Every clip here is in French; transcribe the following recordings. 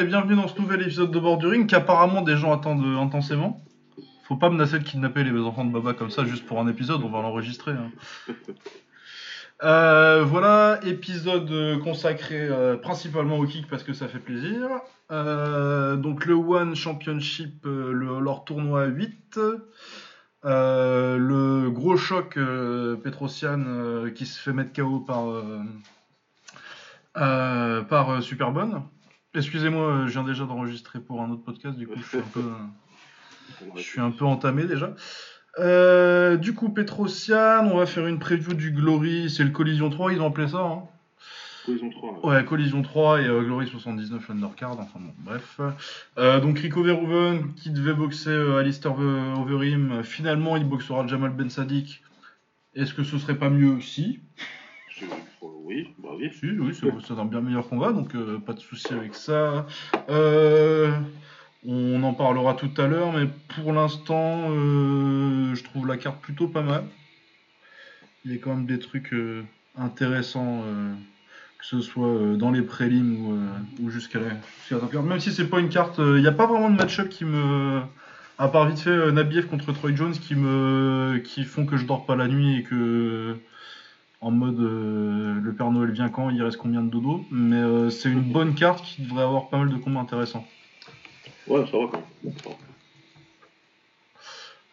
Et bienvenue dans ce nouvel épisode de Borduring qu'apparemment des gens attendent euh, intensément. Faut pas menacer de kidnapper les enfants de Baba comme ça juste pour un épisode, on va l'enregistrer. hein. Euh, voilà, épisode euh, consacré euh, principalement au kick parce que ça fait plaisir. Euh, donc le One Championship, le- leur tournoi 8. Euh, le gros choc Petrosian qui se fait mettre KO par, par Superbonne. Excusez-moi, euh, je viens déjà d'enregistrer pour un autre podcast, du coup je suis un peu, je suis un peu entamé déjà. Euh, du coup, Petrosian, on va faire une preview du Glory, c'est le Collision 3, ils ont appelé ça. Hein. Collision 3. Ouais, Collision 3 et euh, Glory 79 Undercard, enfin bon, bref. Euh, donc Rico Verhoeven qui devait boxer Alistair Ve- Overeem, finalement il boxera Jamal Ben Sadik. Est-ce que ce serait pas mieux Si, Oui, bah oui. c'est un bien meilleur combat, donc euh, pas de souci avec ça. Euh, on en parlera tout à l'heure, mais pour l'instant, euh, je trouve la carte plutôt pas mal. Il y a quand même des trucs intéressants, que ce soit dans les prélims ou, jusqu'à la. Même si c'est pas une carte, il n'y a pas vraiment de match-up qui me. À part vite fait Nabiev contre Troy Jones qui me qui font que je dors pas la nuit et que en mode euh, le Père Noël vient quand, il reste combien de dodo. Mais euh, c'est une bonne carte qui devrait avoir pas mal de combats intéressants. Ouais, ça va quand même. Ça.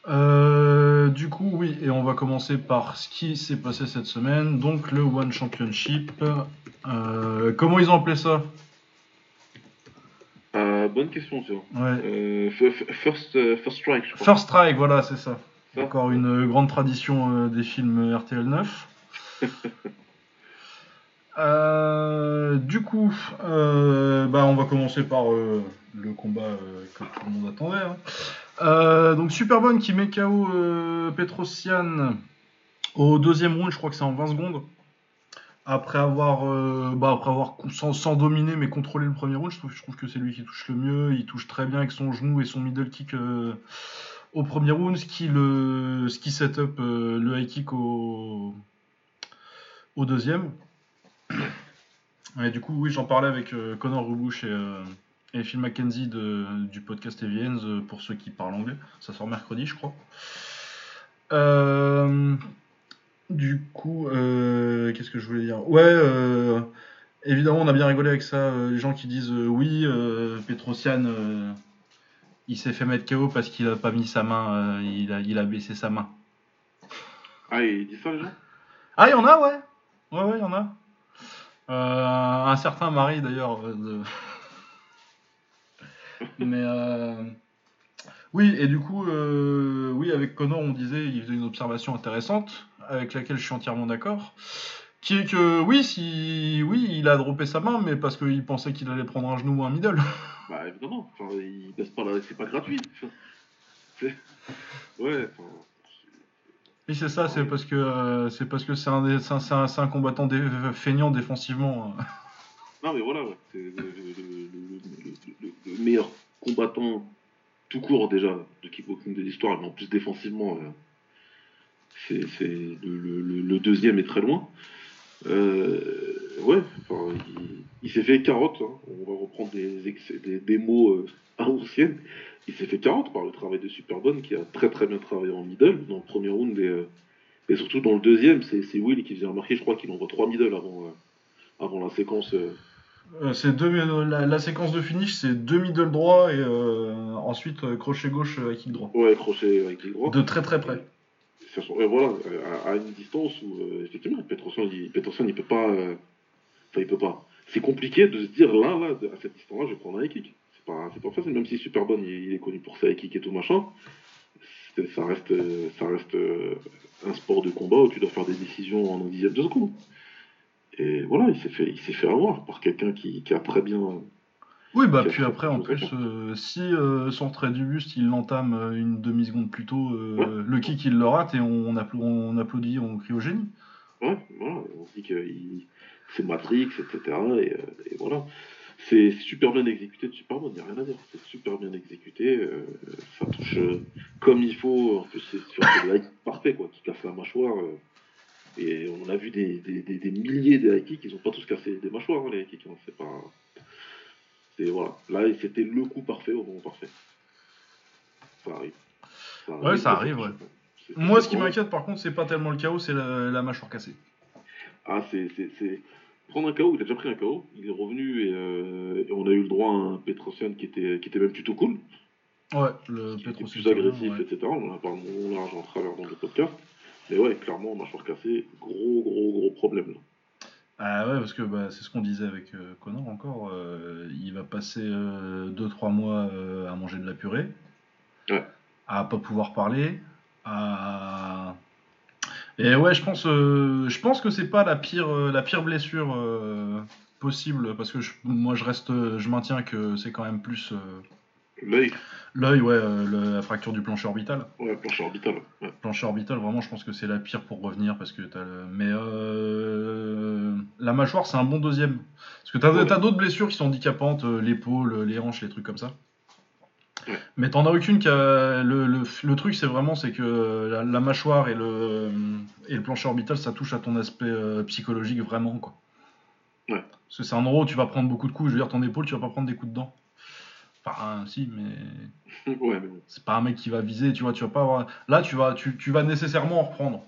Euh, du coup, oui, et on va commencer par ce qui s'est passé cette semaine. Donc le One Championship. Comment ils ont appelé ça? Bonne question, vois. Ouais. First, first Strike, je crois. First Strike, voilà, c'est ça. Ça. Encore une grande tradition des films RTL 9. Euh, du coup, euh, bah, on va commencer par euh, le combat que tout le monde attendait. hein. Donc Superbonne qui met KO Petrosian au deuxième round, je crois que c'est en 20 secondes. Après avoir, bah, après avoir sans, dominer mais contrôler le premier round, je trouve, que c'est lui qui touche le mieux. Il touche très bien avec son genou et son middle kick au premier round, ce qui, le, ce qui set up le high kick au, au deuxième. Et du coup, oui, j'en parlais avec euh, Connor Rubush et, euh, et Phil McKenzie de- du podcast Evians euh, pour ceux qui parlent anglais. Ça sort mercredi, je crois. Du coup, qu'est-ce que je voulais dire? Ouais, évidemment, on a bien rigolé avec ça. les gens qui disent oui, Petrosian, il s'est fait mettre KO parce qu'il a pas mis sa main, il, a, il a baissé sa main. Ah, il dit ça, les gens? Ah, il y en a, ouais. Ouais, ouais, il y en a. Euh, un certain mari, d'ailleurs. euh, de- Mais. euh, Oui, et du coup, euh, oui, avec Connor, on disait, il faisait une observation intéressante, avec laquelle je suis entièrement d'accord. Qui est que, oui, si, oui, il a droppé sa main, mais parce qu'il pensait qu'il allait prendre un genou ou un middle. Bah, évidemment. Enfin, il baisse pas là, c'est pas gratuit. C'est- Ouais, enfin. Oui, c'est ça, c'est parce que euh, c'est parce que c'est un, c'est un, c'est un- c'est un combattant dé- feignant défensivement. euh. Non, mais voilà, ouais. C'est le, le- le- le- le- le- le meilleur combattant tout court, déjà, de kickboxing de l'histoire, mais en plus défensivement, euh, c'est c'est le, le- le- le deuxième est très loin. Euh, ouais, enfin, il, il s'est fait carotte, hein. on va reprendre des, ex- des, des mots euh, anciennes. Il s'est fait carotte par le travail de Superbonne qui a très très bien travaillé en middle dans le premier round et, euh, et surtout dans le deuxième, c'est Will qui faisait remarquer, je crois qu'il envoie trois middle avant, euh, avant la séquence. euh, deux, la, la séquence de finish, c'est deux middle droit et euh, ensuite crochet gauche euh, kick droit. Ouais, crochet avec des droits. De très très près. Ouais, voilà, à, à une distance où, euh, effectivement, Petrosian, il, il peut pas. Enfin, il peut pas. C'est compliqué de se dire là, là, à cette distance-là, je vais prendre un kick. C'est pas facile, même si Superbonne, il, il est connu pour ses high kicks et tout machin. Ça reste, ça reste euh, un sport de combat où tu dois faire des décisions en un dixième de seconde. Et voilà, il s'est fait, il s'est fait avoir par quelqu'un qui, qui a très bien. Oui, bah puis ça, après, en plus, ça. euh, si euh, son trait du buste, il l'entame euh, une demi-seconde plus tôt, Ouais. le kick, il le rate et on, appla- on applaudit, on crie au génie. Ouais, voilà, on dit que c'est Matrix, etc. Et, et voilà. C'est super bien exécuté de Superman, il n'y a rien à dire. C'est super bien exécuté. euh, ça touche euh, comme il faut. En plus, c'est sur le high parfait, quoi, qui casse la mâchoire. euh, et on a vu des, des, des- des milliers de high kicks, ils n'ont pas tous cassé des mâchoires, hein, les high kicks. hein, c'est pas. C'est voilà. Là, c'était le coup parfait au moment parfait. Ça arrive. ouais, ça arrive, ouais. Moi, ce qui m'inquiète, par contre, c'est pas tellement le chaos, c'est la, mâchoire cassée. Ah, c'est prendre un KO, il a déjà pris un KO, il est revenu et, euh, on a eu le droit à un Petrosian qui était, qui était même plutôt cool. Ouais, le Petrosian. Plus agressif, etc. On a parlé large en travers dans le podcast. Mais ouais, clairement, mâchoire cassée, gros, gros, gros problème. Là. Ah ouais, parce que bah, c'est ce qu'on disait avec euh, Connor encore. Euh, il va passer 2-3 mois à manger de la purée, ouais. à pas pouvoir parler, à et ouais, je pense, euh, je pense que c'est pas la pire, euh, la pire blessure euh, possible parce que moi je reste, je maintiens que c'est quand même plus. L'œil. L'œil, ouais, la fracture du plancher orbital. Ouais, plancher orbital. Plancher orbital, vraiment, je pense que c'est la pire pour revenir parce que t'as le... Mais la mâchoire, c'est un bon deuxième. Parce que t'as as, d'autres blessures qui sont handicapantes, l'épaule, les hanches, les trucs comme ça. Mais t'en as aucune qui a. Le, le, truc, c'est vraiment c'est que la, mâchoire et le, et le plancher orbital, ça touche à ton aspect euh, psychologique vraiment, quoi. Ouais. Parce que c'est un euro, tu vas prendre beaucoup de coups. Je veux dire, ton épaule, tu vas pas prendre des coups dedans. Enfin, si, mais. ouais, mais. C'est pas un mec qui va viser, tu vois, tu vas pas avoir. Là, tu vas, tu, tu vas nécessairement en reprendre.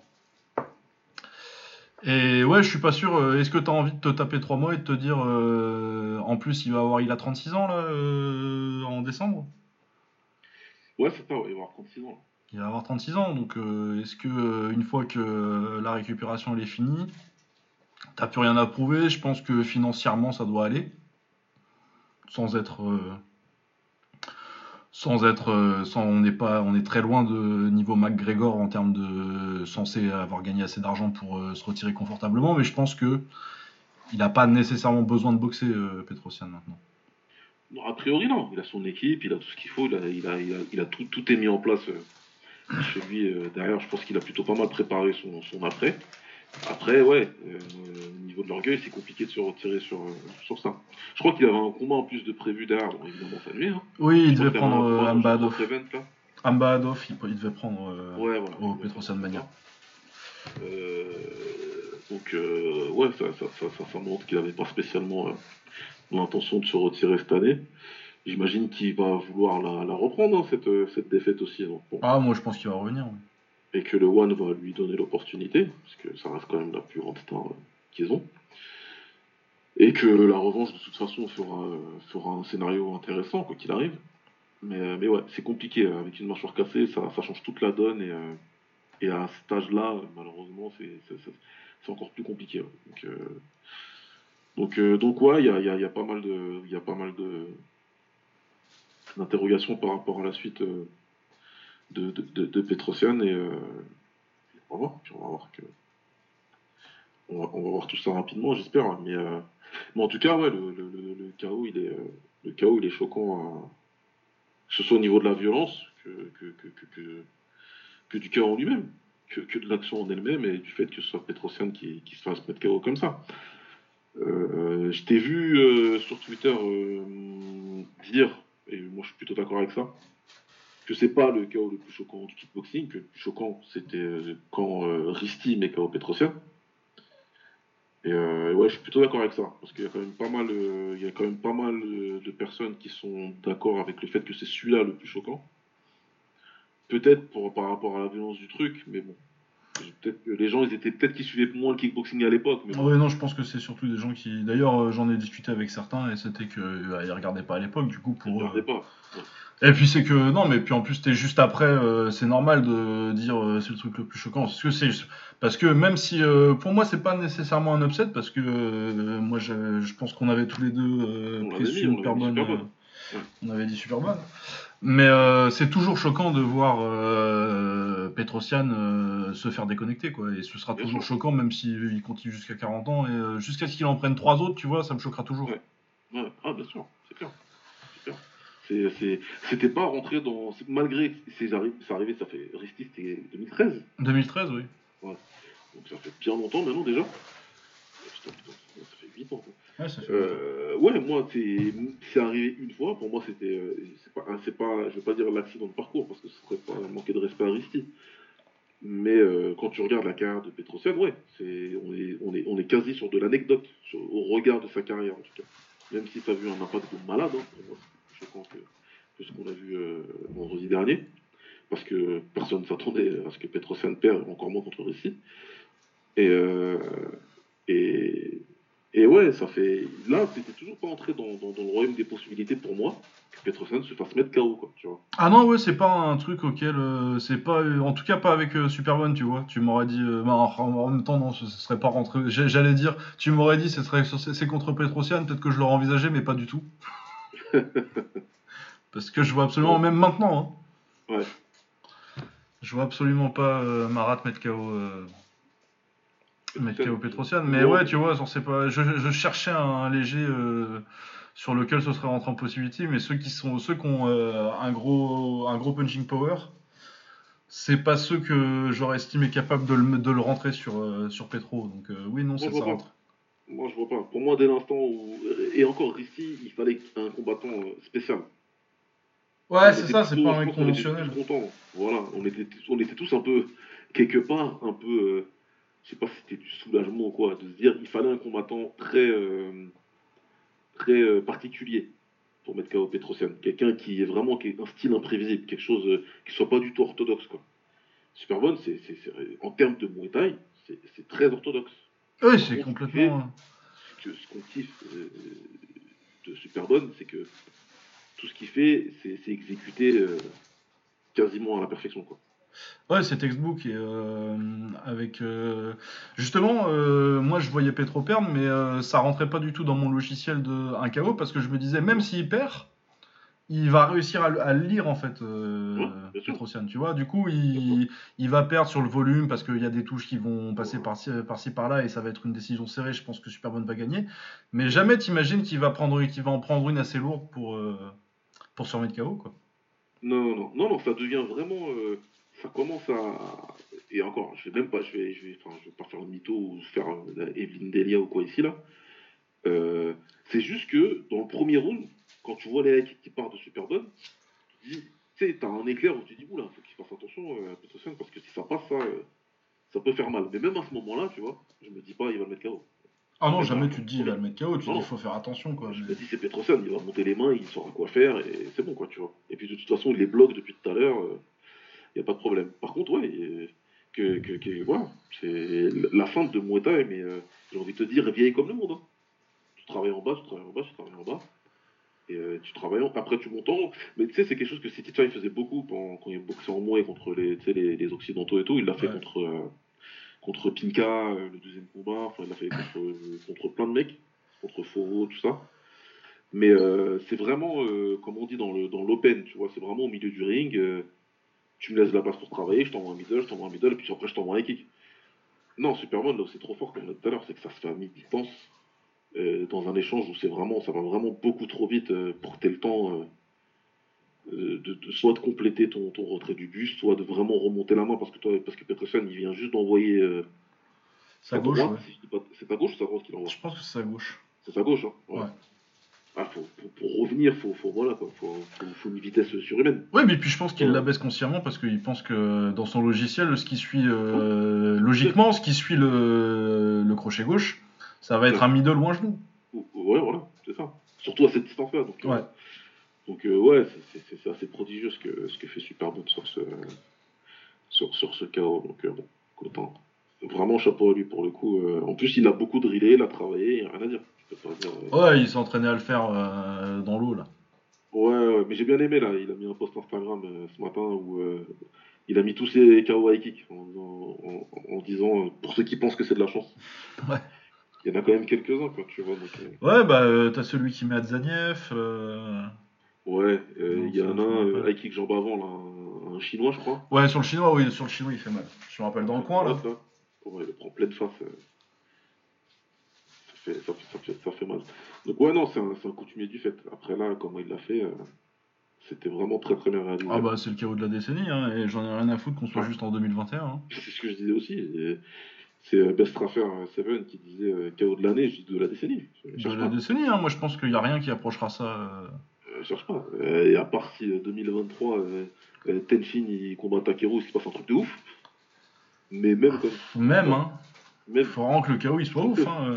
Et ouais, je suis pas sûr. Euh, est-ce que tu as envie de te taper trois mois et de te dire. Euh, en plus, il va avoir. Il a 36 ans, là, en décembre? Ouais, c'est il va avoir 36 ans. Il va avoir 36 ans, donc euh, est-ce que euh, une fois que euh, la récupération est finie, t'as plus rien à prouver Je pense que financièrement ça doit aller, sans être, sans être, sans, on n'est pas, on est très loin de niveau McGregor en termes de censé avoir gagné assez d'argent pour se retirer confortablement, mais je pense que il n'a pas nécessairement besoin de boxer Petrosian maintenant a priori, non. Il a son équipe, il a tout ce qu'il faut, il a, il a, il a, tout, tout est mis en place euh, chez lui. Euh, derrière, je pense qu'il a plutôt pas mal préparé son, son après. Après, ouais, euh, au niveau de l'orgueil, c'est compliqué de se retirer sur, sur ça. Je crois qu'il avait un combat en plus de prévu derrière, bon, évidemment, ça lui. Hein. Oui, il devait prendre Amba Adolf. Amba Adolf, il, il, devait prendre ouais, voilà, au Petrosan Mania. donc, ouais, ça, ça, ça, ça montre qu'il n'avait pas spécialement l'intention de se retirer cette année. J'imagine qu'il va vouloir la, reprendre, hein, cette, cette, défaite aussi. Ah, moi je pense qu'il va revenir. Et que le One va lui donner l'opportunité, parce que ça reste quand même la plus grande star euh, qu'ils ont. Et que la revanche, de toute façon, fera, fera un scénario intéressant, quoi qu'il arrive. Mais, euh, mais ouais, c'est compliqué. Hein. Avec une mâchoire cassée, ça, ça change toute la donne. Et, euh, et à cet âge-là, malheureusement, c'est encore plus compliqué. Donc, donc, euh, donc ouais, il y a, pas mal de, y a pas mal de d'interrogations par rapport à la suite euh, de, de, Petrosian et euh, on va voir, puis on va voir que on va, voir tout ça rapidement, j'espère. Hein, mais, mais, en tout cas, ouais, le, le, chaos, il est le chaos, il est choquant, que ce soit au niveau de la violence que, que, que, que, du chaos en lui-même, que, que de l'action en elle-même et du fait que ce soit Petrosian qui, qui se fasse mettre chaos comme ça. Euh, je t'ai vu euh, sur Twitter euh, dire, et moi je suis plutôt d'accord avec ça, que c'est pas le chaos le plus choquant du kickboxing, que le plus choquant c'était quand Risti met KO Petrosian. Et ouais, je suis plutôt d'accord avec ça, parce qu'il y a quand même pas mal, il y a quand même pas mal de personnes qui sont d'accord avec le fait que c'est celui-là le plus choquant. Peut-être par rapport à la violence du truc, mais bon, les gens, ils étaient peut-être qui suivaient moins le kickboxing à l'époque. Mais Oui, non, je pense que c'est surtout des gens qui. D'ailleurs, euh, j'en ai discuté avec certains et c'était qu'ils euh, ne regardaient pas à l'époque, du coup, pour. Ils regardaient pas. Et puis c'est que non, mais puis en plus t'es juste après, euh, c'est normal de dire c'est le truc le plus choquant. Parce que c'est parce que même si pour moi c'est pas nécessairement un upset parce que moi je, je, pense qu'on avait tous les deux pris super bonne. On avait dit super bonne. Mais euh, c'est toujours choquant de voir euh, Petrosian euh, se faire déconnecter, quoi. Et ce sera toujours choquant, même s'il continue jusqu'à 40 ans. Et euh, jusqu'à ce qu'il en prenne trois autres, tu vois, ça me choquera toujours. Ouais. Ah, bien sûr, c'est clair. C'était pas rentré dans. Malgré ses arrivées, ça arrivé, ça fait. Ristis, c'était 2013. 2013, oui. Ouais. Donc ça fait bien longtemps maintenant déjà. Putain, putain, ça fait 8 ans. Quoi. Euh, ouais, moi, c'est arrivé une fois. Pour moi, c'était. Euh, c'est pas, pas, je vais pas dire l'accident de parcours parce que ce serait pas manquer de respect à Risti. Mais euh, quand tu regardes la carrière de Petrosian, ouais, c'est, on, est, on, est, on est quasi sur de l'anecdote, au regard de sa carrière en tout cas. même si ça a vu un impact de malade, hein, pour moi, c'est plus choquant que, ce qu'on a vu euh, vendredi dernier, parce que personne ne s'attendait à ce que Petrosian perd, encore moins contre Russie. Et, euh, et, et ouais, ça fait. Là, c'était toujours pas entré dans, dans, le royaume des possibilités pour moi que Petrosian se fasse mettre KO, quoi, tu vois. Ah non, ouais, c'est pas un truc auquel. Euh, c'est pas. En tout cas, pas avec euh, Superman, tu vois. Tu m'aurais dit. Euh, bah, en, même temps, non, ce, serait pas rentré. J'allais dire, tu m'aurais dit, ce serait c'est contre Petrosian, peut-être que je l'aurais envisagé, mais pas du tout. Parce que je vois absolument, même maintenant, hein. Ouais. Je vois absolument pas Marat mettre KO. Mettre KO Petrosian, mais ouais, tu vois, pas. Je, cherchais un léger sur lequel ce serait rentré en possibilité, mais ceux qui sont ceux qui ont euh, un gros un gros punching power, c'est pas ceux que j'aurais estimé capable de le, de le rentrer sur euh, sur Petro. Donc euh, oui, non, c'est ça rentre. Moi, je vois pas. Pour moi, dès l'instant où et encore ici, il fallait un combattant spécial. Ouais, c'est ça, c'est pas un conventionnel. Voilà, on était on était tous un peu quelque part un peu je sais pas si c'était du soulagement ou quoi, de se dire il fallait un combattant très très euh, particulier pour mettre KO Petrosian. Quelqu'un qui est vraiment qui est un style imprévisible, quelque chose euh, qui soit pas du tout orthodoxe. Quoi. Superbone, c'est, en termes de Muay Thai, c'est, très orthodoxe. Oui, c'est complètement. Ce, ce qu'on kiffe euh, de Superbone, c'est que tout ce qu'il fait, c'est, exécuté quasiment à la perfection. Quoi. Ouais, c'est textbook et euh, avec euh, justement, euh, moi je voyais Petro perdre, mais ça rentrait pas du tout dans mon logiciel de un KO parce que je me disais même s'il perd, il va réussir à, le lire en fait, Petrosian, tu vois. Du coup, il, va perdre sur le volume parce qu'il y a des touches qui vont passer par-ci par, là et ça va être une décision serrée. Je pense que Superbone va gagner, mais jamais t'imagines qu'il va prendre, qu'il va en prendre une assez lourde pour pour se remettre KO quoi. Non, non, non, non, ça devient vraiment ça commence à. Et encore, je vais même pas, je vais, je vais, enfin, je vais pas faire le mytho ou faire euh, Evelyn Delia ou quoi ici là. Euh, c'est juste que dans le premier round, quand tu vois les mecs qui partent de Superdome, tu dis, tu sais, t'as un éclair où tu dis, oula, faut qu'il fasse attention euh, à parce que si ça passe, ça, ça peut faire mal. Mais même à ce moment-là, tu vois, je me dis pas, il va le mettre KO. Ah non, jamais tu te dis il va le mettre KO, tu dis il faut faire attention quoi. Je me dis c'est Petrosian, il va monter les mains, il saura quoi faire et c'est bon quoi, tu vois. Et puis de toute façon, il les bloque depuis tout à l'heure n'y a pas de problème. Par contre, ouais, que, que, voilà, c'est la fin de Muay Thai, mais euh, j'ai envie de te dire, vieille comme le monde. Hein. Tu travailles en bas, tu travailles en bas, tu travailles en bas. Et euh, tu travailles en... après tu montes en haut. Mais tu sais, c'est quelque chose que City il faisait beaucoup quand il boxait en Muay contre les, les, les, Occidentaux et tout. Il l'a fait contre, euh, contre Pinka, le deuxième combat. Enfin, il l'a fait contre, contre plein de mecs, contre Foro, tout ça. Mais c'est vraiment, comme on dit dans l'open, dans tu vois, c'est vraiment au milieu du ring tu me laisses la place pour travailler, je t'envoie un middle, je t'envoie un middle, et puis après je t'envoie un kick. Non, Superman, là c'est trop fort, comme on a tout à l'heure, c'est que ça se fait à mi-distance, euh, dans un échange où c'est vraiment, ça va vraiment beaucoup trop vite euh, pour que tu le temps euh, de, soit de compléter ton, ton retrait du bus, soit de vraiment remonter la main, parce que, toi, parce que Peterson, il vient juste d'envoyer. sa gauche, C'est ta gauche ou sa droite qu'il envoie? Je pense que c'est sa gauche. C'est sa gauche, hein ouais. Ah, faut, pour revenir, faut, faut, voilà, quoi, faut, faut, une vitesse surhumaine. Oui, mais puis je pense qu'il la baisse consciemment parce qu'il pense que dans son logiciel, ce qui suit euh, logiquement, ce qui suit le, le, crochet gauche, ça va être un middle ou un genou. Ouais, voilà, c'est ça. Surtout à cette distance-là. Donc, euh, ouais, donc, euh, ouais c'est assez prodigieux ce que, ce que fait Superbot sur ce, sur, sur ce chaos. Donc, bon, content. Vraiment chapeau à lui pour le coup. en plus, il a beaucoup drillé, il a travaillé, il a rien à dire. Ouais, il s'entraînait à le faire euh, dans l'eau là. Ouais, ouais, mais j'ai bien aimé là. Il a mis un post Instagram euh, ce matin où euh, il a mis tous ses KO high kick en, disant pour ceux qui pensent que c'est de la chance. Ouais. Il y en a quand même quelques-uns, quoi, tu vois. ouais, bah t'as celui qui met à Zaniev. Ouais, il y en a un high kick jambe avant, là, un, chinois, je crois. Ouais, sur le chinois, oui, sur le chinois, il fait mal. Je me rappelle dans le coin là. Ouais, il le prend pleine face ça, fait, ça, fait, mal. Donc ouais, non, c'est un, un, coutumier du fait. Après là, comment il l'a fait, euh, c'était vraiment très très bien réalisé. Ah bah c'est le chaos de la décennie, hein, et j'en ai rien à foutre qu'on soit juste en 2021. Hein. C'est ce que je disais aussi. C'est euh, Best Raffer 7 euh, qui disait chaos de l'année, je dis de la décennie. De la décennie, hein, moi je pense qu'il n'y a rien qui approchera ça. Je cherche pas. et à part si 2023, Tenshin il combat Takeru, il se passe un truc de ouf. Mais même comme. Même, hein. Même... Faut vraiment que le chaos il soit ouf. Hein.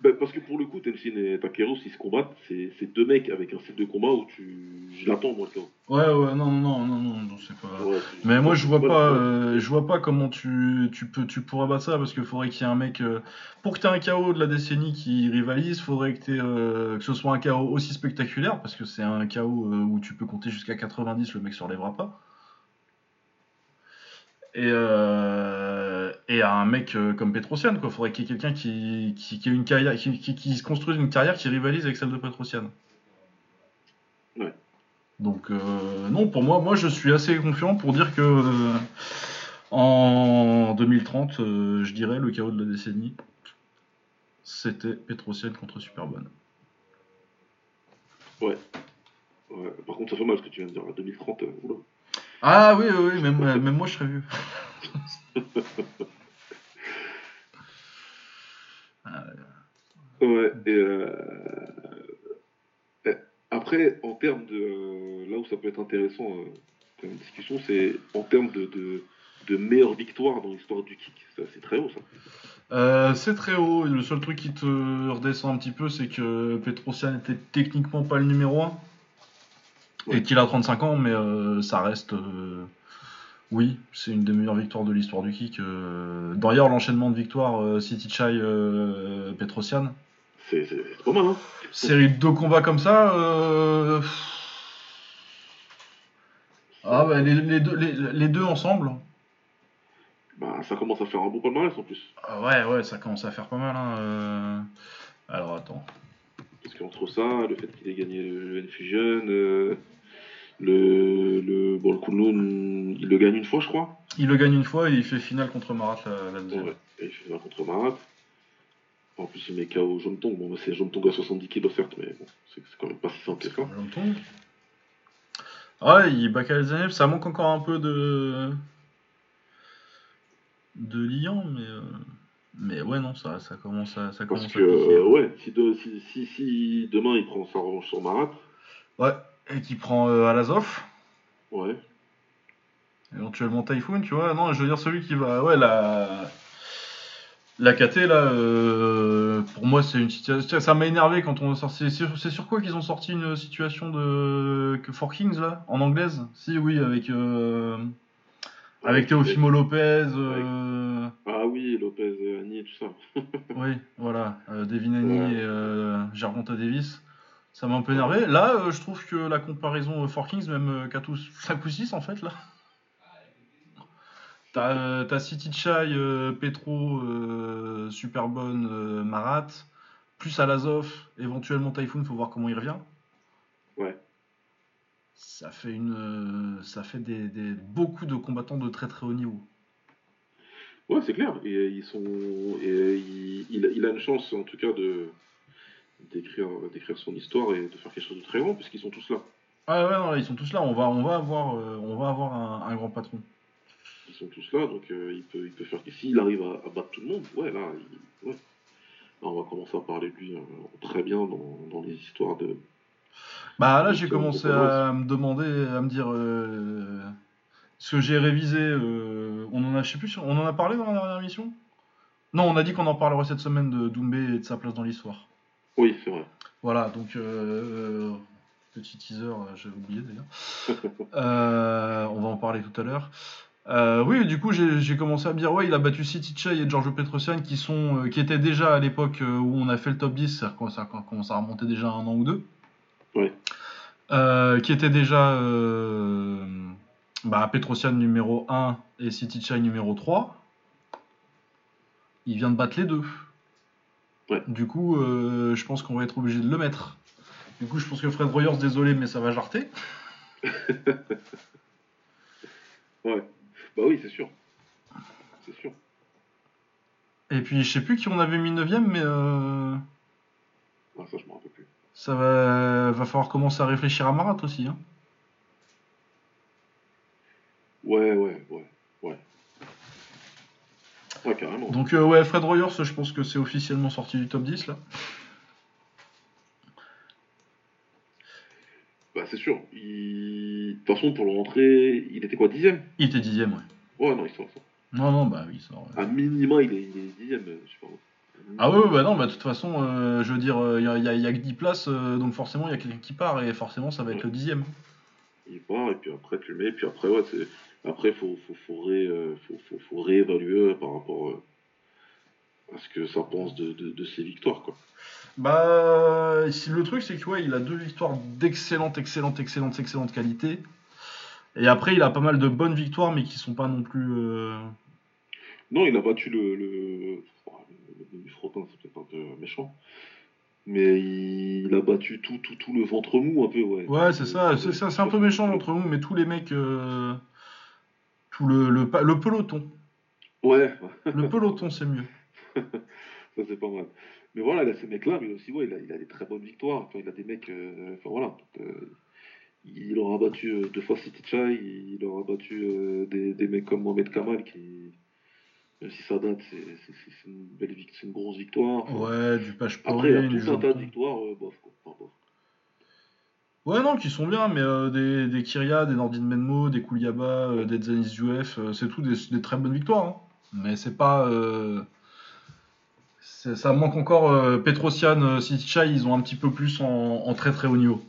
Bah, parce que pour le coup, Tenshin et Takeru, s'ils se combattent, c'est deux mecs avec un style de combat où tu. Je l'attends, moi, le KO. Ouais, ouais, non, non, non, non, non, c'est pas. Ouais, Mais moi je vois pas, ouais. euh, je vois pas comment tu, tu peux, tu pourrais battre ça parce qu'il faudrait qu'il y ait un mec euh, pour que tu aies un KO de la décennie qui rivalise, faudrait que, euh, que ce soit un KO aussi spectaculaire parce que c'est un KO euh, où tu peux compter jusqu'à 90, le mec se relèvera pas. Et, euh, et à un mec euh, comme Petrosian quoi, faudrait qu'il y ait quelqu'un qui, qui, qui ait une carrière, qui, qui, qui se construise une carrière qui rivalise avec celle de Petrosian. Ouais. Donc euh, non, pour moi, moi je suis assez confiant pour dire que euh, en 2030, euh, je dirais le chaos de la décennie, c'était Petrosian contre Superbonne. Ouais. Par contre, ça fait mal ce que tu viens de dire. À 2030, euh, oula. Ah oui, oui, oui, même, euh, même moi je serais vieux. Ouais, et, euh, après, en termes de. euh, là où ça peut être intéressant euh, comme discussion, c'est en termes de, de, de meilleure victoire dans l'histoire du kick. C'est très haut, ça. Euh, c'est très haut, le seul truc qui te redescend un petit peu, c'est que Petrosian était techniquement pas le numéro 1. Et qu'il a 35 ans, mais euh, ça reste. euh, oui, c'est une des meilleures victoires de l'histoire du kick. D'ailleurs, l'enchaînement de victoires euh, City Chai Petrosian, C'est pas mal, hein. série de deux combats comme ça. euh, Ah bah les, les deux, les, les deux ensemble. Bah, ça commence à faire un bon palmarès en plus. Ah ouais, ouais, ça commence à faire pas mal. Hein, euh. Alors attends. Parce qu'entre ça, le fait qu'il ait gagné le N-Fusion, euh, le, le, bon, le Kunlun, il le gagne une fois, je crois. Il le gagne une fois et il fait finale contre Marat la, la deuxième. Ouais. Il fait mal contre Marat. En plus, il met KO Jomtong. Bon, c'est Jomtong à 70 kg, certes, mais bon, c'est quand même pas si simple que ça. Longtemps. Ouais, il bat Kalzanev, ça manque encore un peu de. de liant, mais. euh, Mais ouais, non, ça, ça commence à, ça Parce commence que, à piquer. euh, ouais, si, de- si, si, si demain il prend sa revanche sur Marat, Ouais, et qui prend euh, Alazov, ouais, éventuellement Typhoon, tu vois. Non, je veux dire, celui qui va. Ouais, la. La KT, là, euh, pour moi, c'est une situation. Ça m'a énervé quand on a sorti. C'est sur, quoi qu'ils ont sorti une situation de. que For Kings, là En anglaise? Si, oui, avec. euh, Avec Teofimo Lopez. euh, Ah oui, Lopez, Annie et tout ça. Oui, voilà. Devin Haney Ouais. et Gervonta Davis. Ça m'a un peu énervé. Là, euh, je trouve que la comparaison euh, For Kings, même euh, qu'à tous 5 ou 6 en fait, là. T'as euh, t'as City Chai, euh, Petro, euh, Superbonne, euh, Marat, plus Alazov, éventuellement Typhoon, faut voir comment il revient. Ouais. Ça fait une, euh, ça fait des, des- beaucoup de combattants de très très haut niveau. Ouais, c'est clair. Et ils sont, et il a une chance, en tout cas, de d'écrire d'écrire son histoire et de faire quelque chose de très grand, puisqu'ils sont tous là. Ah ouais, non, là, ils sont tous là. On va, on va avoir, euh, on va avoir un, un grand patron. Ils sont tous là, donc euh, il peut il peut faire. S'il arrive à, à battre tout le monde, ouais, là, il- ouais. Là, on va commencer à parler de lui euh, très bien dans, dans les histoires de. Bah là, j'ai commencé à me demander, à me dire euh, ce que j'ai révisé. on en a, je sais plus, on en a parlé dans la dernière émission? Non, on a dit qu'on en parlerait cette semaine de Doumbé et de sa place dans l'histoire. Oui, c'est vrai. Voilà, donc euh, petit teaser, euh, j'avais oublié d'ailleurs. Euh, on va en parler tout à l'heure. Euh, oui, du coup, j'ai commencé à me dire, ouais, il a battu City Chai et Giorgio Petrosian qui sont, euh, qui étaient déjà à l'époque euh, où on a fait le top 10, c'est-à-dire quand ça commence à remonter déjà un an ou deux. Euh, qui étaient déjà euh, bah, Petrosian numéro 1 et City Chai numéro 3. Il vient de battre les deux. Ouais. Du coup, euh, je pense qu'on va être obligé de le mettre. Du coup, je pense que Fred Royers, désolé, mais ça va jarter. Ouais. Bah oui, c'est sûr. C'est sûr. Et puis, je sais plus qui on avait mis 9ème, mais euh, Ah, ça, je me rappelle plus. ça va, va falloir commencer à réfléchir à Marat aussi. Hein. Ouais, ouais, ouais, ouais. Carrément. Donc, euh, ouais, Fred Royers, je pense que c'est officiellement sorti du top 10 là. Bah, c'est sûr. Il... De toute façon, pour le rentrer, il était quoi, dixième? Il était dixième, ouais. Ouais, non, il sort ça. Non, non, bah oui, ça. ouais. À minima, il est, il est dixième, euh, je sais pas. Ah ouais, bah non, bah de toute façon, euh, je veux dire, il y, a, y a- y a que 10 places, euh, donc forcément, il y a quelqu'un qui part, et forcément, ça va être Ouais. le dixième. Il part, et puis après, tu le mets, et puis après, ouais, Après, faut, faut, faut, ré- euh, faut, faut, faut réévaluer par rapport euh, à ce que ça pense de, de, de ses victoires, quoi. Bah, le truc, c'est que ouais, il a deux victoires d'excellente, excellente, excellente, excellente qualité. Et après, il a pas mal de bonnes victoires, mais qui sont pas non plus. euh, Non, il a battu le. le... le demi-frottin, c'est peut-être un peu méchant. Mais il a battu tout, tout, tout le ventre mou, un peu, ouais. Ouais, c'est ça. C'est un peu méchant entre nous, mais tous les mecs, euh, tout le, le, peloton, Ouais, le peloton, c'est mieux. ça c'est pas mal. Mais voilà, il a ces mecs-là, mais aussi, ouais, il a, il a des très bonnes victoires. Enfin, il a des mecs. euh, Enfin, voilà. Donc, euh, il aura battu euh, deux fois City Chai, il aura battu euh, des, des mecs comme Mohamed Kamal, qui. Même si ça date, c'est une belle une grosse victoire. Enfin, Ouais, du page Après, il y a tout un tas de victoires, bof, quoi. Enfin, bof. Ouais, non, qui sont bien, mais euh, des, Kyria, des Nordin Menmo, des Kouliaba, euh, des Zanis Zouef, euh, c'est tout des, très bonnes victoires. hein. Mais c'est pas. euh, ça manque encore. Petrosian, Sichai, ils ont un petit peu plus en, très très haut niveau.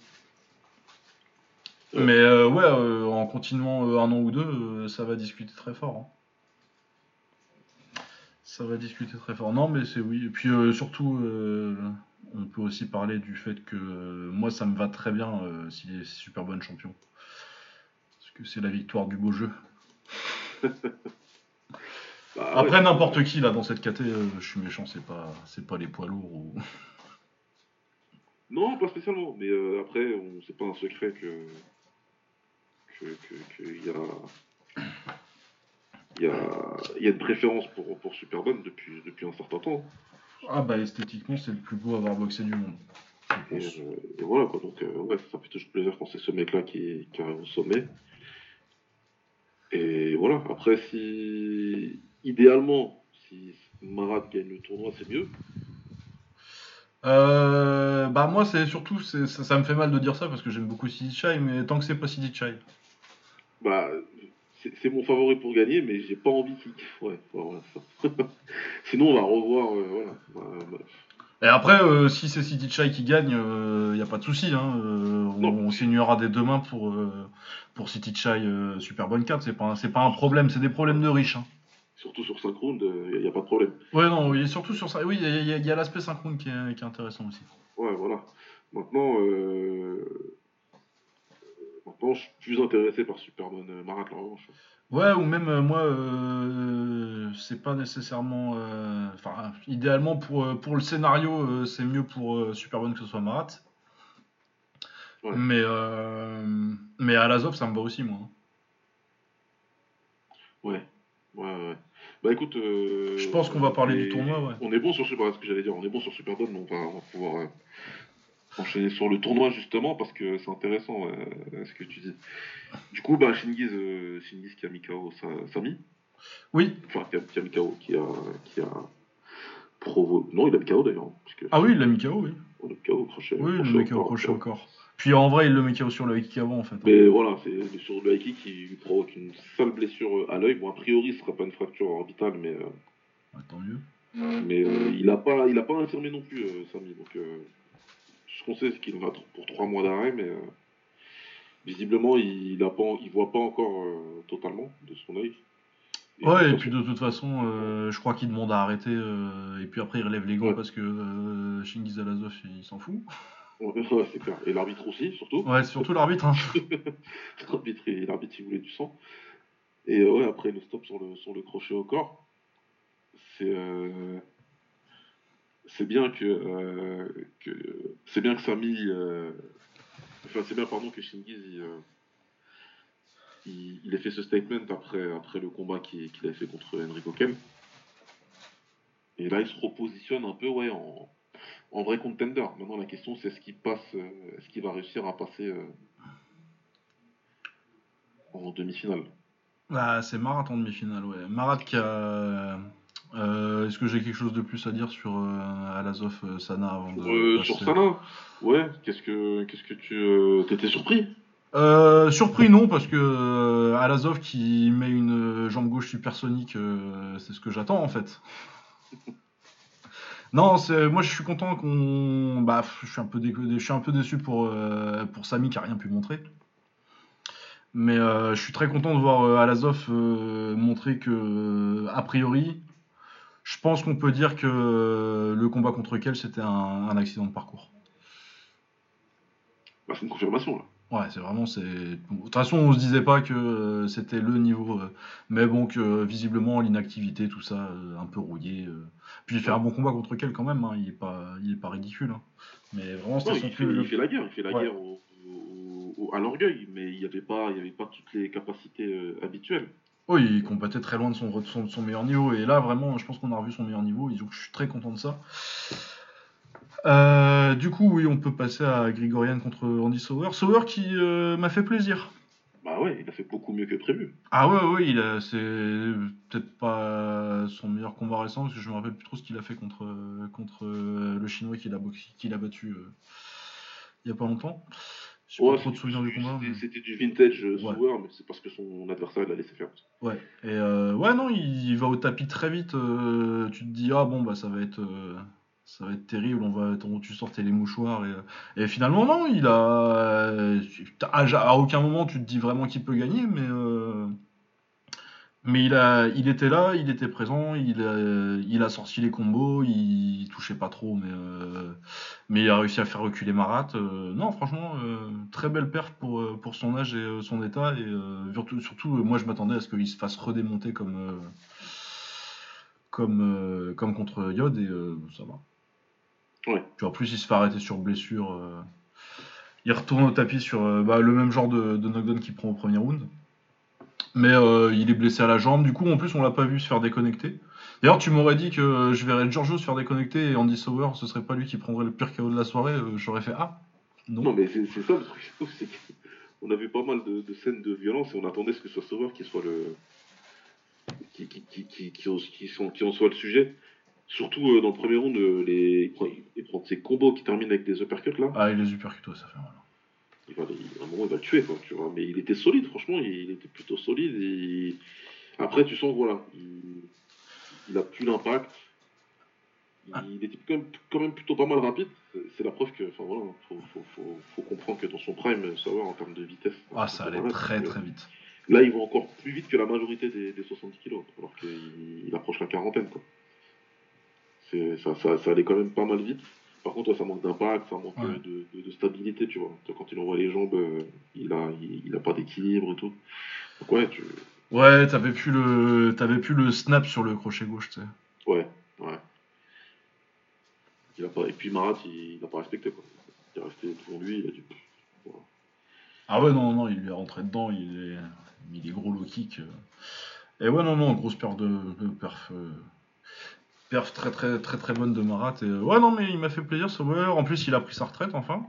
Mais ouais, en continuant un an ou deux, ça va discuter très fort. hein. Ça va discuter très fort. Non, mais c'est oui. Et puis surtout, on peut aussi parler du fait que euh, moi, ça me va très bien euh, s'il est super bon champion. Parce que c'est la victoire du beau jeu. Bah, Après, ouais, n'importe qui là dans cette caté, euh, je suis méchant, c'est pas, c'est pas les poids lourds. Ou... Non, pas spécialement. Mais euh, après, on- c'est pas un secret que. que y a. Il y a, il y a une préférence pour, pour Superbone depuis, depuis un certain temps. Ah bah esthétiquement, c'est le plus beau à avoir boxé du monde. Et, euh, et voilà, quoi. Donc, euh, ouais, ça fait toujours plaisir quand c'est ce mec-là qui, qui arrive au sommet. Et voilà, après, si. Idéalement, si Marat gagne le tournoi, c'est mieux. Euh, bah moi, c'est surtout, ça, ça me fait mal de dire ça parce que j'aime beaucoup Sidi Chai, mais tant que c'est pas Sidi Chai. Bah, c'est mon favori pour gagner, mais j'ai pas envie qu'il. Ouais, voilà, ça. Sinon, on va revoir. euh, voilà. Bah, bah, Et après, euh, si c'est City Chai qui gagne, il n'y a pas de souci. Hein, euh, on, signera des deux mains pour, euh, pour City Chai euh, Super Bonne carte. C'est pas, un- pas un problème, c'est des problèmes de riches. Hein. surtout sur 5 rounds, il n'y a, pas de problème. Ouais, non, oui, surtout sur ça. Oui, il y a, l'aspect synchrone qui est, qui est intéressant aussi. Ouais, voilà. Maintenant, euh... Maintenant, je suis plus intéressé par Superman Marat, la revanche. Ouais, ou même euh, moi, euh, c'est pas nécessairement. euh, Enfin, idéalement pour, pour le scénario, c'est mieux pour Super Bonne que ce soit Marat. Ouais. Mais, euh, mais à l'Azov, ça me va aussi, moi. hein. Ouais. Ouais, ouais. Bah écoute. Je pense qu'on va parler du tournoi, ouais. On est bon sur Super, ce que j'allais dire, on est bon sur Superman, mais on va, on va pouvoir enchaîner sur le tournoi justement parce que c'est intéressant euh, ce que tu dis. Du coup, bah Shingiz, euh, Shingiz qui a mis KO Sa- Sami, Oui, enfin qui a, qui a mis KO, qui a, qui a provo... Non, il a mis KO d'ailleurs. que- ah oui, il l'a mis KO, oui. On a mis KO au crochet. Oui, il KO encore, crochet encore. Puis en vrai, il le met KO sur le kick avant, en fait. hein. Mais voilà, c'est sur le kick qui lui provoque une sale blessure euh, à l'œil. Bon, a priori, ce sera pas une fracture orbitale, mais, euh, Ah, tant mieux. mais il a pas, il a pas infirmé non plus, Samy. Donc, qu'on sait, c'est qu'il va pour trois mois d'arrêt, mais euh, visiblement, il, il a pas, il voit pas encore euh, totalement de son œil. Ouais, et puis de toute façon, euh, je crois qu'il demande à arrêter, et puis après il relève les gants Ouais. parce que euh, Shingiz Alazov, il s'en fout. Ouais, c'est clair. Et l'arbitre aussi, surtout. Ouais, surtout l'arbitre. Hein. L'arbitre, il, il voulait du sang. Et ouais, après le stop sur le, sur le crochet au corps, c'est c'est bien que, euh, c'est bien que Samy, euh, enfin c'est bien pardon que Shingiz euh, il, il ait fait ce statement après, après le combat qu'il qu'il a fait contre Enrico Kem. Et là il se repositionne un peu ouais en, vrai contender. Maintenant la question c'est est-ce qu'il passe, euh, est-ce qu'il va réussir à passer euh, en demi-finale. Bah, c'est Marat en demi-finale, ouais. Marat qui a. euh, Est-ce que j'ai quelque chose de plus à dire sur euh, Alazov euh, Sana avant de. Euh, sur Sana, ouais, qu'est-ce que qu'est-ce que tu euh, t'étais surpris? Euh, surpris non parce que euh, Alazov qui met une jambe gauche supersonique, euh, c'est ce que j'attends en fait. Non, moi je suis content qu'on. Bah, je suis un peu, dé... je suis un peu déçu pour, euh, pour Samy qui a rien pu montrer. Mais euh, je suis très content de voir euh, Alazov euh, montrer que, a priori, je pense qu'on peut dire que le combat contre Kel c'était un, un accident de parcours. Bah, c'est une confirmation là. Ouais, c'est vraiment. c'est De toute façon, on se disait pas que euh, c'était le niveau. euh, mais bon, que euh, visiblement, l'inactivité, tout ça, un peu rouillé. Puis il fait un bon combat contre quel quand même, hein, il, est pas, il est pas ridicule. hein. Mais vraiment, c'était il, fait, plus. il fait la guerre, il fait la Ouais. guerre au- au- au- à l'orgueil, mais il n'y avait, pas- il y avait pas toutes les capacités euh, habituelles. Oui, il combattait très loin de son, de son, de son meilleur niveau. Et là, vraiment, je pense qu'on a revu son meilleur niveau. Et donc, je suis très content de ça. Euh, du coup, oui, on peut passer à Grigorian contre Andy Sauer. Sauer qui euh, m'a fait plaisir. Bah ouais, il a fait beaucoup mieux que prévu. Ah ouais, ouais, il a, c'est peut-être pas son meilleur combat récent, parce que je me rappelle plus trop ce qu'il a fait contre, euh, contre euh, le Chinois qu'il a, boxé- qu'il a battu euh, il y a pas longtemps. Ouais, pas trop de c'était- souvenirs du combat. c'était- mais- du vintage euh, Ouais. Sauer, mais c'est parce que son adversaire l'a laissé faire. Ouais, et euh, ouais, non, il, il va au tapis très vite. euh, tu te dis, ah bon, bah ça va être, euh, ça va être terrible, on va, tu sortais les mouchoirs. Et, et finalement, non, il a. à, à aucun moment tu te dis vraiment qu'il peut gagner, mais. Mais il, a, il était là, il était présent, il a, il a sorti les combos, il touchait pas trop, mais, euh, mais il a réussi à faire reculer Marat. euh, non, franchement, euh, très belle perf pour, pour son âge et son état. Et surtout, surtout moi je m'attendais à ce qu'il se fasse redémonter comme, comme, comme contre Yod, et ça va. Ouais. Puis en plus, il se fait arrêter sur blessure. il retourne au tapis sur bah, le même genre de, de knockdown qu'il prend au premier round. Mais euh, il est blessé à la jambe. Du coup, en plus, on l'a pas vu se faire déconnecter. D'ailleurs, tu m'aurais dit que je verrais Giorgio se faire déconnecter et Andy Sauer, ce serait pas lui qui prendrait le pire KO de la soirée. euh, J'aurais fait Ah Non. Non, mais c'est ça le truc. c'est qu'on a vu pas mal de, de scènes de violence et on attendait ce que ce soit Sauer qui soit le. qui, qui, qui, qui, qui, en- qui sont- qui en soit le sujet. Surtout euh, dans le premier round, euh, les, il, prend ses combos qui terminent avec des uppercuts là. Ah, il les uppercuts, ouais, ça fait mal. Il va, il- à un moment, il va le tuer, quoi, tu vois. Mais il était solide, franchement, il, il était plutôt solide. Et... Après, tu sens que voilà, il, il a plus d'impact. Il, Ah. il était quand même, quand même plutôt pas mal rapide. C'est- la preuve que, enfin voilà, faut, faut, faut, faut comprendre que dans son prime, savoir en termes de vitesse. Ah, ça allait très très vite. Là, il va encore plus vite que la majorité des, des 70 kilos, alors qu'il il approche la quarantaine, quoi. Ça, ça allait quand même pas mal vite. Par contre, ça manque d'impact, ça manque Ouais. de, de- de stabilité, tu vois. Quand il envoie les jambes, euh, il a, il, il a pas d'équilibre et tout. Donc ouais, tu... Ouais, t'avais plus le, t'avais plus le snap sur le crochet gauche, tu sais. ouais, ouais. Il a pas... Et puis Marat, il, il a pas respecté, quoi. Il est resté devant lui, il a voilà. Ah ouais, non, non, il lui est rentré dedans, il est, il est gros low kick. euh. Et ouais, non, non, grosse perf de, de perf, euh, perf très très très très bonne de Marat. Et, ouais, non, mais il m'a fait plaisir, Sauer. En plus, il a pris sa retraite, enfin.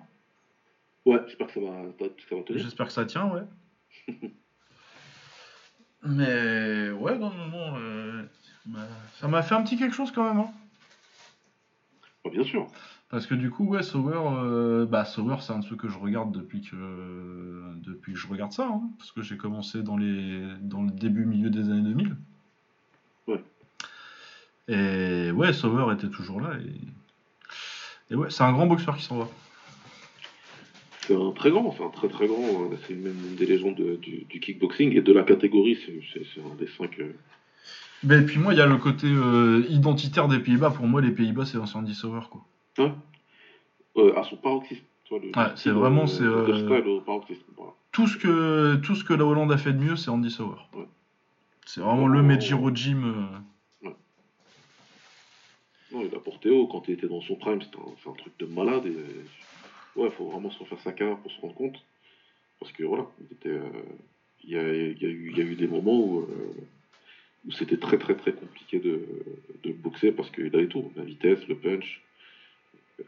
Ouais, j'espère que ça va, ça va tenir. J'espère que ça tient, ouais. mais ouais, non, non, non, euh, ça m'a fait un petit quelque chose quand même, hein. Bien sûr. Parce que du coup, ouais, Sauer, euh, bah, c'est un de ceux que je regarde depuis que, depuis que je regarde ça, hein, parce que j'ai commencé dans, les, dans le début, milieu des années 2000. Et ouais, Sauer était toujours là. Et, et ouais, c'est un grand boxeur qui s'en va. C'est un très grand, c'est un très très grand. euh, C'est même une des légendes de- du, du kickboxing et de la catégorie, c'est un des cinq. euh, Mais puis moi, il y a le côté euh, identitaire des Pays-Bas. Pour moi, les Pays-Bas, c'est un Andy Sauer, quoi. Ouais. Euh, à son paroxysme. Ouais, c'est vraiment, euh, c'est, euh, voilà. Tout ce que, tout ce que la Hollande a fait de mieux, c'est Andy Sauer. Ouais. C'est vraiment le Mejiro Jim. Non, il a porté haut quand il était dans son prime, c'est un, truc de malade. Et, ouais, faut vraiment se refaire sa carrière pour se rendre compte. Parce que voilà, il y, a, eu, des moments où, euh, où c'était très très très compliqué de, boxer parce qu'il avait tout, la vitesse, le punch, euh,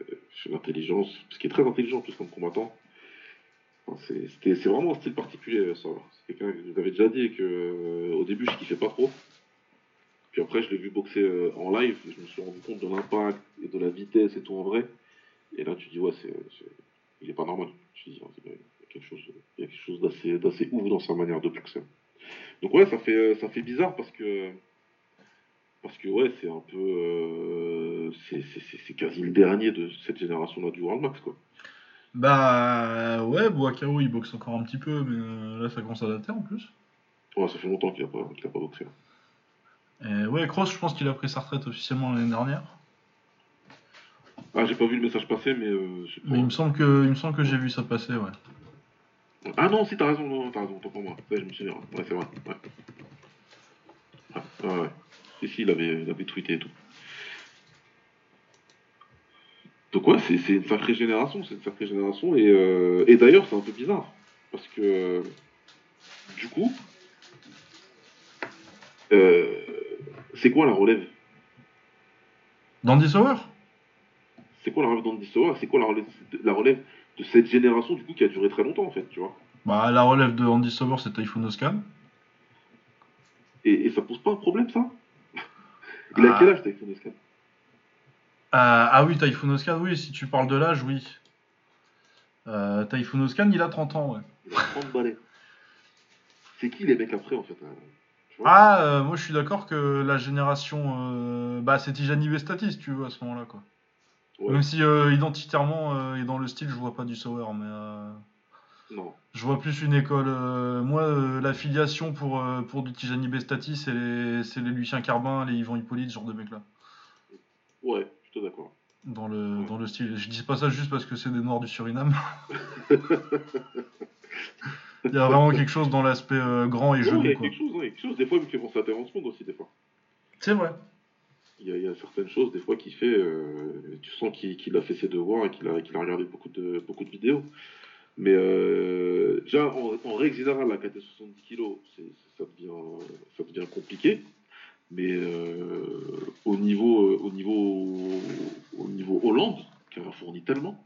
l'intelligence, ce qui est très intelligent en plus comme combattant. C'est vraiment un style particulier, ça. C'est quelqu'un que vous avais déjà dit que euh, au début je kiffais pas trop. Puis après je l'ai vu boxer euh, en live et je me suis rendu compte de l'impact et de la vitesse et tout en vrai. Et là tu dis ouais c'est il est pas normal. Tu dis, ah, il y a quelque chose, il y a quelque chose d'assez d'assez ouf dans sa manière de boxer. Donc ouais ça fait ça fait bizarre parce que parce que ouais c'est un peu euh, c'est c'est- c'est quasi le dernier de cette génération-là du World Max, quoi. Bah ouais, Boakao il boxe encore un petit peu, mais euh, là ça commence à dater en plus. Ouais, ça fait longtemps qu'il a pas, qu'il a pas boxé. Et ouais, Cross, je pense qu'il a pris sa retraite officiellement l'année dernière. Ah, j'ai pas vu le message passer, mais. Euh, pas. Mais il me semble que, il me semble que j'ai vu ça passer, ouais. Ah non, si, t'as raison, non, t'as raison, autant pour moi. Ouais, je me souviens. Ouais, c'est vrai. Ouais. Ouais, ouais, ouais. Et si, il avait, il avait tweeté et tout. Donc ouais, c'est c'est une sacrée génération, c'est une sacrée génération. Et, euh, et d'ailleurs, c'est un peu bizarre. Parce que, euh, du coup, euh, c'est quoi la relève? Dandy Sauer C'est quoi la relève d'Andy Sauer C'est quoi la relève, la relève de cette génération, du coup, qui a duré très longtemps, en fait, tu vois? Bah la relève de Andy Sauer c'est Typhoon Oscan. et, et ça pose pas un problème, ça? Il a Ah. quel âge, Typhoon Oscan Euh, ah oui, Typhoon Oscan, oui, si tu parles de l'âge, oui. Euh, Typhoon Oscan, il a 30 ans, ouais. Il a 30 balais. C'est qui les mecs après en fait euh, Ah, euh, moi je suis d'accord que la génération. euh, bah c'est Tijani Bestati, si tu veux, à ce moment-là, quoi. Ouais, Même si euh, identitairement euh, et dans le style, je vois pas du Sauer, mais. euh, Non. Je vois plus une école. euh, moi, euh, la filiation pour, euh, pour du Tijani Bestati, c'est les, c'est les Lucien Carbin, les Yvan Hippolyte, ce genre de mecs-là. Ouais, plutôt d'accord. Dans le, Ouais. dans le style. Je dis pas ça juste parce que c'est des Noirs du Suriname. Il y a vraiment quelque chose dans l'aspect euh, grand et Non, il y joli, a quoi. quelque chose, hein, il y a quelque chose. Des fois, il me fait penser à Terrence Bond aussi, des fois. C'est vrai. Il y, a, il y a certaines choses, des fois, qu'il fait. euh, tu sens qu'il a fait ses devoirs et qu'il a, regardé beaucoup de, beaucoup de vidéos. Mais euh, déjà, en, en règle générale, la KT 70 kg, ça, devient, ça devient compliqué. Mais au, niveau, au, niveau, au niveau Hollande, qui a fourni tellement.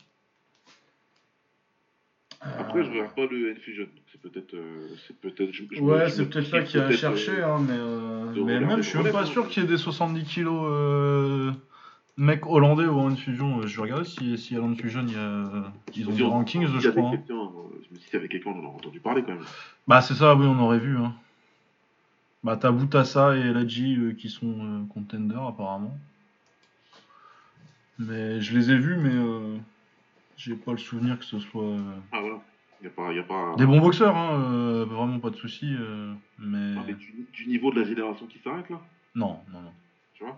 Après, je regarde pas le N-Fusion. donc C'est peut-être. euh, c'est peut-être. je- Ouais, c'est peut-être là qu'il a cherché, euh, hein, mais, euh, mais même je suis même pas sûr hein. qu'il y ait des 70 kilos euh, mecs hollandais au Hand Fusion. Euh, Je vais regarder si, si à Hand Fusion il y a, ils ont des rankings, je crois. hein. Je me dis, s'il y avait quelqu'un, on en aurait entendu parler quand même. Bah c'est ça, oui, on aurait vu. Hein. Bah t'as Boutassa et Ladji qui sont contenders apparemment. Mais je les ai vus, mais j'ai pas le souvenir que ce soit euh, Ah voilà. Il n'y a pas. Y a pas... des bons boxeurs, hein, euh, vraiment pas de soucis. euh, mais Ah, mais du, du niveau de la génération qui s'arrête là, non, non, non. tu vois?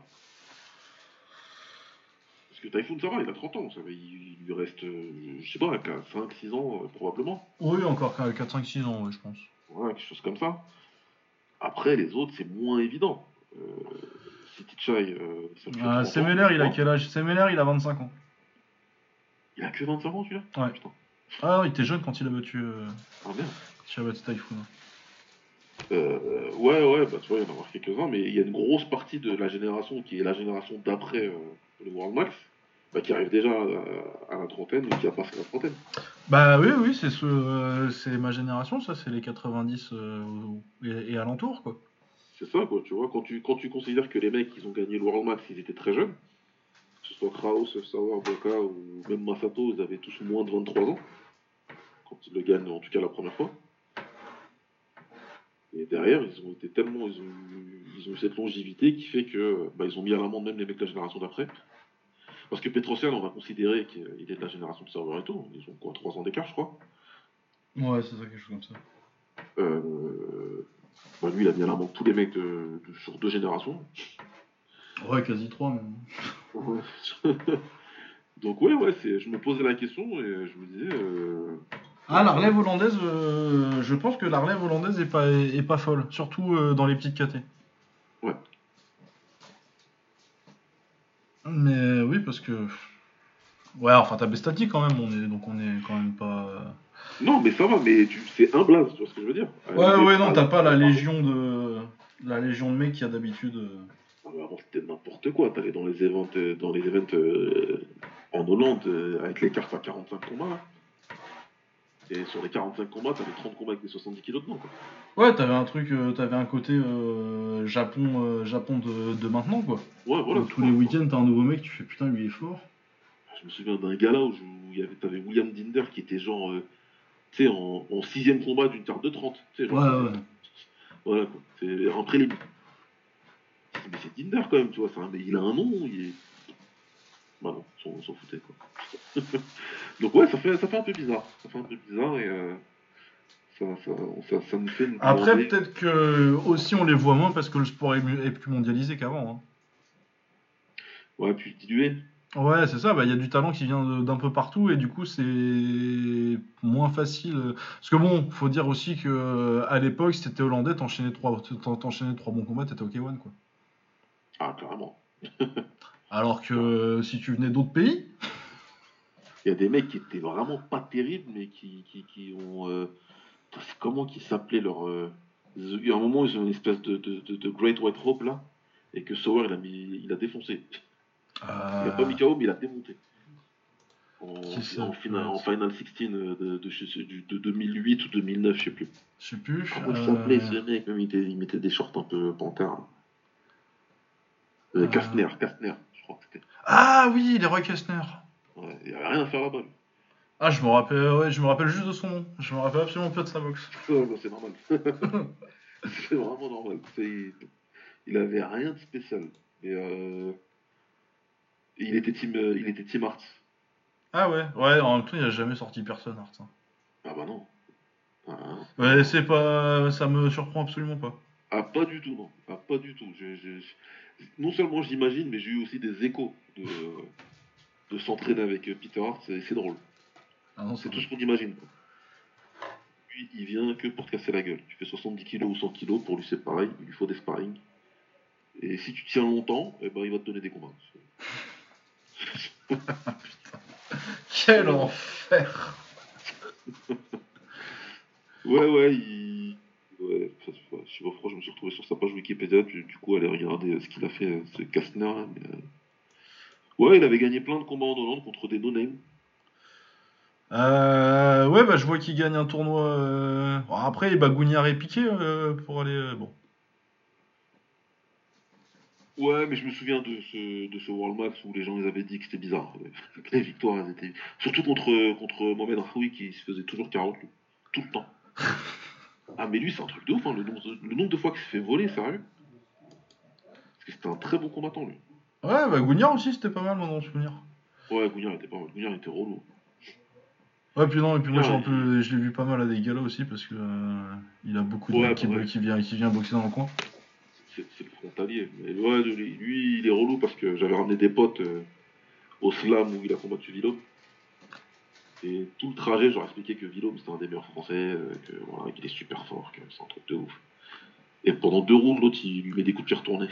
Parce que Typhoon, ça va, il a 30 ans, ça va, il, il lui reste, euh, je sais pas, 5-6 ans probablement. Oui, encore 4, 5, 6 ans, ouais, je pense. Voilà, quelque chose comme ça. Après, les autres, c'est moins évident. City Chai, ça fait 30 Euh, ans, Semeler, il a quel âge? Semeler, il a 25 ans. Il a que 25 ans celui-là Ouais. Putain. Ah, il était jeune quand il a battu, euh, Ah merde. quand il a battu Typhoon. Euh, ouais, ouais, bah tu vois, il y en a avoir quelques-uns, mais il y a une grosse partie de la génération qui est la génération d'après euh, le World Max, bah, qui arrive déjà à, à la trentaine ou qui a passé la trentaine. Bah oui, oui, c'est ce, euh, c'est ma génération, ça, c'est les 90 euh, et, et alentours, quoi. C'est ça, quoi, tu vois, quand tu, quand tu considères que les mecs, ils ont gagné le World Max, ils étaient très jeunes, que ce soit Kraus, Sauer, Boka ou même Masato, ils avaient tous moins de 23 ans, quand ils le gagnent, en tout cas la première fois. Et derrière, ils ont été tellement, ils ont, eu- ils ont eu cette longévité qui fait que, bah, ils ont mis à l'amende même les mecs de la génération d'après. Parce que Petrosian, on va considérer qu'il est de la génération de serveurs et tout, ils ont quoi, 3 ans d'écart, je crois. Ouais, c'est ça, quelque chose comme ça. Euh, bah, lui, il a mis à l'amende tous les mecs de- de- sur deux générations. Ouais, quasi 3, même. Ouais. Donc ouais, ouais, c'est, je me posais la question et je me disais, euh, Ah, la relève hollandaise, euh, je pense que la relève hollandaise est pas, est pas folle, surtout euh, dans les petites KT. Ouais. Mais oui, parce que. Ouais, enfin, t'as Bestati quand même, on est, donc on est quand même pas. non, mais ça va, mais tu, c'est un blaze, tu vois ce que je veux dire Ouais, ouais, non, ah, t'as pas la légion de. La légion de mecs qu'il y a d'habitude. Avant c'était n'importe quoi, t'allais dans les events, euh, dans les events euh, en Hollande euh, avec les cartes à 45 combats là. Et sur les 45 combats, t'avais 30 combats avec des 70 kilos dedans quoi. Ouais, t'avais un truc, euh, t'avais un côté Japon, Japon de, de maintenant, quoi. Ouais, voilà. Tous les week-ends, t'as un nouveau mec, tu fais putain, lui il est fort. Je me souviens d'un gala où, où t'avais William Dinder qui était genre, tu sais, en, en sixième combat d'une carte de 30. tu sais, genre, Ouais, ouais. Voilà, quoi. C'est un. Mais c'est Dinder quand même, tu vois. un- mais il a un nom. Il est... Bah non, on s'en foutait quoi. Donc ouais, ça fait, ça fait un peu bizarre. Ça fait un peu bizarre et euh, ça, ça, ça, ça nous fait. Après, peut-être que aussi on les voit moins parce que le sport est, plus mondialisé qu'avant. hein. Ouais, puis dilué. Ouais, c'est ça, bah, il y a du talent qui vient d'un peu partout et du coup c'est moins facile. Parce que bon, faut dire aussi que euh, à l'époque, si t'étais hollandais, t'enchaînais trois, t'enchaînais trois bons combats, t'étais ok one quoi. Ah, carrément. Alors que euh, si tu venais d'autres pays, Il y a des mecs qui étaient vraiment pas terribles, mais qui, qui, qui ont. euh, comment qu'ils s'appelaient leur. euh, Il y a un moment, ils ont une espèce de, de, de- de Great White Hope là, et que Sauer il a, mis, il a défoncé. Il a pas mis KO, mais il a démonté. En, Qui ça en, peut final, être en Final 16 de, de, de, de 2008 ou 2009, je sais plus. je sais plus. Comment il euh, s'appelait ce mec? Il, était- il mettait des shorts un peu panthère. Euh, Euh. Kastner, Kastner, je crois que c'était. Ah oui, les Roy Kessner. Ouais, il n'y avait rien à faire là-bas. lui. Ah, je me rappelle, ouais, je me rappelle juste de son nom. Je me rappelle absolument pas de sa boxe. Ouais, bah, c'est normal. c'est vraiment normal. C'est- Il avait rien de spécial. Et, euh, il était team, euh, il était team Arts. Ah ouais, ouais, en même temps, il a jamais sorti personne, Art. hein. Ah bah non. Ah, non. Ouais, c'est pas, ça me surprend absolument pas. Ah, pas du tout, non. Ah, pas du tout. Je- je- je- Non seulement j'imagine, mais j'ai eu aussi des échos de, de s'entraîner avec Peter Hart. C'est drôle. Ah C'est tout ce qu'on imagine. quoi. Lui, il vient que pour te casser la gueule. Tu fais 70 kg ou 100 kg, pour lui c'est pareil, il lui faut des sparring. Et si tu tiens longtemps, eh ben, il va te donner des combats. Quel enfer Ouais, ouais, il. Ouais, je sais pas pourquoi je me suis retrouvé sur sa page Wikipédia, du, du coup, aller regarder euh, ce qu'il a fait, euh, ce Kastner. là, mais, euh, Ouais, il avait gagné plein de combats en Hollande contre des no-names. euh, Ouais, bah je vois qu'il gagne un tournoi. euh, bon, après, bah, Gougnard est piqué euh, pour aller. bon. Ouais, mais je me souviens de ce, de ce World Max où les gens ils avaient dit que c'était bizarre. Que Les victoires, elles étaient. Surtout contre, contre Mohamed Rahoui qui se faisait toujours 40 lui. tout le temps. Ah, mais lui, c'est un truc de ouf, hein, le, nombre, de- le nombre de fois qu'il s'est fait voler, sérieux. Parce que c'était un très bon combattant, lui. Ouais, bah Gougnard aussi, c'était pas mal, moi, dans le souvenir. Ouais, Gougnard était pas mal. Gougnard était relou. Ouais, puis non, et puis moi, Ouais, peu, je l'ai vu pas mal à des galas aussi parce que euh, il a beaucoup de Ouais, qui, ouais. qui vient, qui vient boxer dans le coin. C'est le frontalier. Mais ouais, lui, il est relou parce que j'avais ramené des potes euh, au slam où il a combattu Villaume. Et tout le trajet, je leur expliqué que Villaume c'était un des meilleurs français, euh, que voilà, qu'il est super fort, que c'est un truc de ouf. Et pendant deux rounds, l'autre il lui met des coups de pied retournés.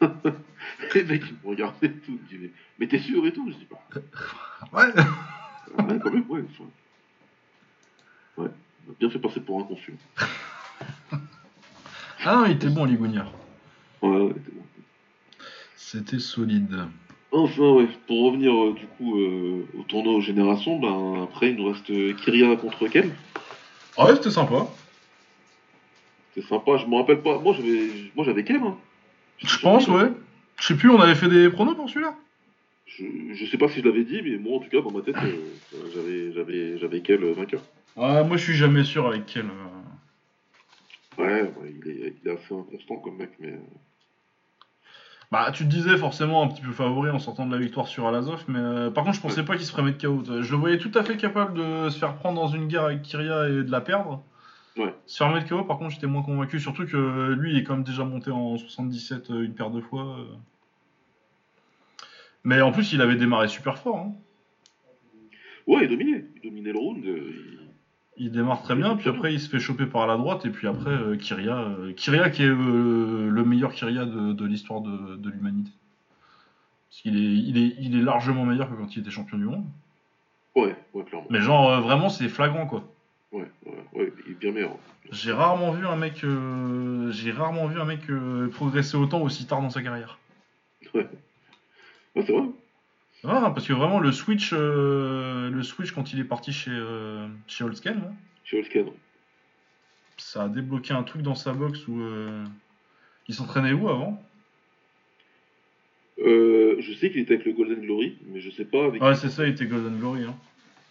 les mecs ils me regardaient et tout. Ils me disaient, mais t'es sûr et tout? Je dis pas. Ouais Ouais, quand même, ouais. enfin. Ouais, il m'a bien fait passer pour un consul. Ah non, il était bon, Gougnard. Ouais, ouais, c'est bon. C'était solide. Enfin, ouais, pour revenir euh, du coup euh, au tournoi aux générations, ben après il nous reste euh, Kyria contre Ken. Ah ouais, c'était sympa. C'est sympa, je me rappelle pas. Moi j'avais moi j'avais Ken. Hein. Je pense, ouais. Je sais plus, on avait fait des pronos pour celui-là Je, je sais pas si je l'avais dit, mais moi en tout cas dans ma tête j'avais j'avais j'avais euh, vainqueur. Ah, moi, je suis jamais sûr avec quel. Ouais, ouais, il, est, il est assez inconstant comme mec, mais. Bah, tu te disais forcément un petit peu favori en sortant de la victoire sur Alazov, mais euh, par contre, je pensais pas qu'il se ferait mettre KO. Je le voyais tout à fait capable de se faire prendre dans une guerre avec Kyria et de la perdre. Ouais. Se faire mettre KO, par contre, j'étais moins convaincu, surtout que lui, il est quand même déjà monté en 77 euh, une paire de fois. euh. Mais en plus, il avait démarré super fort. hein. Ouais, il dominait. Il dominait le round. il- Il démarre très bien, puis après il se fait choper par la droite, et puis après euh, Kyria, euh, Kyria qui est euh, le meilleur Kyria de, de l'histoire de, de l'humanité. Parce qu'il est, il est, il est largement meilleur que quand il était champion du monde. Ouais, ouais, clairement. Mais genre vraiment c'est flagrant quoi. Ouais, ouais, ouais, il est bien meilleur. J'ai rarement vu un mec, euh, j'ai rarement vu un mec progresser autant aussi tard dans sa carrière. Ouais, c'est vrai. Ah, parce que vraiment le switch, euh, le switch quand il est parti chez euh, chez Holtzken, là, Chez Holsken. ça a débloqué un truc dans sa boxe où euh, il s'entraînait où avant? Euh, je sais qu'il était avec le Golden Glory, mais je sais pas avec. Ouais, c'est ça, il était Golden Glory. Hein.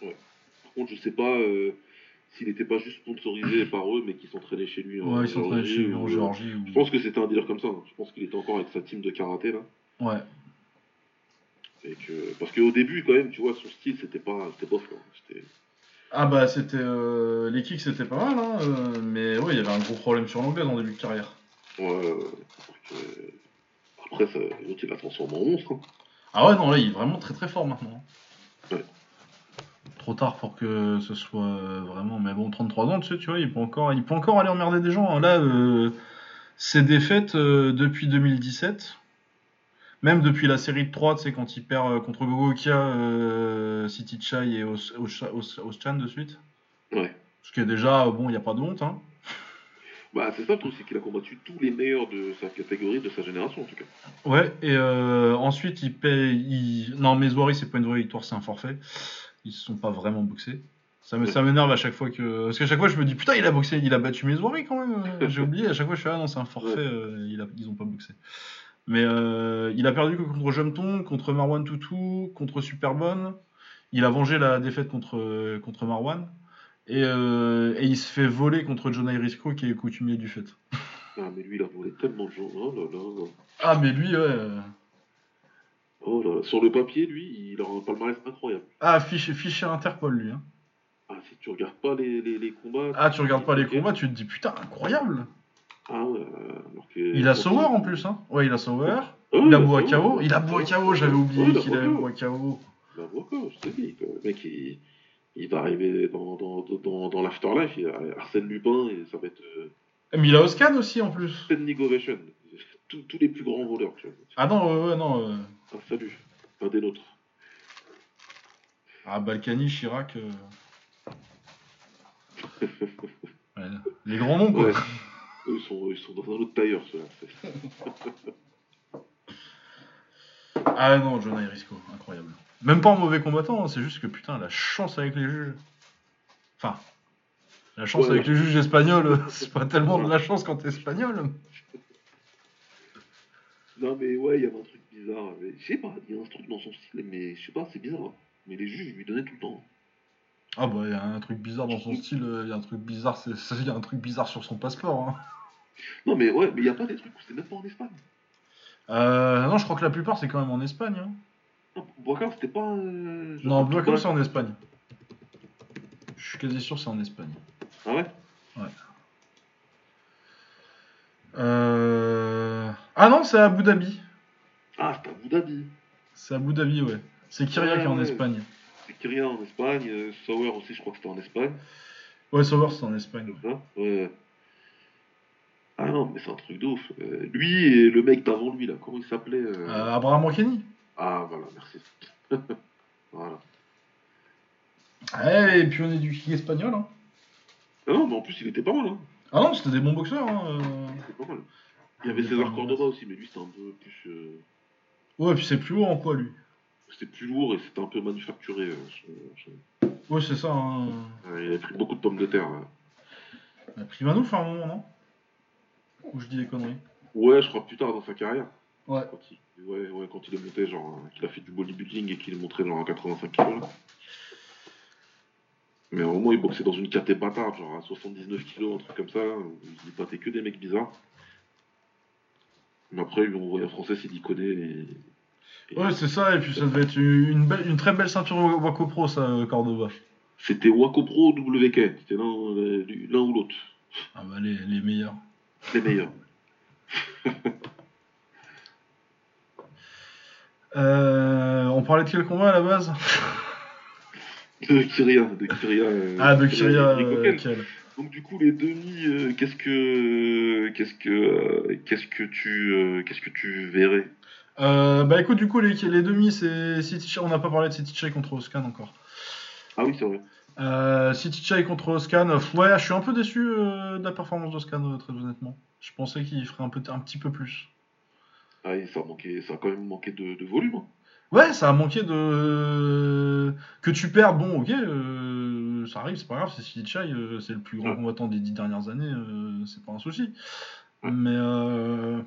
Par contre, je sais pas euh, s'il était pas juste sponsorisé par eux, mais qu'il s'entraînait chez lui. en Ouais, il s'entraînait Géorgie chez lui ou- en Géorgie. Je ou- pense que c'était un délire comme ça. hein. Je pense qu'il était encore avec sa team de karaté là. Ouais. Et que... Parce qu'au début, quand même, tu vois, son style, c'était pas, c'était bof. Quoi. C'était... Ah bah c'était euh, les kicks c'était pas mal hein, euh, mais ouais il y avait un gros problème sur l'anglaise en début de carrière. Ouais, Après, ça, l'autre, il l'a transformé en monstre. hein. Ah ouais non là il est vraiment très très fort maintenant. Ouais. Trop tard pour que ce soit euh, vraiment mais bon 33 ans tu sais tu vois il peut encore il peut encore aller emmerder des gens hein. là euh, ses défaites depuis 2017 même depuis la série de 3 tu sais quand il perd euh, contre Gogokia euh, City Chai et Os- Os- Os- Oschan de suite. Ouais. Ce qui est déjà bon il y a pas de honte hein. Bah, c'est ça le truc, c'est qu'il a combattu tous les meilleurs de sa catégorie, de sa génération en tout cas. Ouais, et euh, ensuite il paye. Il... Non, mais Zouari, c'est pas une vraie victoire, c'est un forfait. Ils se sont pas vraiment boxés. Ça Ouais. m'énerve à chaque fois que. Parce qu'à chaque fois je me dis putain, il a boxé, il a battu mes Zouari quand même. J'ai oublié, à chaque fois je fais ah non, c'est un forfait, Ouais. euh, ils ont pas boxé. Mais euh, il a perdu que contre Jumpton, contre Marwan Toutou, contre Superbonne. Il a vengé la défaite contre, contre Marwan. Et, euh, et il se fait voler contre Jonah Risco qui est coutumier du fait. Ah, mais lui, il a volé tellement de gens. Oh là là. Ah, mais lui, ouais. euh, Oh là là. Sur le papier, lui, il a un palmarès incroyable. Ah, fichier, fichier Interpol, lui. Hein. Ah, si tu regardes pas les, les, les combats. Ah, tu regardes pas les combats, tu te dis putain, incroyable. Ah euh, alors que- Il a Sauer en plus, hein. Ouais, il a Sauer. Ah, Il a ouais, Boakao. Il a Boakao, j'avais oublié qu'il avait Boakao. Il a Boakao, je te dis. Le mec, il, il va arriver dans, dans, dans, dans l'afterlife, il a Arsène Lupin, et ça va être euh, Mais il a Oscan aussi en plus. standing ovation. Tous, tous les plus grands voleurs, tu vois. Ah non, ouais, ouais, non. euh, Ah, salut. Un des nôtres. Ah, Balkany, Chirac. euh, ouais, les grands noms, quoi. Ouais. Eux, ils sont, ils sont dans un autre tailleur, ceux-là. Ah non, Jonah Risco, incroyable. Même pas un mauvais combattant, hein, c'est juste que putain, la chance avec les juges. Enfin, la chance Ouais, avec les juges espagnols, c'est pas tellement de la chance quand t'es espagnol. Non, mais ouais, il y avait un truc bizarre. mais Je sais pas, il y a un truc dans son style, mais je sais pas, c'est bizarre. hein. Mais les juges, ils lui donnaient tout le temps. Ah bah, il y a un truc bizarre dans son style, il y a un truc bizarre, c'est- y a un truc bizarre sur son passeport. Hein. Non, mais ouais, mais il y a pas des trucs où c'est même pas en Espagne. Euh, non, je crois que la plupart c'est quand même en Espagne. Hein. Non, Boiscard, c'était pas. euh, Non, c'est en Espagne. Je suis quasi sûr que c'est en Espagne. Ah ouais Euh... Ah non, c'est à Abu Dhabi. Ah, c'est à Abu Dhabi. C'est à Abu Dhabi, ouais. C'est Kyria Ouais, qui est en ouais. Espagne. Kyria en Espagne. euh, Sauer aussi, je crois que c'était en Espagne. Ouais, Sauer c'est en Espagne. ouais. C'est ça Ouais. Ah non, mais c'est un truc de ouf. Euh, lui et le mec d'avant lui, là, comment il s'appelait euh Euh, Abraham Wakeni. Ah, voilà, merci. voilà. Ouais, et puis on est du kick espagnol. Hein. Ah non, mais en plus, il était pas mal. Hein. Ah non, c'était des bons boxeurs. Hein. pas mal. Il y avait César Cordoba aussi, mais lui, c'était un peu plus. Ouais, puis c'est plus haut en poids lui. C'était plus lourd et c'était un peu manufacturé. euh, Ouais, c'est ça. Hein. Ouais, il avait pris beaucoup de pommes de terre. hein. Il a pris Manouf à un moment, non? Ou je dis des conneries? Ouais, je crois plus tard dans sa carrière. Ouais. Quand il, ouais, ouais, quand il est monté, genre, euh, qu'il a fait du bodybuilding et qu'il est montré genre à 85 kilos là. Mais au moins, il boxait dans une caté bâtarde, genre à 79 kilos, un truc comme ça, où il battait que des mecs bizarres. Mais après, lui ont envoyé un français, s'il y connaît. Et... Ouais, c'est ça, et puis ça devait être une, belle, une très belle ceinture Waco Pro, ça, euh, Cordoba. C'était Waco Pro ou WK, c'était l'un euh, l'un ou l'autre. Ah bah, les, les meilleurs. Les meilleurs. Euh, on parlait de quel combat à la base? De Kyria, de Kyria. euh, Ah, de Kyria. Euh, Donc du coup les demi, qu'est-ce que qu'est-ce que qu'est-ce que tu qu'est-ce que tu verrais? Euh, bah écoute, du coup, les, les demi, c'est City Chai- On n'a pas parlé de City Chai contre Oscan encore. Ah oui c'est vrai. Euh, City Chai contre Oscan, ouais, je suis un peu déçu euh, de la performance d'Oscan, très honnêtement. Je pensais qu'il ferait un, peu, un petit peu plus. Ah oui, ça a manqué, ça a quand même manqué de, de volume. hein. Ouais, ça a manqué de. Que tu perds, bon, ok, euh, ça arrive, c'est pas grave, c'est City Chai, c'est le plus grand Ouais. combattant des dix dernières années, c'est pas un souci. Ouais. Mais.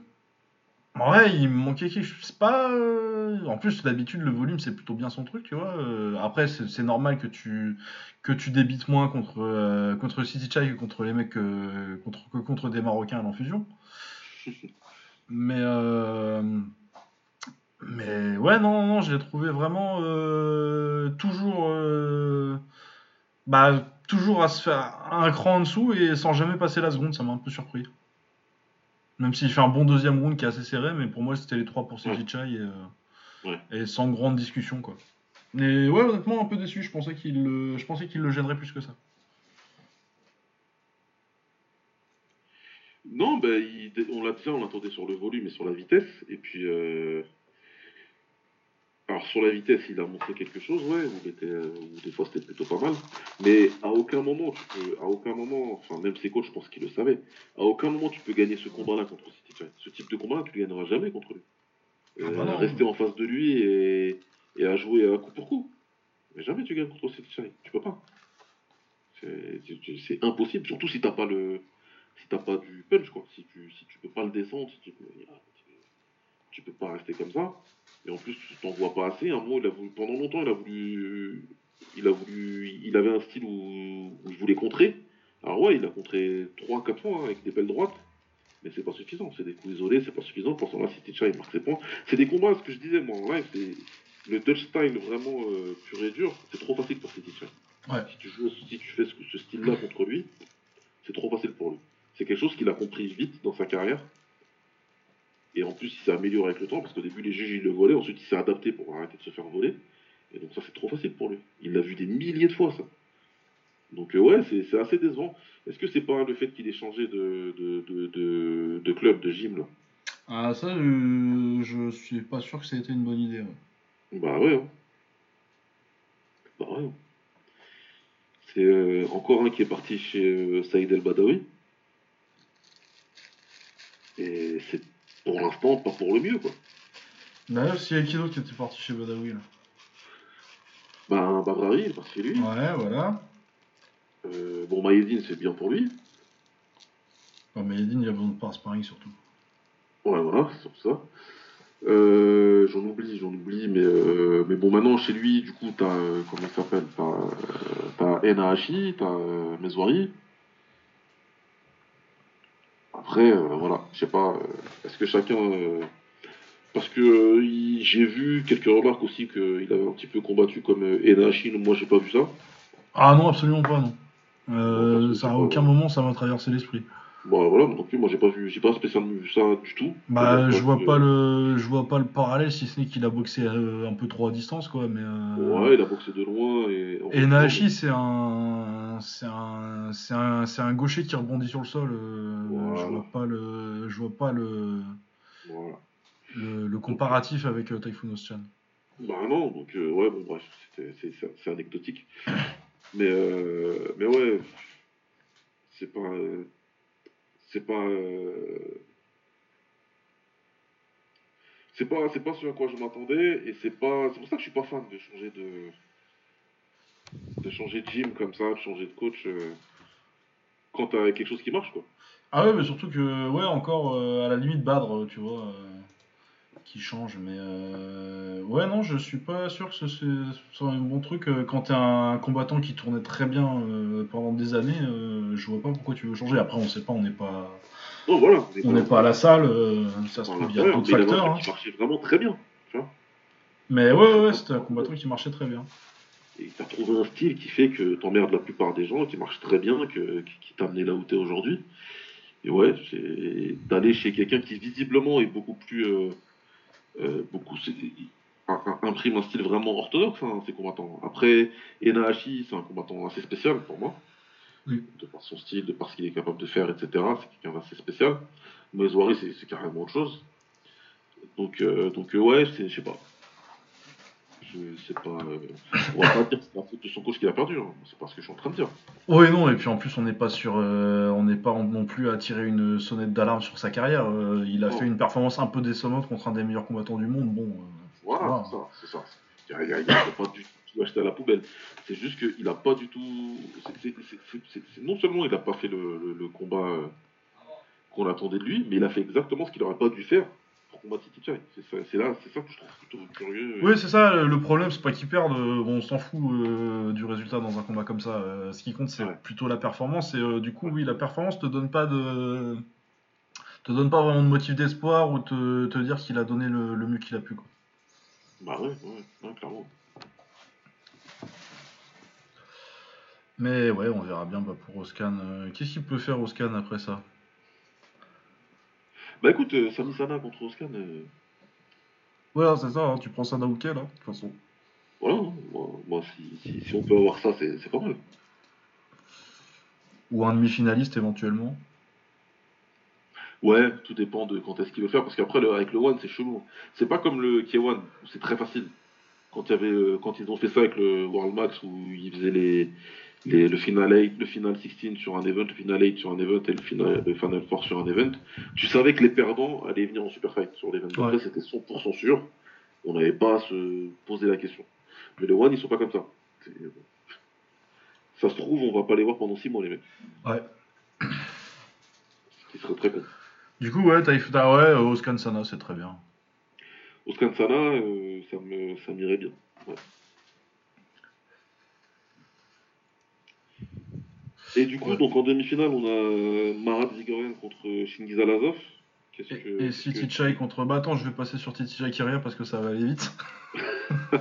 Ouais, il me manquait quelque chose. C'est pas. euh, En plus, d'habitude, le volume, c'est plutôt bien son truc, tu vois. euh, Après, c'est c'est normal que tu que tu débites moins contre euh, contre City Chai que contre les mecs euh, contre que contre des Marocains à l'enfusion. Mais euh, Mais ouais, non, non, je l'ai trouvé vraiment euh, toujours, euh, bah, toujours à se faire un cran en dessous et sans jamais passer la seconde, ça m'a un peu surpris. Même s'il fait un bon deuxième round qui est assez serré, mais pour moi c'était les trois pour Sidi Chai et, euh, et, sans grande discussion quoi. Mais ouais, honnêtement un peu déçu, je pensais qu'il le, je pensais qu'il le gênerait plus que ça. Non, ben, on l'a on l'attendait sur le volume et sur la vitesse. Et puis, euh, alors sur la vitesse, il a montré quelque chose, ouais, où, des fois c'était plutôt pas mal. Mais à aucun moment, tu peux, à aucun moment, enfin même ses coachs, je pense qu'ils le savaient, à aucun moment tu peux gagner ce combat-là contre City Ce type de combat-là, tu ne gagneras jamais contre lui. Ah bah euh, rester en face de lui et, à jouer à coup pour coup. Mais jamais tu gagnes contre City Tu peux pas. C'est impossible, surtout si t'as pas le, si t'as pas du punch, quoi. Si tu, si tu peux pas le descendre, si tu, tu peux pas rester comme ça. Et en plus, tu t'en vois pas assez. Un moment, il a voulu, pendant longtemps, il a voulu, il a voulu, il avait un style où, où il voulait contrer. Alors ouais, il a contré 3-4 fois hein, avec des belles droites, mais c'est pas suffisant. C'est des coups isolés, c'est pas suffisant. Pour ça, là, si Ticha, il marque ses points. C'est des combats, ce que je disais moi en live, c'est le Dutch style vraiment euh, pur et dur. C'est trop facile pour City ouais. Si tu joues, si tu fais ce, ce style-là contre lui, c'est trop facile pour lui. C'est quelque chose qu'il a compris vite dans sa carrière. Et en plus, il s'est amélioré avec le temps, parce qu'au début, les juges, ils le volaient, ensuite, il s'est adapté pour arrêter de se faire voler. Et donc, ça, c'est trop facile pour lui. Il l'a vu des milliers de fois, ça. Donc, euh, ouais, c'est assez décevant. Est-ce que c'est pas le fait qu'il ait changé de, de, de, club, de gym, là? Ah, ça, je, je suis pas sûr que ça ait été une bonne idée. Bah ouais. Hein. Bah ouais. Hein. C'est euh, encore un qui est parti chez euh, Saïd El Badawi. Et c'est pour l'instant pas pour le mieux, quoi. D'ailleurs, s'il y a qui d'autre qui était parti chez Badawi, là Ben, Babrari, il est parti chez lui. Ouais, voilà. Euh, bon, Maïdine, c'est bien pour lui. Bon, Maïdine, il a besoin de par sparring surtout. Ouais, voilà, c'est sur ça. Euh, j'en oublie, j'en oublie, mais, euh, mais bon, maintenant, chez lui, du coup, t'as, euh, comment il s'appelle T'as, t'as t'as Mezouari. Après, euh, voilà, je sais pas, euh, est-ce que chacun. Euh, parce que j'ai vu quelques remarques aussi qu'il avait un petit peu combattu comme Enashi, moi j'ai pas vu ça. Ah non, absolument pas, non. ça, à aucun moment ça m'a traversé l'esprit. Bah voilà, non plus, moi j'ai pas vu, j'ai pas spécialement vu ça du tout. Bah je vois pas le, je vois pas le parallèle si ce n'est qu'il a boxé euh, un peu trop à distance quoi, mais. Euh, ouais, il a boxé de loin et. Et Nahashi c'est un, c'est un, c'est un, c'est un gaucher qui rebondit sur le sol. Euh, je vois pas le, je vois pas le. Voilà. Le, comparatif avec euh, Typhoon Ocean. Bah non, donc ouais bon bref, c'est anecdotique. Mais mais ouais, c'est pas c'est pas euh, c'est pas c'est pas ce à quoi je m'attendais et c'est pas c'est pour ça que je suis pas fan de changer de de changer de gym comme ça de changer de coach euh, quand t'as quelque chose qui marche quoi. Ah ouais mais surtout que ouais encore euh, à la limite Badre tu vois qui change. Mais euh, ouais, non, je suis pas sûr que ce soit un bon truc. Euh, quand t'es un combattant qui tournait très bien euh, pendant des années, je vois pas pourquoi tu veux changer. Après, on sait pas, on n'est pas. Non, voilà, on n'est pas, à la salle, ça se trouve, il y a d'autres facteurs. Hein. Qui marchait vraiment très bien. Tu vois mais ouais, ouais, ouais c'était un combattant qui marchait très bien. Et t'as trouvé un style qui fait que t'emmerdes la plupart des gens, qui marche très bien, que, qui t'a amené là où t'es aujourd'hui. Et ouais, d'aller chez quelqu'un qui visiblement est beaucoup plus euh, beaucoup imprime un style vraiment orthodoxe, hein, ces combattants. Après, Enahashi, c'est un combattant assez spécial pour moi. De par son style, de par ce qu'il est capable de faire, etc. C'est quelqu'un d'assez spécial. Mais Zouari, c'est carrément autre chose. Donc, euh, donc euh, ouais, je sais pas. Sais pas. on va pas dire que c'est la faute de son coach qu'il a perdu. Hein. C'est pas ce que je suis en train de dire. Oui, non, et puis en plus, on n'est pas sur, euh, on n'est pas non plus à tirer une sonnette d'alarme sur sa carrière. Euh, il a fait une performance un peu décevante contre un des meilleurs combattants du monde. Bon. Euh, voilà, c'est ça, c'est ça. Il n'a pas du tout acheté à la poubelle. C'est juste qu'il n'a pas du tout. non seulement il n'a pas fait le, combat qu'on attendait de lui, mais il a fait exactement ce qu'il n'aurait pas dû faire c'est là, c'est ça que je trouve plutôt curieux. Oui, c'est ça. Le problème, c'est pas qu'il perde. Euh, on s'en fout euh, du résultat dans un combat comme ça. Euh, ce qui compte, c'est plutôt la performance. Et du coup, oui, la performance te donne pas de, te donne pas vraiment de motif d'espoir ou te, te dire qu'il a donné le, mieux qu'il a pu. Quoi. Bah ouais, ouais, clairement. Mais ouais, on verra bien bah, pour Oscan. Qu'est-ce qu'il peut faire Oscan après ça? Bah écoute, euh, Sami Sana contre Oscan. Euh... Ouais, c'est ça, hein, tu prends Sana ou là, de toute façon. Voilà, hein, moi, si, si, on peut avoir ça, c'est pas mal. Ou un demi-finaliste éventuellement. Ouais, tout dépend de quand est-ce qu'il veut faire, parce qu'après, avec le One, c'est chelou. C'est pas comme le K1, c'est très facile. Quand, y avait, euh, quand ils ont fait ça avec le World Max, où ils faisaient les, les, le final 8, le final 16 sur un event, le final 8 sur un event et le final, le final 4 sur un event, tu savais que les perdants allaient venir en super fight sur l'event. Après, c'était 100% sûr. On n'avait pas à se poser la question. Mais les One, ils sont pas comme ça. Ça se trouve, on va pas les voir pendant 6 mois, les mecs. Ouais. Ce qui serait très con. Du coup, ouais, t'as, ouais, Oscan Sana, c'est très bien. Oscan Sana, euh, ça, me, ça m'irait bien. Ouais. Et du coup, donc en demi-finale, on a Marat Vigorian contre Shingiz Alazov. et, City Chai contre. Bah attends, je vais passer sur City Chai Kiria parce que ça va aller vite.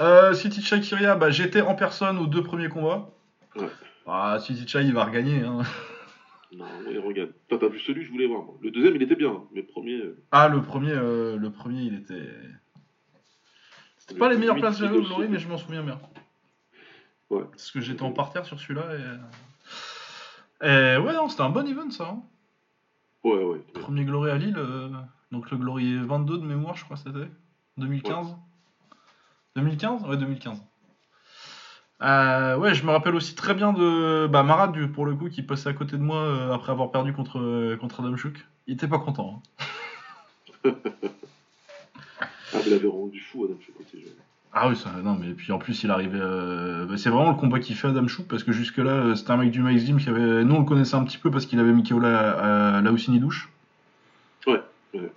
euh, City Chai Kiria, bah, j'étais en personne aux deux premiers combats. Ouais. Ah, City Chai, il va regagner. Hein. Non, il regarde. T'as vu celui que je voulais voir. Le deuxième, il était bien, mais le premier. Euh, ah, le premier, euh, le premier, il était. C'était pas les meilleures places de Glory, mais je m'en souviens bien. Ouais. Parce que j'étais en parterre sur celui-là et. et ouais, non, c'était un bon event ça. Hein. Ouais, ouais. Premier Glory à Lille, euh, donc le Glory 22 de mémoire, je crois, c'était 2015. 2015 Ouais, 2015. Euh, ouais, je me rappelle aussi très bien de bah, Marat, pour le coup, qui passait à côté de moi euh, après avoir perdu contre, euh, contre Adam Chouk. Il était pas content. Hein. ah, mais il avait rendu fou Adam Chouk aussi. Ah oui, ça, non, mais puis en plus, il arrivait. Bah, c'est vraiment le combat qui fait Adam Chouk parce que jusque-là, c'était un mec du Maxim qui avait. Nous, on le connaissait un petit peu parce qu'il avait Mikaola à, aussi ni douche. Ouais, ouais.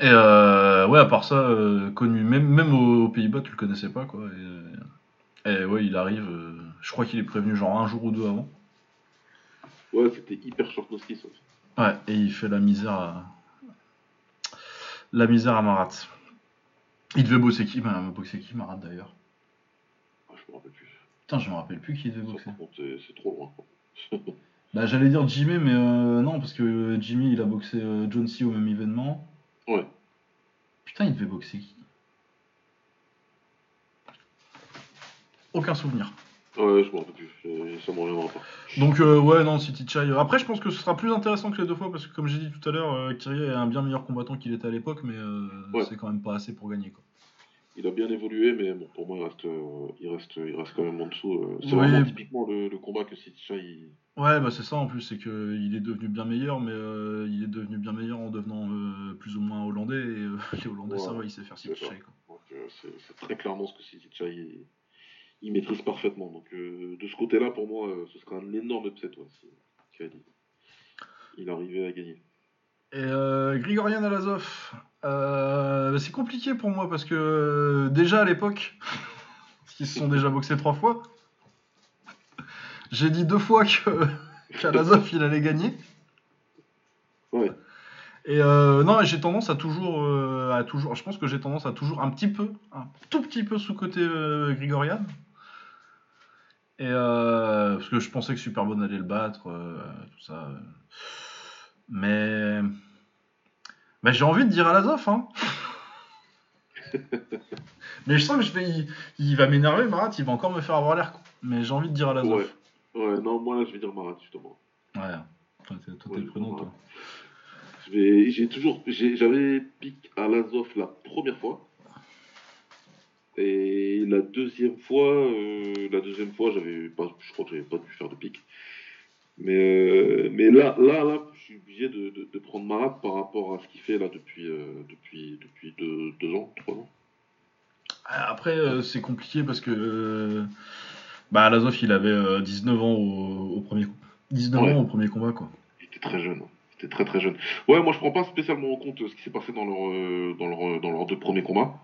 Et ouais, à part ça, connu, même, même aux, Pays-Bas, tu le connaissais pas, quoi. Et, et ouais, il arrive. Euh, je crois qu'il est prévenu genre un jour ou deux avant. Ouais, c'était hyper short notice. Ouais, et il fait la misère à. La misère à Marat. Il devait bosser qui? Bah, boxer qui, Marat d'ailleurs? Ah, Je me rappelle plus. Putain, je me rappelle plus qui devait boxer. C'est trop loin. bah, j'allais dire Jimmy, mais euh, non, parce que Jimmy il a boxé euh, John C au même événement. Ouais. Putain, il devait boxer qui? Aucun souvenir. Ouais, je m'en rappelle plus, ça me reviendra pas. Donc, euh, ouais, non, City Chai. Après, je pense que ce sera plus intéressant que les deux fois parce que, comme j'ai dit tout à l'heure, euh, est un bien meilleur combattant qu'il était à l'époque, mais euh, c'est quand même pas assez pour gagner. Quoi. Il a bien évolué, mais bon, pour moi, il reste, il reste, il reste quand même en dessous. c'est vraiment typiquement le, combat que City Chai. Ouais, bah c'est ça en plus, c'est qu'il est devenu bien meilleur, mais il est devenu bien meilleur en devenant plus ou moins hollandais, et les Hollandais, ça va, il sait faire City Chai. C'est très clairement ce que City Chai il maîtrise parfaitement. Donc euh, de ce côté-là, pour moi, euh, ce sera un énorme upset, ouais, Il arrivait à gagner. Et euh, Grigorian Alazov, euh, c'est compliqué pour moi parce que déjà à l'époque, parce qu'ils se sont déjà boxés trois fois, j'ai dit deux fois que qu'Alazov il allait gagner. Ouais. Et euh, non, j'ai tendance à toujours, à toujours, je pense que j'ai tendance à toujours un petit peu, un tout petit peu sous côté Grigorian. Et euh, parce que je pensais que Superbone allait le battre, euh, tout ça. Mais, mais j'ai envie de dire à Lazov, hein. mais je sens que je vais, il, va m'énerver, Marat, il va encore me faire avoir l'air. Mais j'ai envie de dire à Lazov. Ouais. ouais, non, moi là, je vais dire Marat, justement. Ouais, toi, t'es, toi, le prénom, toi. J'ai toujours, j'avais piqué à Lazov la première fois. Et la deuxième fois, euh, la deuxième fois, j'avais pas, je crois que j'avais pas dû faire de pic. Mais, euh, mais là, là, là, je suis obligé de, de, prendre Marat par rapport à ce qu'il fait là depuis, euh, depuis, depuis deux, ans, trois ans. Après, c'est compliqué parce que bah, Lazov, il avait 19 ans au, premier 19 ans au premier combat, quoi. Il était très jeune. Il était très très jeune. Ouais, moi je prends pas spécialement en compte ce qui s'est passé dans leur, dans leur, dans leurs deux premiers combats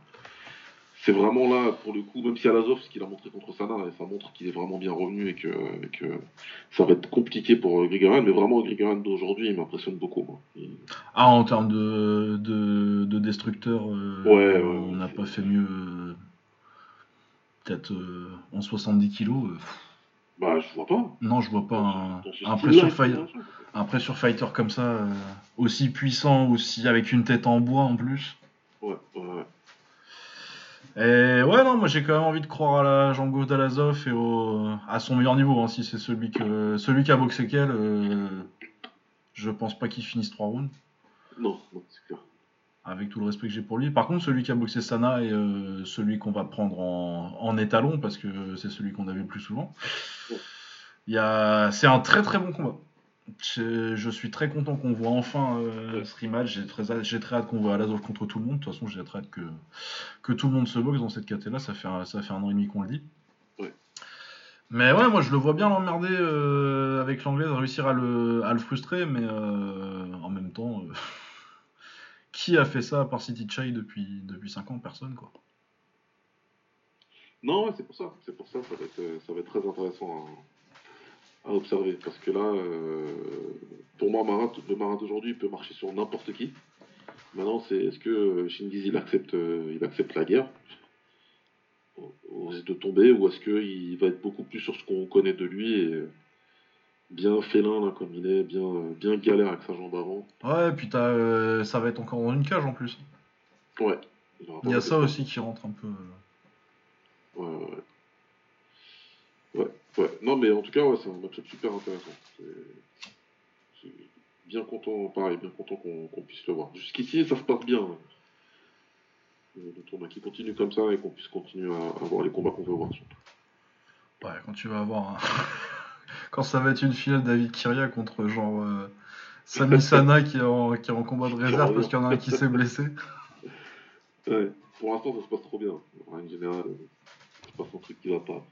c'est vraiment là, pour le coup, même si Alazov, ce qu'il a montré contre Sana, ça montre qu'il est vraiment bien revenu et que, ça va être compliqué pour Grigorian, mais vraiment Grigorian d'aujourd'hui, il m'impressionne beaucoup. Ah, en termes de, de, de destructeur, euh, on n'a pas fait mieux. Euh, peut-être euh, en 70 kilos. bah, je vois pas. Non, je vois pas un, un, pressure fighter, un pressure fighter comme ça, aussi puissant, aussi avec une tête en bois en plus. Ouais, ouais, ouais. Et ouais, non, moi j'ai quand même envie de croire à la Django Dalazov et au, à son meilleur niveau. Hein, si c'est celui, que, celui qui a boxé qu'elle, euh, je pense pas qu'il finisse 3 rounds. Non, non c'est clair. Avec tout le respect que j'ai pour lui. Par contre, celui qui a boxé Sana est euh, celui qu'on va prendre en, en, étalon parce que c'est celui qu'on a vu le plus souvent. Il y a... C'est un très très bon combat. Je, suis très content qu'on voit enfin euh, ce rematch. J'ai très, très hâte qu'on voit Alazov contre tout le monde. De toute façon, j'ai très hâte que, que tout le monde se boxe dans cette catégorie là. Ça fait, un, ça fait un an et demi qu'on le dit. Mais ouais, moi je le vois bien l'emmerder euh, avec l'anglais, réussir à le, à le frustrer, mais euh, en même temps, qui a fait ça à part City Chai depuis, depuis 5 ans? Personne quoi. Non, c'est pour ça. C'est pour ça, ça va, être, ça va être très intéressant. Hein à observer. Parce que là, euh, pour moi, Marat, le Marat d'aujourd'hui peut marcher sur n'importe qui. Maintenant, c'est est-ce que Shingiz il accepte, euh, il accepte la guerre? Au risque de tomber ou est-ce qu'il va être beaucoup plus sur ce qu'on connaît de lui et bien félin là, comme il est, bien, bien galère avec sa jambe avant? Ouais, et puis euh, ça va être encore dans une cage en plus. Ouais. Il y a ça aussi qui rentre un peu. Ouais, ouais. Ouais, ouais. Non, mais en tout cas, ouais, c'est un match super intéressant. C'est bien content, pareil, bien content qu'on puisse le voir. Jusqu'ici, ça se passe bien. Hein. Le tournoi qui continue comme ça et qu'on puisse continuer à, voir les combats qu'on veut voir. Ouais, quand tu vas avoir quand ça va être une finale David Kiria contre genre euh, Sami Sana qui est, en, qui est en combat de réserve parce qu'il y en a un qui s'est blessé. Ouais, pour l'instant ça se passe trop bien. En général, c'est pas son truc qui va pas.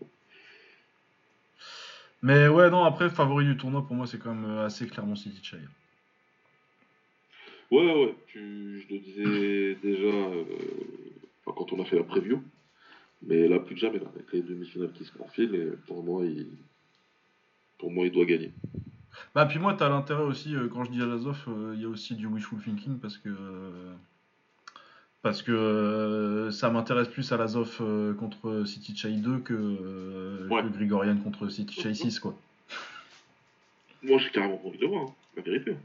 Mais ouais, non, après, favori du tournoi, pour moi, c'est quand même euh, assez clairement City Chai. Ouais, ouais, tu, je le disais déjà euh, quand on a fait la preview. Mais là, plus que jamais, avec les demi-finales qui se profilent, et pour moi, il, pour moi, il doit gagner. Bah, puis moi, tu as l'intérêt aussi, euh, quand je dis Alazov, il y a aussi du wishful thinking parce que parce que euh, ça m'intéresse plus à l'Azov euh, contre City Chai 2 que, euh, Grigorian contre City Chai 6 quoi. Moi j'ai carrément envie de voir, hein, la vérité.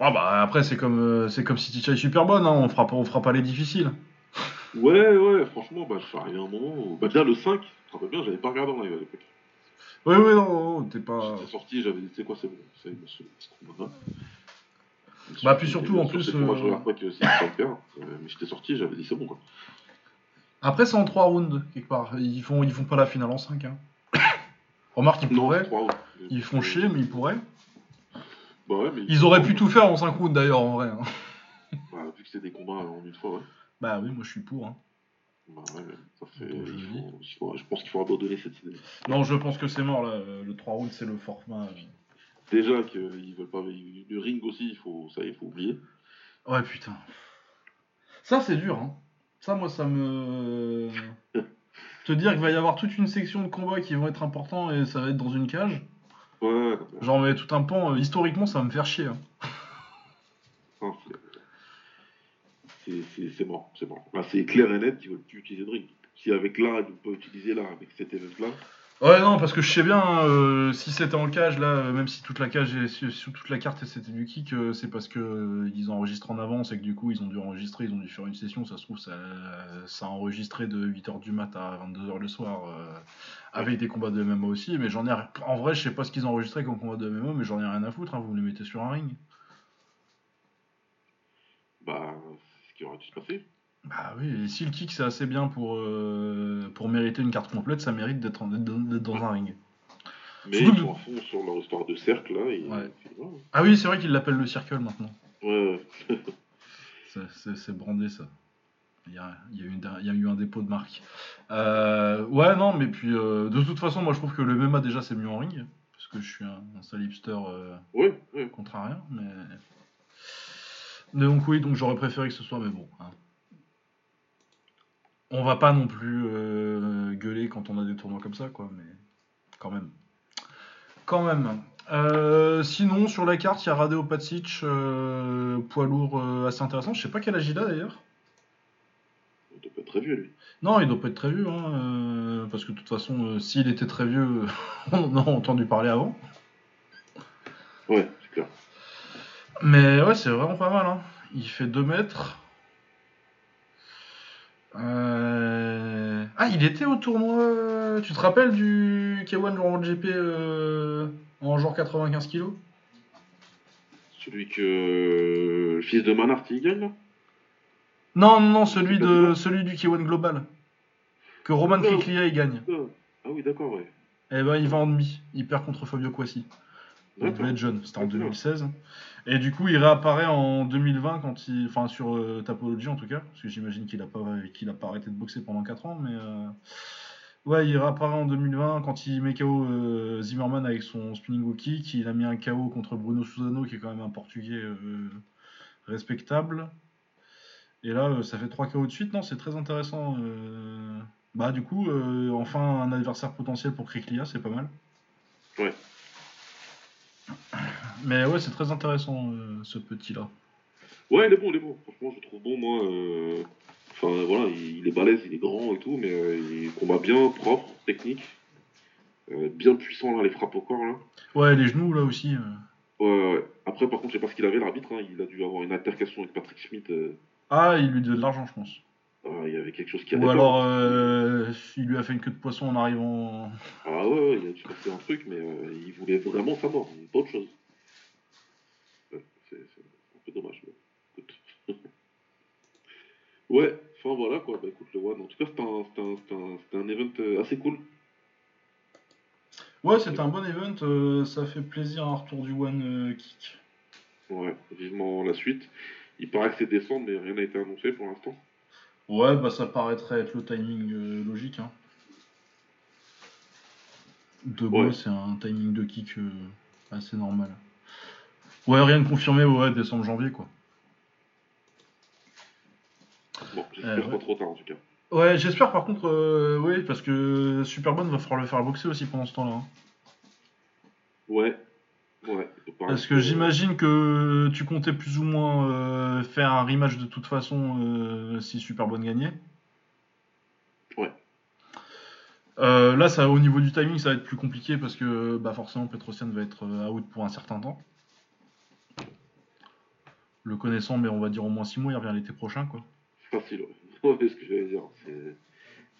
ah bah après c'est comme c'est comme City Chai super bonne, hein, on fera pas on fera pas les difficiles. Ouais ouais franchement bah je suis arrivé à un moment où... Bah déjà le 5, je rappelle bien, j'avais pas regardé en live à l'époque. Oui oui non, t'es pas. J'étais sorti, j'avais dit c'est quoi c'est bon, c'est ce bah, puis surtout, en plus. Moi, je regarde pas que c'est euh, mais j'étais sorti, j'avais dit c'est bon, quoi. Après, c'est en 3 rounds, quelque part. Ils font, ils font pas la finale en 5. Hein. Remarque, ils pourraient. ils font chier, mais ils pourraient. Bah ouais, mais ils, auraient pu tout faire en 5 rounds, d'ailleurs, en vrai. Hein. Bah, vu que c'est des combats en une fois, ouais. Bah oui, moi, je suis pour. Hein. Bah ouais, ça fait. je pense qu'il faut abandonner cette idée. Non, je pense que c'est mort, là. Le 3 rounds, c'est le format. Euh, Déjà qu'ils veulent pas. Le ring aussi, il faut, ça, il faut oublier. Ouais, putain. Ça, c'est dur, hein. Ça, moi, ça me. Te dire qu'il va y avoir toute une section de combats qui vont être importants et ça va être dans une cage. Ouais. Genre, mais tout un pan, euh, historiquement, ça va me faire chier. Hein. c'est mort, c'est mort. c'est clair et net qu'ils veulent plus utiliser de ring. Si avec là, ils peuvent utiliser là, avec cet event-là, Ouais, non, parce que je sais bien, hein, euh, si c'était en cage, là, euh, même si toute la cage est sur toute la carte c'était du kick, euh, c'est parce que ils enregistrent en avance et que du coup ils ont dû enregistrer, ils ont dû faire une session, ça se trouve, ça, ça a enregistré de 8h du mat à 22h le soir, avec des combats de MMA aussi, mais j'en ai. En vrai, je sais pas ce qu'ils ont enregistré comme combat de MMA, mais j'en ai rien à foutre, hein, vous me les mettez sur un ring. Bah, ce qui aurait dû se passer. Bah oui, et si le kick c'est assez bien pour, euh, pour mériter une carte complète, ça mérite d'être dans un ring. Mais ils sont à fond sur leur histoire de cercle là. Et... Ah oui, c'est vrai qu'ils l'appellent le circle maintenant. Ouais. c'est brandé ça. Il y, a, il, y a eu, il y, a, eu un dépôt de marque. Euh, ouais, non, mais puis euh, de toute façon, moi je trouve que le MMA déjà c'est mieux en ring. Parce que je suis un, un sale hipster ouais, contraire Mais... mais donc oui, donc j'aurais préféré que ce soit, mais bon. Hein. On va pas non plus euh, gueuler quand on a des tournois comme ça, quoi, mais quand même. Quand même. Euh, sinon, sur la carte, il y a Radeo Patsic, euh, poids lourd assez intéressant. Je sais pas quel âge il a d'ailleurs. Il doit pas être très vieux, lui. Non, il doit pas être très vieux, hein, parce que de toute façon, s'il était très vieux, on en a entendu parler avant. Ouais, c'est clair. Mais ouais, c'est vraiment pas mal. Hein. Il fait 2 mètres. Euh, ah, il était au tournoi. Tu te rappelles du K1 World GP euh, en genre 95 kg Celui que. Le fils de Manhart, il gagne là? Non, non, non, celui, de, celui du K1 Global. Que Roman Kriklia il gagne. Ah oui, d'accord, ouais. Eh ben, il va en demi. Il perd contre Fabio Quassi. Il devait être jeune, c'était en 2016. Et du coup, il réapparaît en 2020 quand il, enfin sur euh, Tapology en tout cas, parce que j'imagine qu'il a pas, qu'il a pas arrêté de boxer pendant 4 ans, mais euh, ouais, il réapparaît en 2020 quand il met KO euh, Zimmerman avec son spinning hook kick. Il a mis un KO contre Bruno Susano, qui est quand même un Portugais respectable. Et là, ça fait 3 KO de suite, non C'est très intéressant. Bah du coup, enfin un adversaire potentiel pour Kriklia, c'est pas mal. Ouais. Mais ouais, c'est très intéressant euh, ce petit-là. Ouais, il est bon, il est bon. Franchement, je trouve bon, moi. Euh, enfin, voilà, il, est balèze, il est grand et tout, mais euh, il combat bien, propre, technique. bien puissant, là, les frappes au corps, là. Ouais, les genoux, là aussi. Ouais, ouais. Après, par contre, je sais pas ce qu'il avait, l'arbitre. Hein. Il a dû avoir une altercation avec Patrick Schmidt. Ah, il lui donne de l'argent, je pense. Ah, il y avait quelque chose qui Ou alors, il lui a fait une queue de poisson en arrivant. Ah ouais, il a dû faire un truc, mais il voulait vraiment sa mort, pas autre chose dommage. ouais, enfin voilà quoi. Bah écoute, le One, en tout cas, c'était un, un, event euh, assez cool. Ouais, c'était un bon event. Euh, ça fait plaisir un retour du One euh, Kick. Ouais, vivement la suite. Il paraît que c'est décembre, mais rien n'a été annoncé pour l'instant. Ouais, bah ça paraîtrait être le timing logique. Hein. De ouais. c'est un timing de kick assez normal. Ouais, rien de confirmé, ouais, décembre, janvier, quoi. Bon, j'espère euh, pas trop tard en tout cas. Ouais, j'espère par contre, euh, oui, parce que Superman va falloir le faire boxer aussi pendant ce temps-là. Hein. Ouais, ouais. Parce que j'imagine que tu comptais plus ou moins euh, faire un rematch de toute façon si Superman gagnait. Ouais. là, ça, au niveau du timing, ça va être plus compliqué parce que bah, forcément Petrosian va être out pour un certain temps le connaissant, mais on va dire au moins 6 mois, il revient l'été prochain, quoi. Facile, ouais. c'est ce que j'allais dire. C'est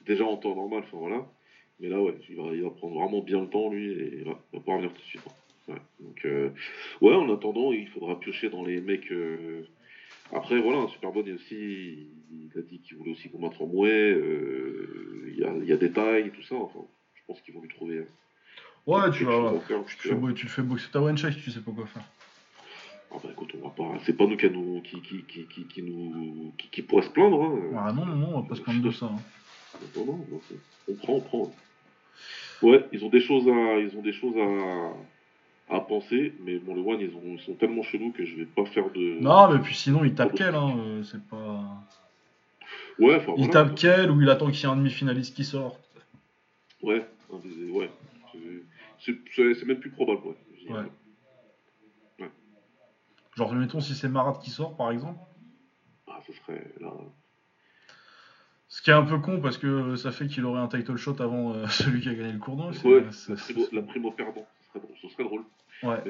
déjà en temps normal, enfin voilà. Mais là, ouais, il va, il va, prendre vraiment bien le temps, lui, et il va, pas revenir tout de suite. Ouais. Donc, euh, ouais, en attendant, il faudra piocher dans les mecs. Euh, après, voilà, Superbone aussi, il a dit qu'il voulait aussi combattre en mouet. Euh, il y, a, y, a, des tailles, tout ça. Enfin, je pense qu'ils vont lui trouver. Ouais, tu vas. Tu, fais, tu fais boxer ta one shot si tu sais pas quoi faire. Ah bah écoute, on va pas. C'est pas nous qui, nous, qui, qui, qui, qui, nous, qui, qui pourrait se plaindre. Hein. Ah non, non, non, on va pas se plaindre de ça. Hein. Non, non, on prend, on prend. Ouais, ils ont des choses à, ils ont des choses à, à penser, mais bon, le One, ils, ont, ils sont tellement chelous que je vais pas faire de. Non, mais puis sinon, ils tapent quel, hein, euh, c'est pas. Ouais, enfin. Il tape quel ou il attend qu'il y ait un demi-finaliste qui sorte. Ouais, ouais. C'est même plus probable, ouais. ouais. Genre, mettons si c'est Marat qui sort, par exemple. Ah, ce serait là. Ce qui est un peu con parce que ça fait qu'il aurait un title shot avant euh, celui qui a gagné le cournois. Ouais, la, primo, la primo perdant, ce serait, ce serait drôle. Ouais.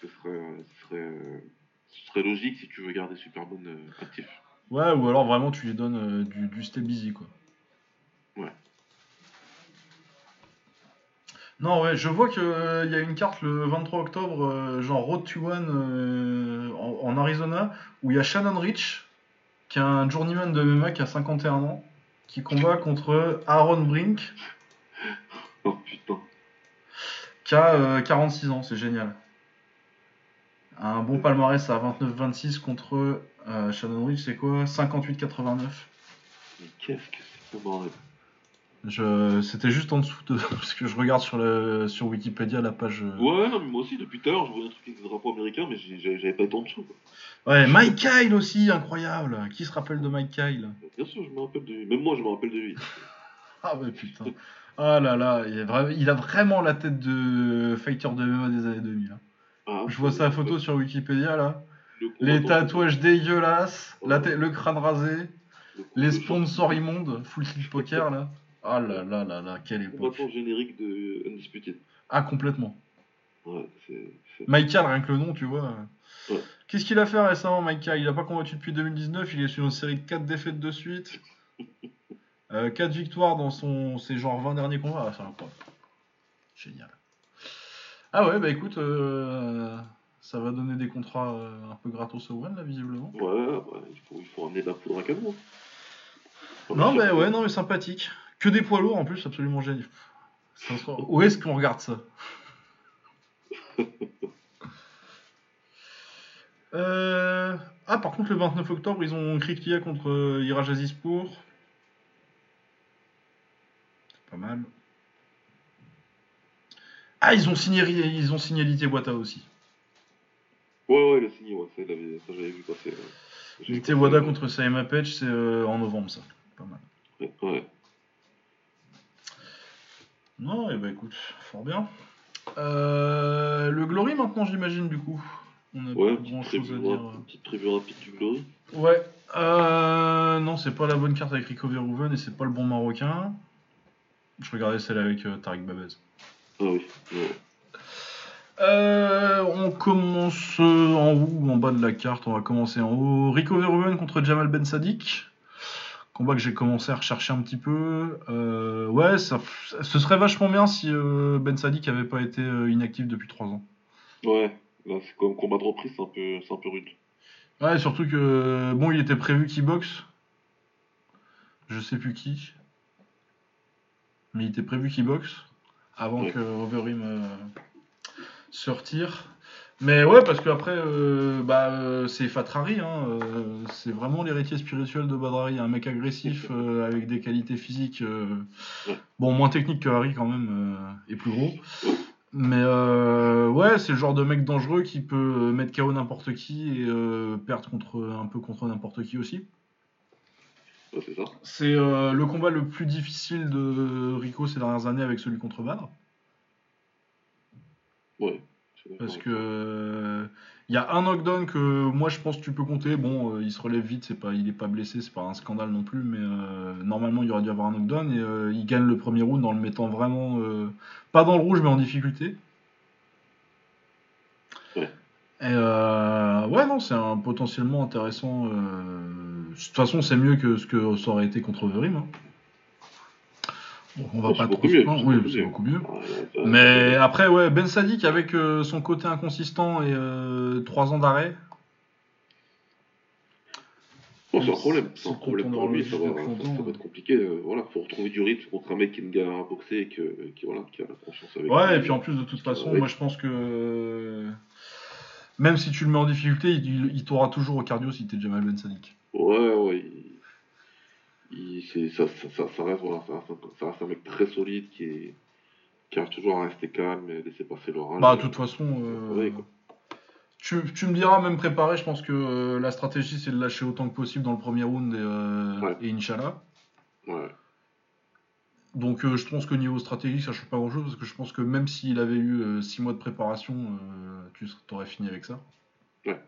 Ce serait, ce, serait, ce serait logique si tu veux garder Superbone euh, actif. Ouais, ou alors vraiment tu lui donnes euh, du, du stay busy quoi. Ouais. Non, ouais, je vois qu'il euh, y a une carte le 23 octobre, euh, genre Road to One euh, en, Arizona, où il y a Shannon Rich, qui est un journeyman de MMA qui a 51 ans, qui combat contre Aaron Brink. Oh putain. Qui a 46 ans, c'est génial. Un bon palmarès à 29-26 contre Shannon Rich, c'est quoi? 58-89. Mais qu'est-ce que c'est que bordel? Je... C'était juste en dessous de. Parce que je regarde sur, le... sur Wikipédia la page. euh, Ouais, non, mais moi aussi, depuis tout à l'heure, je voyais un truc avec des drapeaux américains, mais j'avais pas été en dessous. Quoi. Ouais, Mike Kyle aussi, incroyable. Qui se rappelle de Mike Kyle? Bien sûr, je me rappelle de lui. Même moi, je me rappelle de lui. Ah ouais, putain. Ah là là, il, vra- il a vraiment la tête de fighter de MMA des années 2000. hein. Ah, Je vois sa photo sur Wikipédia là. le Les tatouages dégueulasses, la le crâne rasé, le- les le sponsors immondes, full tilt poker là. Ah là là là là, quelle époque. Combattant générique de Undisputed. Ah, complètement. Ouais, Michael, rien que le nom, tu vois. Ouais. Qu'est-ce qu'il a fait récemment, Michael? Il a pas combattu depuis 2019, il est sur une série de 4 défaites de suite. 4 victoires dans son, ses genre 20 derniers combats. Ah, incroyable. Génial. Ah ouais, bah écoute, euh, ça va donner des contrats euh, un peu gratos au One, là, visiblement. Ouais, bah, il, faut, il faut ramener de la poudre à canon. Non, mais ouais, non, mais sympathique. Que des poids lourds en plus, absolument génial. Où est-ce qu'on regarde ça? Euh, Ah, par contre, le 29 octobre, ils ont Kriklia contre euh, Iraj Azizpour. Pas mal. Ah, ils ont signé, ils ont signé Lité Wata aussi. Ouais, ouais, il a signé, ouais, ça, j'avais vu passer. ouais. Lité contre Saima Pech, c'est euh, en novembre, ça. Pas mal. Ouais, ouais. Non, et bah écoute, fort bien. Euh, le Glory maintenant, j'imagine, du coup. On a Ouais, pas petite grand chose à dire. petite prévue rapide du Glory. Ouais. Euh, non, c'est pas la bonne carte avec Rico Verhoeven et c'est pas le bon marocain. Je regardais celle avec euh, Tariq Babez. Ah oui. ouais. Euh, on commence euh, en haut ou en bas de la carte. On va commencer en haut. Rico Verhoeven contre Jamal Ben Sadik. Combat que j'ai commencé à rechercher un petit peu. Euh, ouais, ça, ce serait vachement bien si Ben Sadik avait pas été inactif depuis 3 ans. Ouais, c'est comme combat de reprise, c'est un peu, c'est un peu rude. Ouais, surtout que bon, il était prévu qu'il boxe. Je sais plus qui. Mais il était prévu qu'il boxe avant Ouais. que Overeem euh, se retire. Mais ouais, parce que après, euh, bah, euh, c'est Fatrari, hein, euh, c'est vraiment l'héritier spirituel de Badrari, un mec agressif avec des qualités physiques, bon moins technique que Harry quand même, et plus gros. Mais ouais, c'est le genre de mec dangereux qui peut mettre KO n'importe qui et perdre contre un peu contre n'importe qui aussi. C'est ça. C'est euh, le combat le plus difficile de Rico ces dernières années avec celui contre Badr. Ouais. Parce que il y a un knockdown que moi je pense que tu peux compter. Bon, euh, il se relève vite, c'est pas, il est pas blessé, c'est pas un scandale non plus, mais euh, normalement il aurait dû avoir un knockdown et euh, il gagne le premier round en le mettant vraiment euh, pas dans le rouge mais en difficulté. Ouais. Et euh, ouais non, c'est un potentiellement intéressant. euh, De toute façon, c'est mieux que ce que ça aurait été contre Overeem. hein. Bon, on va pas trop mieux, Oui, c'est beaucoup mieux. Mais après, ouais, Ben Sadik avec euh, son côté inconsistant et 3 ans d'arrêt. Bon, c'est un problème. C'est un problème pour lui. Ça va, ça, être compliqué. voilà, faut retrouver du rythme contre un mec qui une galère à boxer et que, qui, voilà, qui a la confiance avec Ouais, lui. et puis en plus, de toute façon, moi je pense que même si tu le mets en difficulté, il, il- il t'aura toujours au cardio si t'es Jamal Ben Sadik. Ouais, ouais. Il, c'est- ça, ça, ça, ça reste, voilà, ça, reste un, ça reste un mec très solide qui, est, qui arrive toujours à rester calme et laisser passer l'orage. Bah, de toute façon, euh, tu, tu me diras, même préparé, je pense que euh, la stratégie c'est de lâcher autant que possible dans le premier round et, euh, Ouais. et Inch'Allah. Ouais. Donc euh, je pense qu'au niveau stratégique, ça change pas grand chose parce que je pense que même s'il avait eu 6 mois de préparation, euh, tu aurais fini avec ça. Ouais.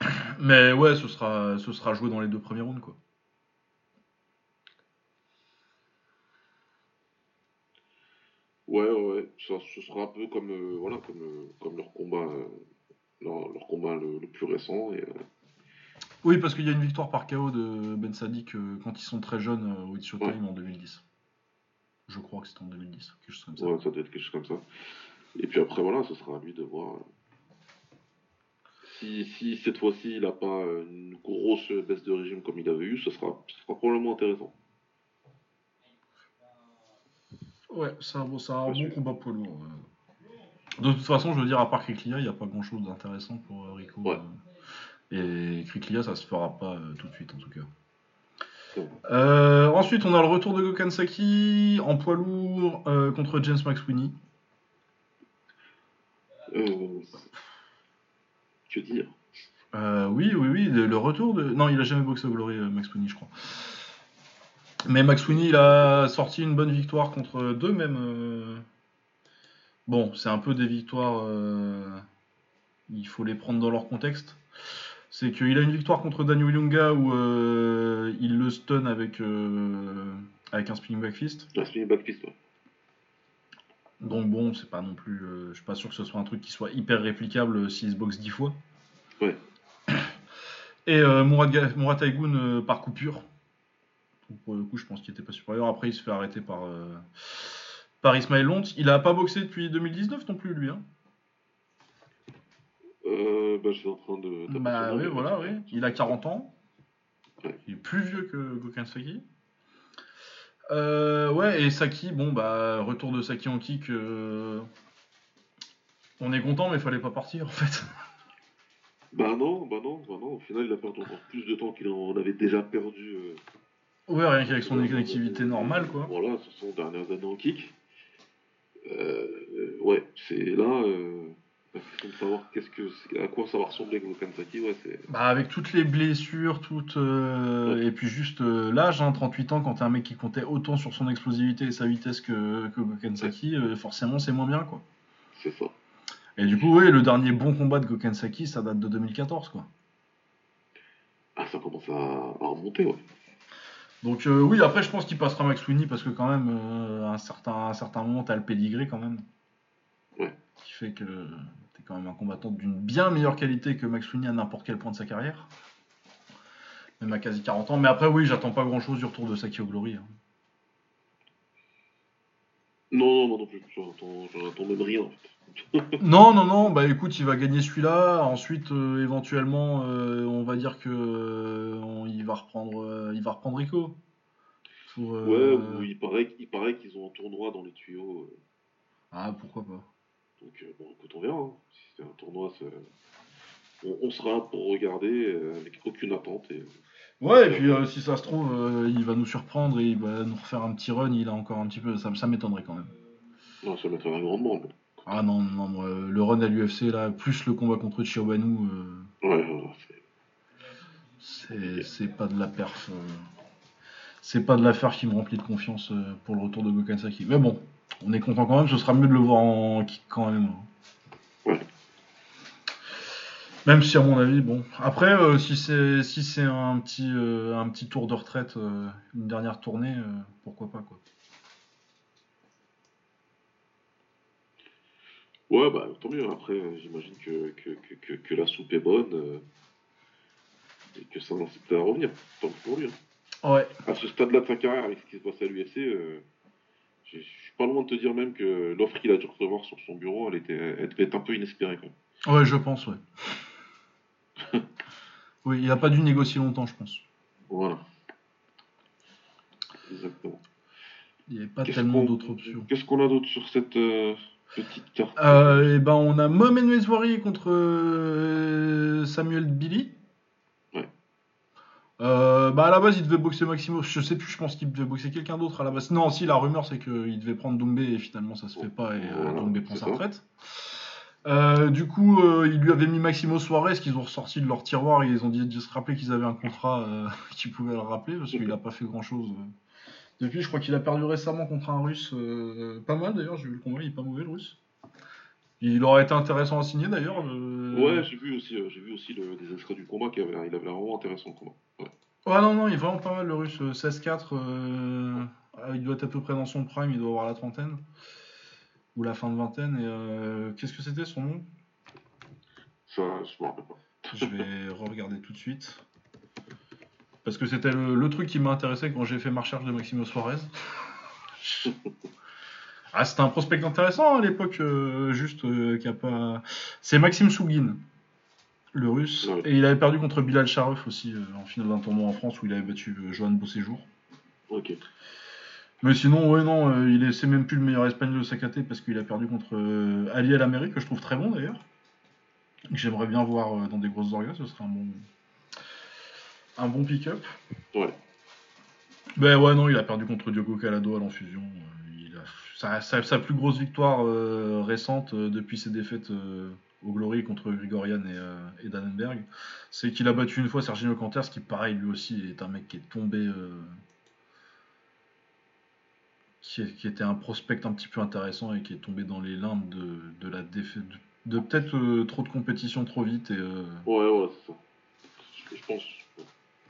Mais ouais, ce sera, ce sera joué dans les deux premiers rounds quoi. Ouais, ouais, ouais. Ça, ce sera un peu comme, euh, voilà, comme, euh, comme leur combat, euh, leur, leur combat le, le plus récent. Et, euh, Oui, parce qu'il y a une victoire par KO de Ben Sadik euh, quand ils sont très jeunes euh, au It's Showtime en 2010. Je crois que c'était en 2010, quelque chose comme ça. ouais, ça doit être quelque chose comme ça. Et puis après, voilà, ce sera à lui de voir. euh, Si, si cette fois-ci il n'a pas euh, une grosse baisse de régime comme il avait eu, ce sera, ce sera probablement intéressant. Ouais, c'est un, bon, c'est un bon sûr. combat poids lourd. ouais. De toute façon, je veux dire, à part Kriklia, il n'y a pas grand chose d'intéressant pour euh, Rico. Ouais. euh. Et Kriklia, ça se fera pas euh, tout de suite en tout cas. Euh, ensuite, on a le retour de Gokansaki en poids lourd euh, contre James McSweeney. Euh, que dire? Euh, oui, oui, oui, le, le retour de. Non, il a jamais boxé au Glory, euh, Max Sweeney, je crois. Mais Max Sweeney, il a sorti une bonne victoire contre deux même. euh. Bon, c'est un peu des victoires. Il faut les prendre dans leur contexte. C'est qu'il a une victoire contre Daniel Yunga où euh, il le stun avec, euh, avec un spinning back fist. La spinning back fist, ouais. Donc bon, c'est pas non plus. euh, je suis pas sûr que ce soit un truc qui soit hyper réplicable s'il se boxe 10 fois. Ouais. Et Mourad, Mourad Taïgoun euh, par coupure. Donc, pour le coup, je pense qu'il était pas supérieur. Après, il se fait arrêter par, par Ismaël Lont. Il a pas boxé depuis 2019 non plus, lui. Hein. Euh, bah, je suis en train de. taper Bah oui, voilà, oui. Il a 40 ans. Ouais. Il est plus vieux que Gokan Saki. Euh, ouais, et Saki, bon, bah, retour de Saki en kick. euh, On est content, mais il fallait pas partir en fait. Bah non, bah non, bah non. Au final, il a perdu encore plus de temps qu'il en avait déjà perdu. euh, Ouais, rien qu'avec son activité normale, quoi. Voilà, ce sont dernières années en kick. Ouais, c'est là. Question de savoir qu'est-ce que, à quoi ça va ressembler Gokansaki, ouais. Bah, avec toutes les blessures, toutes, euh, et puis juste euh, l'âge, hein, 38 ans, quand t'es un mec qui comptait autant sur son explosivité et sa vitesse que, que Gokensaki, euh, forcément c'est moins bien, quoi. C'est ça. Et du coup, oui, le dernier bon combat de Gokensaki, ça date de 2014, quoi. Ah, ça commence à, à remonter, ouais. Donc oui, après je pense qu'il passera Max Sweeney parce que quand même, à un certain, à un certain moment, t'as le pédigré quand même. Ouais. Qui fait que t'es quand même un combattant d'une bien meilleure qualité que Max Sweeney à n'importe quel point de sa carrière. Même à quasi 40 ans. Mais après oui, j'attends pas grand chose du retour de Saki au Glory. hein. Non, non, moi non plus. J'en attends, j'en attends même rien, en fait. Non, non, non, bah écoute, il va gagner celui-là. Ensuite, euh, éventuellement, euh, on va dire que euh, on- il va reprendre, il va reprendre Rico. Pour, Ouais, ou il paraît, il paraît qu'ils ont un tournoi dans les tuyaux. Ah, pourquoi pas. Donc, euh, bon, écoute, on verra. hein. Si c'est un tournoi, on, on sera là pour regarder euh, avec aucune attente. Et... Ouais, et puis euh, si ça se trouve, euh, il va nous surprendre et il va nous refaire un petit run. Il a encore un petit peu, ça, ça m'étonnerait quand même. Non, ça m'étonnerait grandement. mais- Ah non, non, moi, le run à l'UFC là, plus le combat contre Chiobanu, euh, Ouais, ouais, c'est- c'est pas de la perf. c'est pas de l'affaire qui me remplit de confiance pour le retour de Gokansaki. Mais bon, on est content quand même. Ce sera mieux de le voir en kick quand même. Ouais. Même si à mon avis, bon. Après, euh, si c'est si c'est un petit euh, un petit tour de retraite, euh, une dernière tournée, pourquoi pas quoi. Ouais, bah tant mieux. Après, j'imagine que, que, que, la soupe est bonne et que ça n'incite à revenir. Tant pour lui. hein. Ouais. À ce stade-là de sa carrière, avec ce qui se passe à l'UFC, euh, je pas loin de te dire même que l'offre qu'il a dû recevoir sur son bureau, elle, était, elle devait être un peu inespérée. Quand même. Ouais, je pense, ouais. oui, il a pas dû négocier longtemps, je pense. Voilà. Exactement. Il n'y avait pas tellement d'autres options. Qu'est-ce qu'on a d'autre sur cette euh, petite carte? Euh, et ben, on a Mohamed Mezouari contre euh, Samuel Billy. Euh, bah à la base il devait boxer Maximo, je sais plus, je pense qu'il devait boxer quelqu'un d'autre à la base. Non, si la rumeur c'est qu'il devait prendre Doumbé et finalement ça se fait pas et euh, Doumbé prend sa retraite. Euh, du coup, euh, ils lui avaient mis Maximo Suarez qu'ils ont ressorti de leur tiroir et ils ont dit de se rappeler qu'ils avaient un contrat euh, qui pouvait le rappeler parce qu'il a pas fait grand chose. Depuis, je crois qu'il a perdu récemment contre un russe, pas mal d'ailleurs, j'ai vu le combat, il est pas mauvais le russe. Il aurait été intéressant à signer d'ailleurs. euh, Ouais, j'ai vu aussi, euh, j'ai vu aussi le- des extraits du combat qui avait, il avait l'air vraiment intéressant le combat. Ouais. Ouais, non, non, il est vraiment pas mal le russe. euh, 16-4, euh, il doit être à peu près dans son prime, il doit avoir la trentaine. Ou la fin de vingtaine. Et euh, qu'est-ce que c'était son nom? Ça, je me rappelle pas. Je vais re-regarder tout de suite. Parce que c'était le, le truc qui m'a intéressé quand j'ai fait ma recherche de Maximo Suarez. Ah, c'était un prospect intéressant à l'époque, euh, juste euh, qui a pas. C'est Maxime Sougin, le russe. Et il avait perdu contre Bilal Sharif aussi euh, en finale d'un tournoi en France où il avait battu Johan Beauséjour. Ok. Mais sinon, ouais, non, il est, c'est même plus le meilleur espagnol de sa caté parce qu'il a perdu contre Ali El Amérique, que je trouve très bon d'ailleurs. Que J'aimerais bien voir dans des grosses orgas, ce serait un bon, un bon pick-up. Ouais. Ben ouais, non, il a perdu contre Diogo Calado à l'enfusion. Sa, sa- plus grosse victoire euh, récente euh, depuis ses défaites euh, au Glory contre Grigorian et, et Dannenberg, c'est qu'il a battu une fois Sergino Canters, qui pareil lui aussi est un mec qui est tombé, qui, qui était un prospect un petit peu intéressant et qui est tombé dans les limbes de, de la défaite, de, peut-être trop de compétition trop vite et Ouais, ouais, c'est ça. Je pense.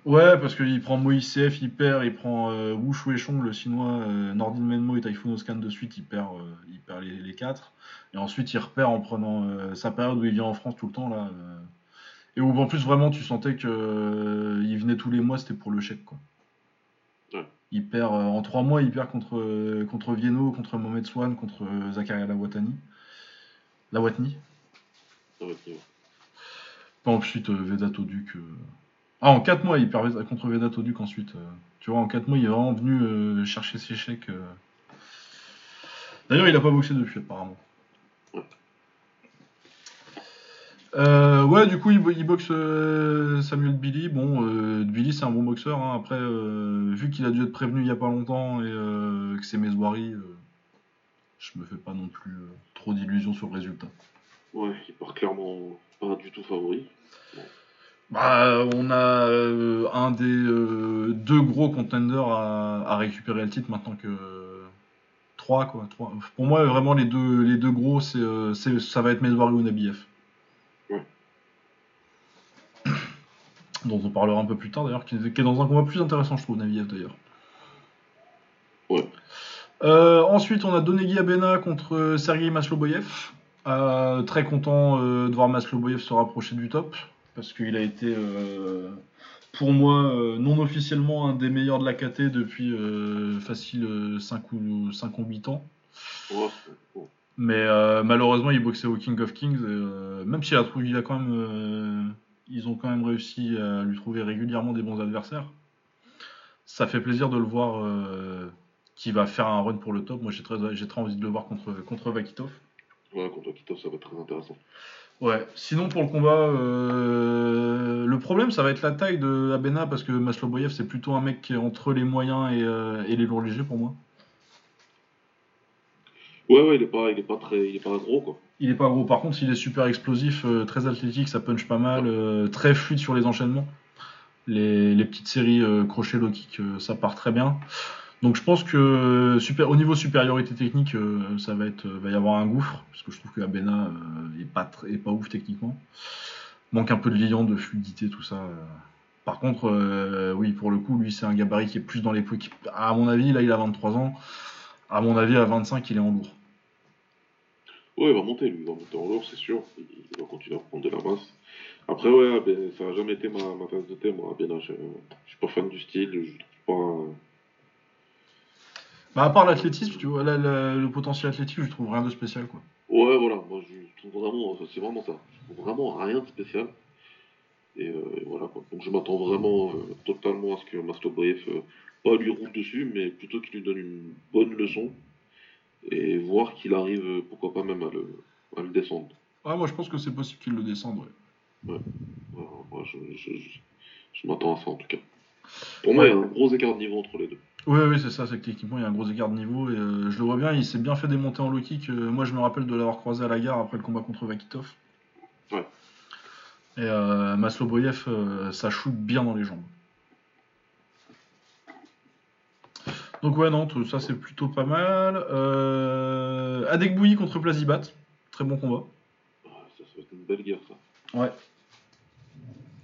Ouais, parce qu'il prend Moïse CF, il perd, il prend euh, Wu Shueshong, le chinois, euh, Nordin Menmo et Typhoon Oscan de suite, il perd, euh, il perd les, les quatre. Et ensuite, il repère en prenant euh, sa période où il vient en France tout le temps, là. et où en plus, vraiment, tu sentais que il venait tous les mois, c'était pour le chèque, quoi. Ouais. Il perd, en trois mois, il perd contre, contre Vienno, contre Mohamed Swan, contre Zakaria Lawatani. Lawatni. Être mieux. Ensuite, Vedato Duc. Ah, en 4 mois, il perd contre Vedato Duc ensuite. euh. Tu vois, en 4 mois, il est vraiment venu euh, chercher ses chèques. euh. D'ailleurs, il a pas boxé depuis, apparemment. Ouais. Euh, ouais, du coup, il, bo- il boxe euh, Samuel Billy. Bon, euh, Billy, c'est un bon boxeur. hein. Après, euh, vu qu'il a dû être prévenu il y a pas longtemps et euh, que c'est euh, je me fais pas non plus euh, trop d'illusions sur le résultat. Ouais, il part clairement pas du tout favori. Bah, on a euh, un des euh, deux gros contenders à, à récupérer le titre maintenant que trois quoi. Trois. Pour moi, vraiment les deux les deux gros, c'est euh, c'est- ça va être Meswari ou Nabiev. Ouais. Dont on parlera un peu plus tard d'ailleurs, qui, est qui est dans un combat plus intéressant, je trouve, Nabiev d'ailleurs. Ouais. Euh, ensuite, on a Donegui Abena contre Sergei Masloboyev. Euh, très content euh, de voir Masloboyev se rapprocher du top parce qu'il a été, euh, pour moi, euh, non officiellement un des meilleurs de la KT depuis euh, facile 5 ou, 5 ou 8 ans. Mais euh, malheureusement, il boxait au King of Kings. et, euh, même s'il a trouvé, il a quand même, euh, ils ont quand même réussi à lui trouver régulièrement des bons adversaires. Ça fait plaisir de le voir euh, qui va faire un run pour le top. Moi, j'ai très, j'ai très envie de le voir contre, contre Vakitov. Ouais, contre Kitov, ça va être très intéressant. Ouais, sinon pour le combat, euh, le problème ça va être la taille de Abena parce que Masloboyev c'est plutôt un mec qui est entre les moyens et, euh, et les lourds légers pour moi. Ouais, ouais, il est pas, il est pas très, il est pas gros quoi. Il est pas gros, par contre il est super explosif, euh, très athlétique, ça punch pas mal, très fluide sur les enchaînements. Les, les petites séries crochet low kick, ça part très bien. Donc je pense que au niveau supériorité technique, euh, ça va être, euh, va y avoir un gouffre parce que je trouve que Abena euh, est pas pas ouf techniquement. Manque un peu de liant, de fluidité, tout ça. Par contre, oui, pour le coup, lui c'est un gabarit qui est plus dans les poids. À mon avis, là il a 23 ans. À mon avis, à 25, il est en lourd. Ouais, il va monter lui, il va monter en lourd, c'est sûr. Il, va continuer à prendre de la masse. Après, ouais, ça a jamais été ma, ma tasse de thé, moi, Abena. Je, je suis pas fan du style, je trouve Bah, à part l'athlétisme, tu vois, là, là, le potentiel athlétique, je trouve rien de spécial, quoi. Ouais, voilà, moi je trouve vraiment, c'est vraiment ça. Je trouve vraiment rien de spécial. Et, euh, et voilà quoi. Donc je m'attends vraiment euh, totalement à ce que Masloboyev euh, pas lui roule dessus, mais plutôt qu'il lui donne une bonne leçon et voir qu'il arrive, pourquoi pas même à le, à le descendre. Ouais, moi je pense que c'est possible qu'il le descende, ouais. Voilà, moi je, je, je, je m'attends à ça en tout cas. Pour moi, il y a un gros écart de niveau entre les deux. Oui, oui, c'est ça, c'est que techniquement il y a un gros écart de niveau et euh, je le vois bien, il s'est bien fait démonter en low kick. euh, moi je me rappelle de l'avoir croisé à la gare après le combat contre Vakitov. Ouais. Et euh, Masloboyev, euh, ça shoot bien dans les jambes. Donc ouais, non, tout ça c'est plutôt pas mal. Euh, Adekbouyi contre Plazibat, très bon combat. Ça, ça va être une belle guerre ça. Ouais.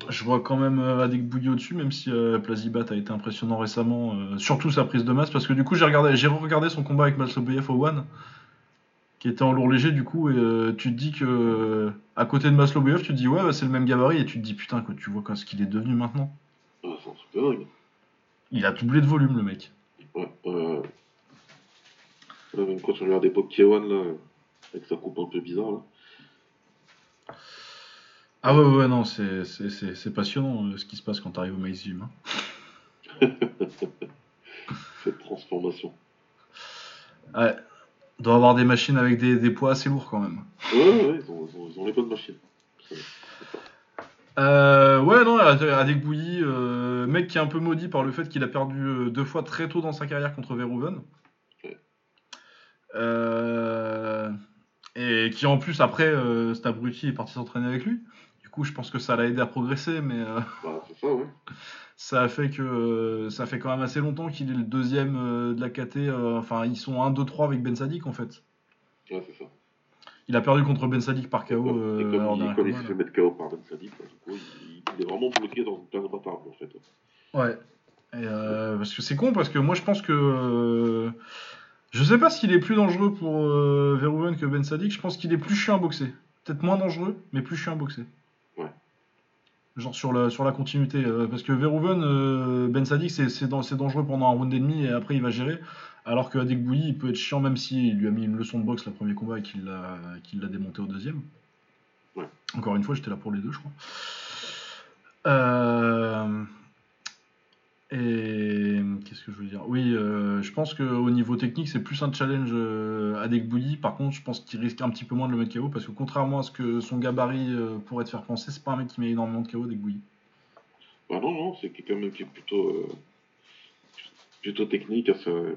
Je vois quand même euh, Adek Bouilly au-dessus, même si euh, Plazibat a été impressionnant récemment, euh, surtout sa prise de masse, parce que du coup j'ai regardé, j'ai regardé son combat avec Masloboyev au One, qui était en lourd léger du coup, et euh, tu te dis que à côté de Masloboyev, tu te dis ouais bah, c'est le même gabarit, et tu te dis putain quand tu vois quoi, ce qu'il est devenu maintenant. Ah, c'est un truc de dingue. Il a doublé de volume le mec. Ouais, euh... là, même quand tu regardes l'époque K1 là, avec sa coupe un peu bizarre là. Ah ouais ouais, ouais, non c'est, c'est, c'est, c'est passionnant euh, ce qui se passe quand t'arrives au Maze Gym. hein. Cette transformation. Ouais. Doit avoir des machines avec des, des poids assez lourds quand même. Ouais, ouais, ils ont, ils ont, ils ont les bonnes machines. Euh, ouais, non, Adek Bouilly, euh, mec qui est un peu maudit par le fait qu'il a perdu euh, deux fois très tôt dans sa carrière contre Verhoeven. Euh, et qui en plus, après, euh, cet abruti est parti s'entraîner avec lui. Coup, je pense que ça l'a aidé à progresser, mais euh, Bah, ça, ouais. ça a fait que euh, ça fait quand même assez longtemps qu'il est le deuxième euh, de la KT. euh, enfin, ils sont 1, 2, 3 avec Ben Sadik en fait. Ouais, c'est ça. Il a perdu contre Ben Sadik par KO. et euh, comme, il, comme il s'est fait mettre KO par Ben Sadik, du coup, il, il est vraiment bloqué dans une place battable, en fait. Ouais. Et, parce que c'est con, parce que moi je pense que. je sais pas s'il est plus dangereux pour Verhoeven que Ben Sadik. Je pense qu'il est plus chiant à boxer. Peut-être moins dangereux, mais plus chiant à boxer. Genre sur la, sur la continuité. euh, parce que Verhoeven, euh, Ben Sadik, c'est c'est dan- c'est dangereux pendant un round et demi et après il va gérer. Alors que Adek Bouilly, il peut être chiant même s'il lui a mis une leçon de boxe le premier combat et qu'il l'a démonté au deuxième. Ouais. Encore une fois, j'étais là pour les deux, je crois. Euh, Et qu'est-ce que je veux dire? Oui, euh, je pense qu'au niveau technique, c'est plus un challenge euh, Adek Bouilly. Par contre, je pense qu'il risque un petit peu moins de le mettre KO parce que contrairement à ce que son gabarit euh, pourrait te faire penser, c'est pas un mec qui met énormément de KO Adek Bouilly. Bah non, non, c'est quelqu'un même qui est plutôt, euh, plutôt technique,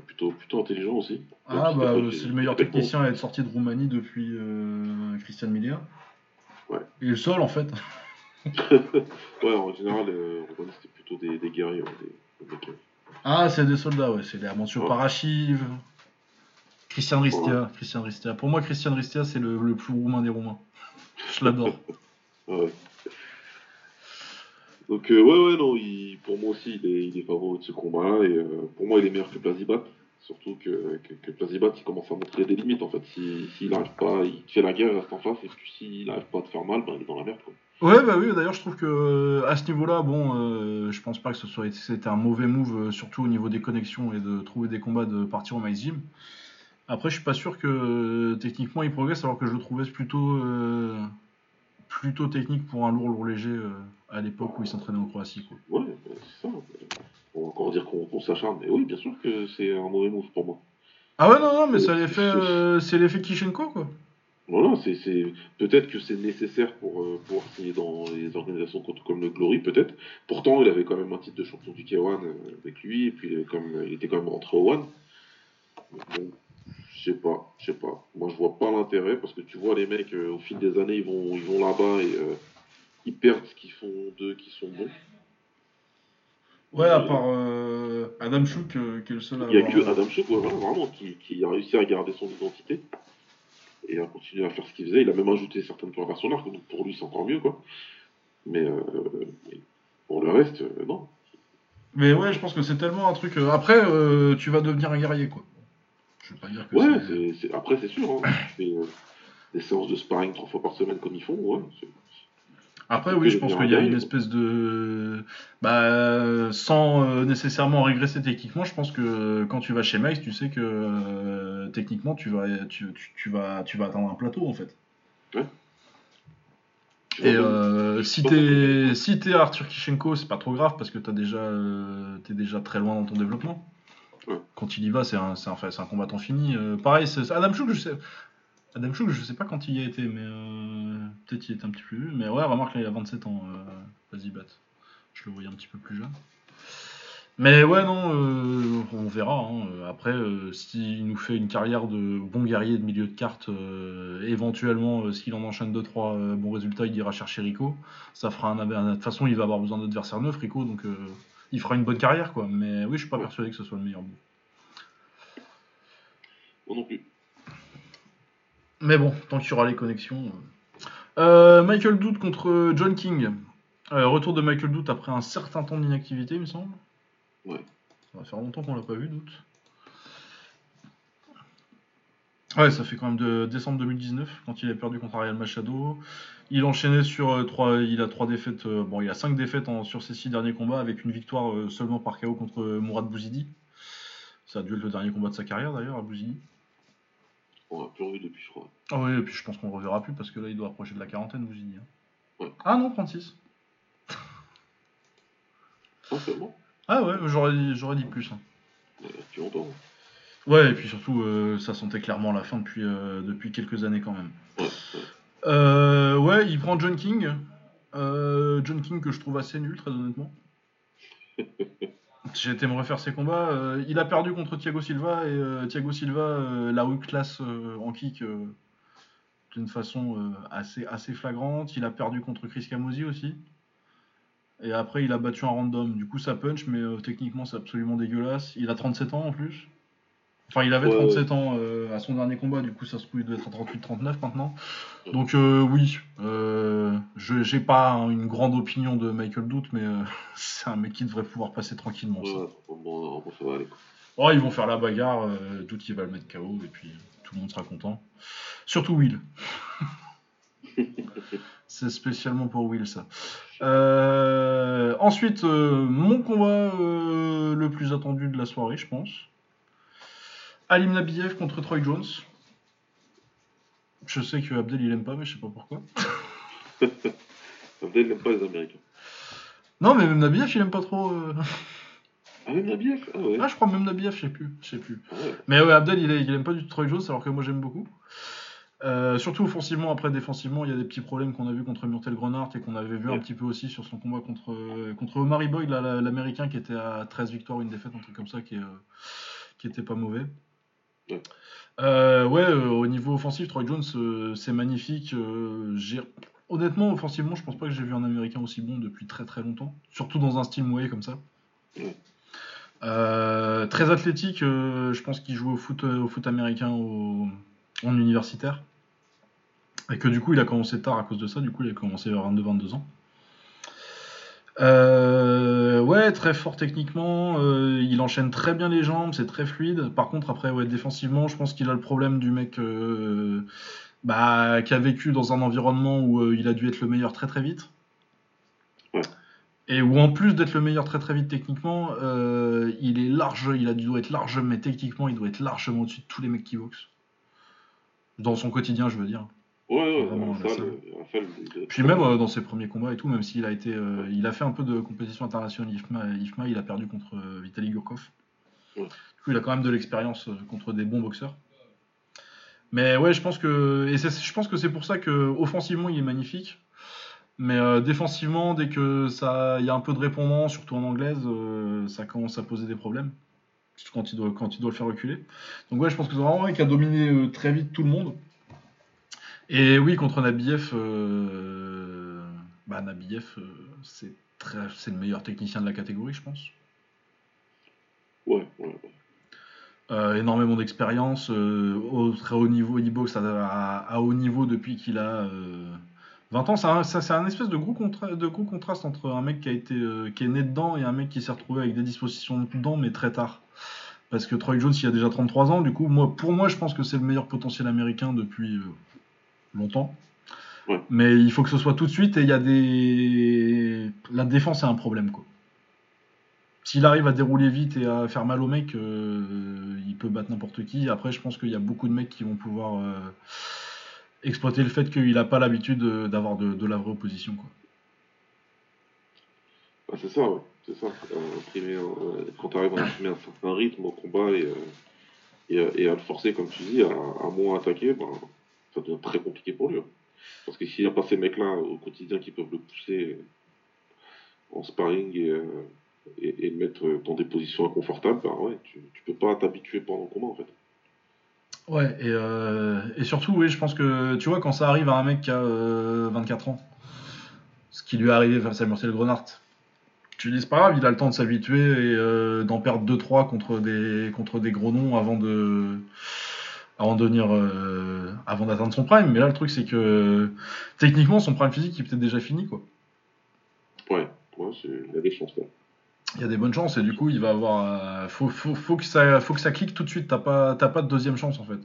plutôt, plutôt intelligent aussi. Ah bah c'est le meilleur technicien à être sorti de Roumanie depuis euh, Christian Miller. Ouais. Et le seul en fait. Ouais, en général, Romain, c'était plutôt des, des guerriers. des, Ah, c'est des soldats, ouais. C'est les Amancio Ouais. Parachiv. Christian Ristia. Christian Ristia. Pour moi, Christian Ristia, c'est le, le plus roumain des roumains. Je l'adore. Ouais. Donc, euh, ouais, ouais, non, il, pour moi aussi, il est, il est favori de ce combat-là. Et euh, pour moi, il est meilleur que Plazibat. Surtout que, que, il commence à montrer des limites en fait. S'il si, n'arrive pas, il fait la guerre, il reste en face. Et s'il n'arrive pas à te faire mal, ben, il est dans la merde. Quoi. Ouais, bah oui, d'ailleurs, je trouve que euh, à ce niveau-là, bon, euh, je pense pas que ce soit c'était un mauvais move, euh, surtout au niveau des connexions et de trouver des combats de partir au Maïs Gym. Après, je suis pas sûr que techniquement il progresse, alors que je le trouvais plutôt, plutôt technique pour un lourd, lourd léger à l'époque où il s'entraînait en Croatie. Quoi. Ouais, c'est ça. On va encore dire qu'on s'acharne. Mais oui, bien sûr que c'est un mauvais move pour moi. Ah ouais, non, non, mais Ouais, c'est l'effet, euh, c'est l'effet Kishenko, quoi. Voilà, c'est, c'est... peut-être que c'est nécessaire pour euh, pouvoir signer dans les organisations comme le Glory, peut-être. Pourtant, il avait quand même un titre de champion du K1 euh, avec lui, et puis il, avait quand même- il était quand même rentré au One. Bon, je sais pas, je sais pas. Moi, je vois pas l'intérêt parce que tu vois les mecs euh, au fil des années, ils vont, ils vont là-bas et euh, ils perdent ce qu'ils font d'eux, qui sont bons. Ouais, à part euh, Adam Chouk, euh, qui est le seul à Il y a avoir- que Adam Chouk, ouais, voilà, vraiment, qui, qui a réussi à garder son identité et à continuer à faire ce qu'il faisait. Il a même ajouté certaines points vers son arc, donc pour lui, c'est encore mieux, quoi. Mais, euh, mais pour le reste, euh, non. Mais ouais, je pense que c'est tellement un truc. euh, Après, euh, tu vas devenir un guerrier, quoi. Je veux pas dire que Ouais, c'est. après, c'est sûr, hein, tu fais euh, des séances de sparring trois fois par semaine comme ils font, ouais. c'est- Après, oui, je pense qu'il y a un une espèce de. Bah, euh, sans euh, nécessairement régresser techniquement, je pense que quand tu vas chez Max, tu sais que euh, techniquement, tu vas, tu, tu- tu vas, tu vas atteindre un plateau, en fait. tu vois, Et euh, si t'es si t'es Arthur Kishenko, c'est pas trop grave parce que t'as déjà euh, t'es déjà très loin dans ton développement. Ouais. Quand il y va, c'est un, un, un combattant fini. Euh, pareil, Adam Chouk, je sais. Adam Chouk, je sais pas quand il y a été, mais euh, peut-être il était un petit peu plus. Mais ouais, remarque là, il a 27 ans, euh, vas-y bat. Je le voyais un petit peu plus jeune. Mais ouais, non, euh, on verra. hein. Après, s'il nous fait une carrière de bon guerrier de milieu de carte, éventuellement, s'il en enchaîne 2-3 bons résultats, il ira chercher Rico. Ça fera un, De toute façon, il va avoir besoin d'adversaires neufs, Rico, donc il fera une bonne carrière, quoi. Mais oui, je suis pas persuadé que ce soit le meilleur move. Moi non plus. Mais bon, tant qu'il y aura les connexions. euh. Euh, Michael Doot contre John King. Euh, retour de Michael Doot après un certain temps d'inactivité, il me semble. Ouais. Ça va faire longtemps qu'on l'a pas vu, Doot. Ouais, ça fait quand même de décembre 2019 quand il a perdu contre Ariel Machado. Il enchaînait sur euh, trois, il a trois défaites, bon, il a cinq défaites en- sur ses six derniers combats avec une victoire seulement par KO contre Mourad Bouzidi. Ça a dû être le dernier combat de sa carrière d'ailleurs à Bouzidi. On a plus revu depuis, je crois. Ah oui, et puis je pense qu'on le reverra plus parce que là il doit approcher de la quarantaine, Bouzidi. hein. Ouais. Ah non, 36. Ah, bon Ah ouais, j'aurais dit, j'aurais dit plus. hein. Y a depuis longtemps. Ouais, et puis surtout, euh, ça sentait clairement la fin depuis, euh, depuis quelques années quand même. Ouais, ouais. Euh, ouais, il prend John King. John King que je trouve assez nul, très honnêtement. J'ai été me refaire ses combats. Euh, il a perdu contre Thiago Silva et euh, Thiago Silva l'a eu classe en kick d'une façon assez, assez flagrante. Il a perdu contre Chris Camozzi aussi. Et après, il a battu un random. Du coup, ça punch, mais techniquement, c'est absolument dégueulasse. Il a 37 ans en plus. Enfin, il avait 37 ans euh, à son dernier combat, du coup, ça se trouve, il doit être à 38-39 maintenant. Donc, euh, oui, euh, je j'ai pas une grande opinion de Michael Doute, mais c'est un mec qui devrait pouvoir passer tranquillement. Ça va aller. Oh, ils vont faire la bagarre, Doute il va le mettre KO, et puis tout le monde sera content. Surtout Will. c'est spécialement pour Will, ça. ensuite, mon combat le plus attendu de la soirée, je pense. Alim Nabiev contre Troy Jones. Je sais que Abdel il aime pas, mais je sais pas pourquoi. Abdel n'aime pas les Américains. Non, mais même Nabiev il aime pas trop. Euh. Ah, même Nabiev? Ah, ouais. ah, je crois même Nabiev, je sais plus. Je sais plus. Ah mais ouais, Abdel il, il, aime pas du tout Troy Jones, alors que moi j'aime beaucoup. Euh, surtout offensivement, après défensivement, il y a des petits problèmes qu'on a vu contre Murtel Grenard et qu'on avait vu un petit peu aussi sur son combat contre, euh, contre Omari Boyd, l'américain qui était à 13 victoires, une défaite, un truc comme ça, qui, qui était pas mauvais. Euh, ouais, euh, au niveau offensif, Troy Jones, euh, c'est magnifique. Honnêtement, offensivement, je pense pas que j'ai vu un Américain aussi bon depuis très très longtemps. Surtout dans un style mouillé comme ça. très athlétique, je pense qu'il joue au foot, au foot américain en universitaire. Et que du coup, il a commencé tard à cause de ça. Du coup, il a commencé vers 22-22 ans. Euh, ouais, très fort techniquement. Euh, il enchaîne très bien les jambes, c'est très fluide. Par contre, après, ouais, défensivement, je pense qu'il a le problème du mec euh, bah, qui a vécu dans un environnement où il a dû être le meilleur très très vite. Et où en plus d'être le meilleur très très vite techniquement, il est large, il a dû être large, mais techniquement, il doit être largement au-dessus de tous les mecs qui boxent. Dans son quotidien, je veux dire. Ouais, Puis même euh, dans ses premiers combats et tout, même s'il a été, euh, il a fait un peu de compétition internationale IFMA, IFMA il a perdu contre euh, Vitaly Gurkov. Du coup, il a quand même de l'expérience contre des bons boxeurs. Mais ouais, je pense que et je pense que c'est pour ça que offensivement il est magnifique, mais défensivement dès que ça, il y a un peu de répondant, surtout en anglaise, ça commence à poser des problèmes quand il doit quand il doit le faire reculer. Donc ouais, je pense que c'est vraiment un mec qui a dominé très vite tout le monde. Et oui, contre Nabiev, euh, bah, Nabiev, euh, c'est c'est le meilleur technicien de la catégorie, je pense. Ouais, ouais, euh, énormément d'expérience, au très haut niveau, il boxe à, haut niveau depuis qu'il a 20 ans. C'est un, c'est un espèce de gros, de gros contraste entre un mec qui, a été, qui est né dedans et un mec qui s'est retrouvé avec des dispositions dedans, mais très tard. Parce que Troy Jones, il a déjà 33 ans, du coup, moi, pour moi, je pense que c'est le meilleur potentiel américain depuis longtemps. Mais il faut que ce soit tout de suite et il y a des. La défense est un problème quoi. S'il arrive à dérouler vite et à faire mal au mec, euh, il peut battre n'importe qui. Après, je pense qu'il y a beaucoup de mecs qui vont pouvoir euh, exploiter le fait qu'il n'a pas l'habitude d'avoir de, la vraie opposition. Quoi. Ah, c'est ça, ouais. c'est ça. Euh, quand tu arrives à imprimer un certain rythme au combat et, et, à le forcer, comme tu dis, à, à moins attaquer, ben, ça devient très compliqué pour lui. Hein. Parce que s'il n'y a pas ces mecs-là au quotidien qui peuvent le pousser en sparring et, euh, et, le mettre dans des positions inconfortables, bah ouais, tu, tu peux pas t'habituer pendant le combat en fait. Ouais, et, euh, et, surtout, oui, je pense que tu vois, quand ça arrive à un mec qui a 24 euh, ans, ce qui lui est arrivé face à Marcel Grenard, tu dis c'est pas grave, il a le temps de s'habituer et d'en perdre 2-3 contre des, contre des gros noms avant de avant de euh, avant d'atteindre son prime. Mais là, le truc, c'est que techniquement, son prime physique, il est peut-être déjà fini, quoi. Ouais, ouais il y a des chances. Il y a des bonnes chances et du coup, il va avoir. Euh, faut, faut, faut, que ça, faut que ça clique tout de suite. T'as pas, pas de deuxième chance, en fait.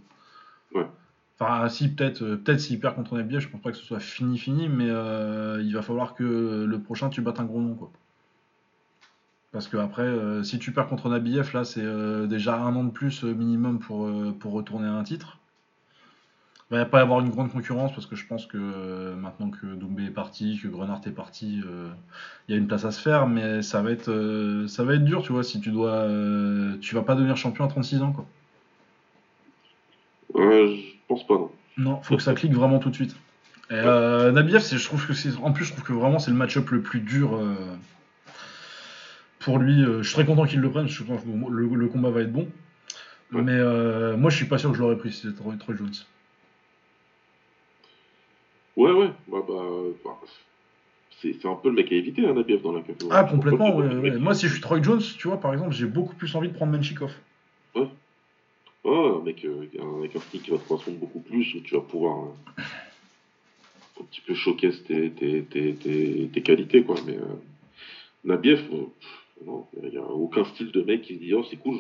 Ouais. Enfin, si, peut-être, euh, peut-être s'il perd contre Nebier, je pense pas que ce soit fini, fini, mais il va falloir que le prochain, tu battes un gros nom, quoi. Parce que après, euh, si tu perds contre Nabiev, là, c'est euh, déjà un an de plus euh, minimum pour, pour retourner à un titre. Il va pas y avoir une grande concurrence parce que je pense que maintenant que Doumbé est parti, que Grenard est parti, il y a une place à se faire, mais ça va être, ça va être dur, tu vois, si tu dois, tu vas pas devenir champion à 36 ans, quoi. je pense pas, non. Non, faut que ça clique vraiment tout de suite. Et, Nabiev, je trouve que c'est, en plus, je trouve que vraiment c'est le match-up le plus dur pour lui. Euh, je suis très content qu'il le prenne, parce que je pense que le, le combat va être bon. Ouais. Mais euh, moi, je suis pas sûr que je l'aurais pris si c'était Troy, Jones. Ouais, ouais. Bah, bah, bah, c'est un peu le mec à éviter, hein, Nabiev, dans la catégorie. Ah, complètement, ouais, ouais. Moi, si je suis Troy Jones, tu vois, par exemple, j'ai beaucoup plus envie de prendre Menchikov. Ouais, un mec, euh, un, avec un style qui va te correspondre beaucoup plus, où tu vas pouvoir euh, un petit peu choquer tes, tes, tes, tes, tes qualités, quoi. Mais Nabiev, non, il n'y a aucun style de mec qui se dit, oh, c'est cool,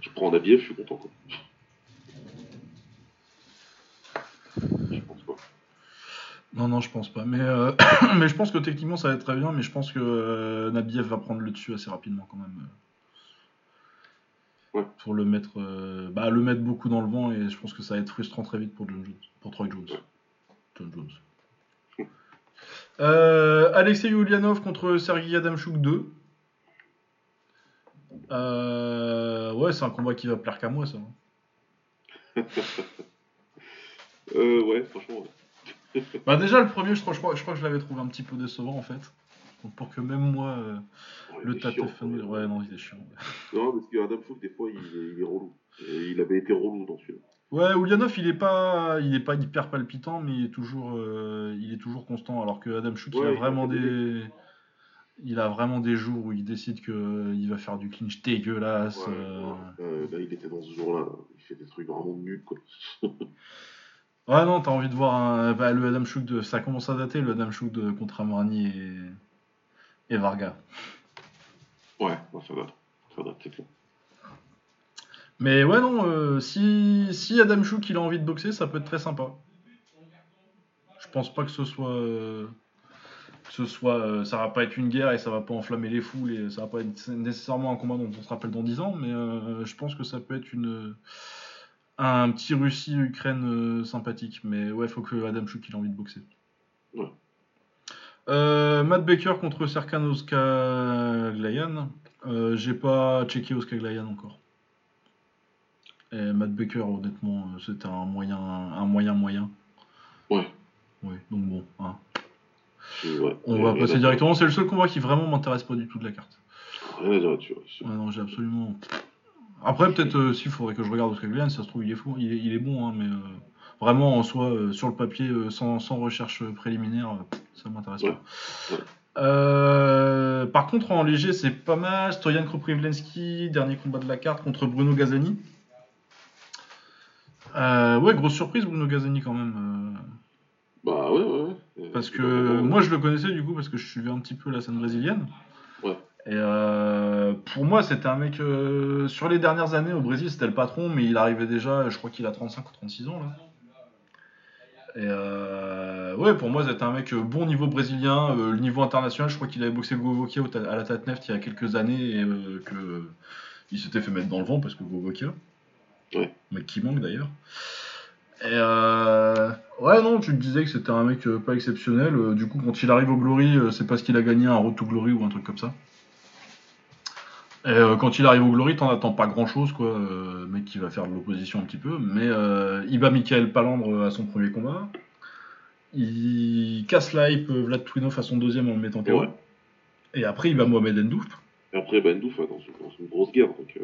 je, prends Nabiev, je suis content, quoi. Je pense pas. Non, non, je pense pas. Mais, euh, mais je pense que techniquement, ça va être très bien. Mais je pense que euh, Nabiev va prendre le dessus assez rapidement quand même. Ouais. Pour le mettre, euh, bah, le mettre beaucoup dans le vent. Et je pense que ça va être frustrant très vite pour, John Jones, pour Troy Jones. Ouais. John Jones. Euh, Alexei Yulianov contre Sergei Adamchuk 2. Euh, ouais, c'est un combat qui va plaire qu'à moi, ça. Euh, ouais, franchement, ouais. Bah déjà le premier, je crois, je crois, je crois que je l'avais trouvé un petit peu décevant en fait. Donc pour que même moi, euh, Ouais, le Tatefan, quoi. ouais non il est chiant. Non, parce que Adam Fouk, des fois, il est, il est relou. Et il avait été relou dans celui-là. Ouais, Ulyanov il est pas, il est pas hyper palpitant, mais il est toujours, euh, il est toujours constant. Alors que Adam il Ouais, a vraiment des, il a vraiment des jours où il décide que euh, il va faire du clinch dégueulasse. Ouais, euh. ouais. Là, il était dans ce jour-là. Il fait des trucs vraiment nuls, quoi. Ouais non, t'as envie de voir un, bah, le Adam Chuk de, ça commence à dater le Adam Chuk de contre Amrani et, et Varga. Ouais, ça date. Ça date, c'est clair. Mais ouais, non, euh, si, si Adam Chouk il a envie de boxer, ça peut être très sympa. Je pense pas que ce soit. euh, ce soit euh, ça va pas être une guerre et ça va pas enflammer les foules et ça va pas être nécessairement un combat dont on se rappelle dans 10 ans, mais euh, je pense que ça peut être une. Un petit Russie-Ukraine euh, sympathique. Mais ouais, faut que Adam Chouk il a envie de boxer. Ouais. Euh, Matt Baker contre Serkan Oskaglayan. Euh, J'ai pas checké Oskaglayan encore. Et Matt Baker, honnêtement, c'était un moyen, un moyen moyen. Ouais. Oui, donc bon, hein. Ouais. on va passer dire. directement. C'est le seul combat qui vraiment m'intéresse pas du tout de la carte. Rien à dire là-dessus. ouais. Ouais, non, j'ai absolument. Après, peut-être euh, s'il faudrait que je regarde Oskaglayan, si ça se trouve, il est fou, il est, il est bon, hein, mais euh, vraiment en soi, euh, sur le papier, euh, sans, sans recherche préliminaire, ça m'intéresse Ouais. pas. Par contre, en léger, c'est pas mal. Stoyan Kroprivlensky, dernier combat de la carte contre Bruno Gazani. Ouais, grosse surprise, Bruno Gazani quand même. Bah ouais, ouais, ouais. Euh, parce que moi, je le connaissais du coup parce que je suivais un petit peu la scène brésilienne. Ouais. Et euh, pour moi, c'était un mec. euh, sur les dernières années au Brésil, c'était le patron, mais il arrivait déjà, je crois qu'il a 35 ou 36 ans là. Et euh, ouais, pour moi, c'était un mec bon niveau brésilien, le niveau international. Je crois qu'il avait boxé Govokia à la Tatneft il y a quelques années et euh, que il s'était fait mettre dans le vent parce que Govokia. Ouais. Mec qui manque d'ailleurs. Et euh, ouais, non, tu te disais que c'était un mec euh, pas exceptionnel. Euh, du coup, quand il arrive au Glory, c'est parce qu'il a gagné un Road to Glory ou un truc comme ça. Et quand il arrive au Glory, t'en attends pas grand chose, quoi. Mec qui va faire de l'opposition un petit peu. Mais il bat Michael Palandre à son premier combat. Il casse la hype euh, Vlad Twinov à son deuxième en le mettant KO. Ouais. Et après, il bat Mohamed Endouf. Et après, Douf, ouais, dans, une, grosse guerre. Donc,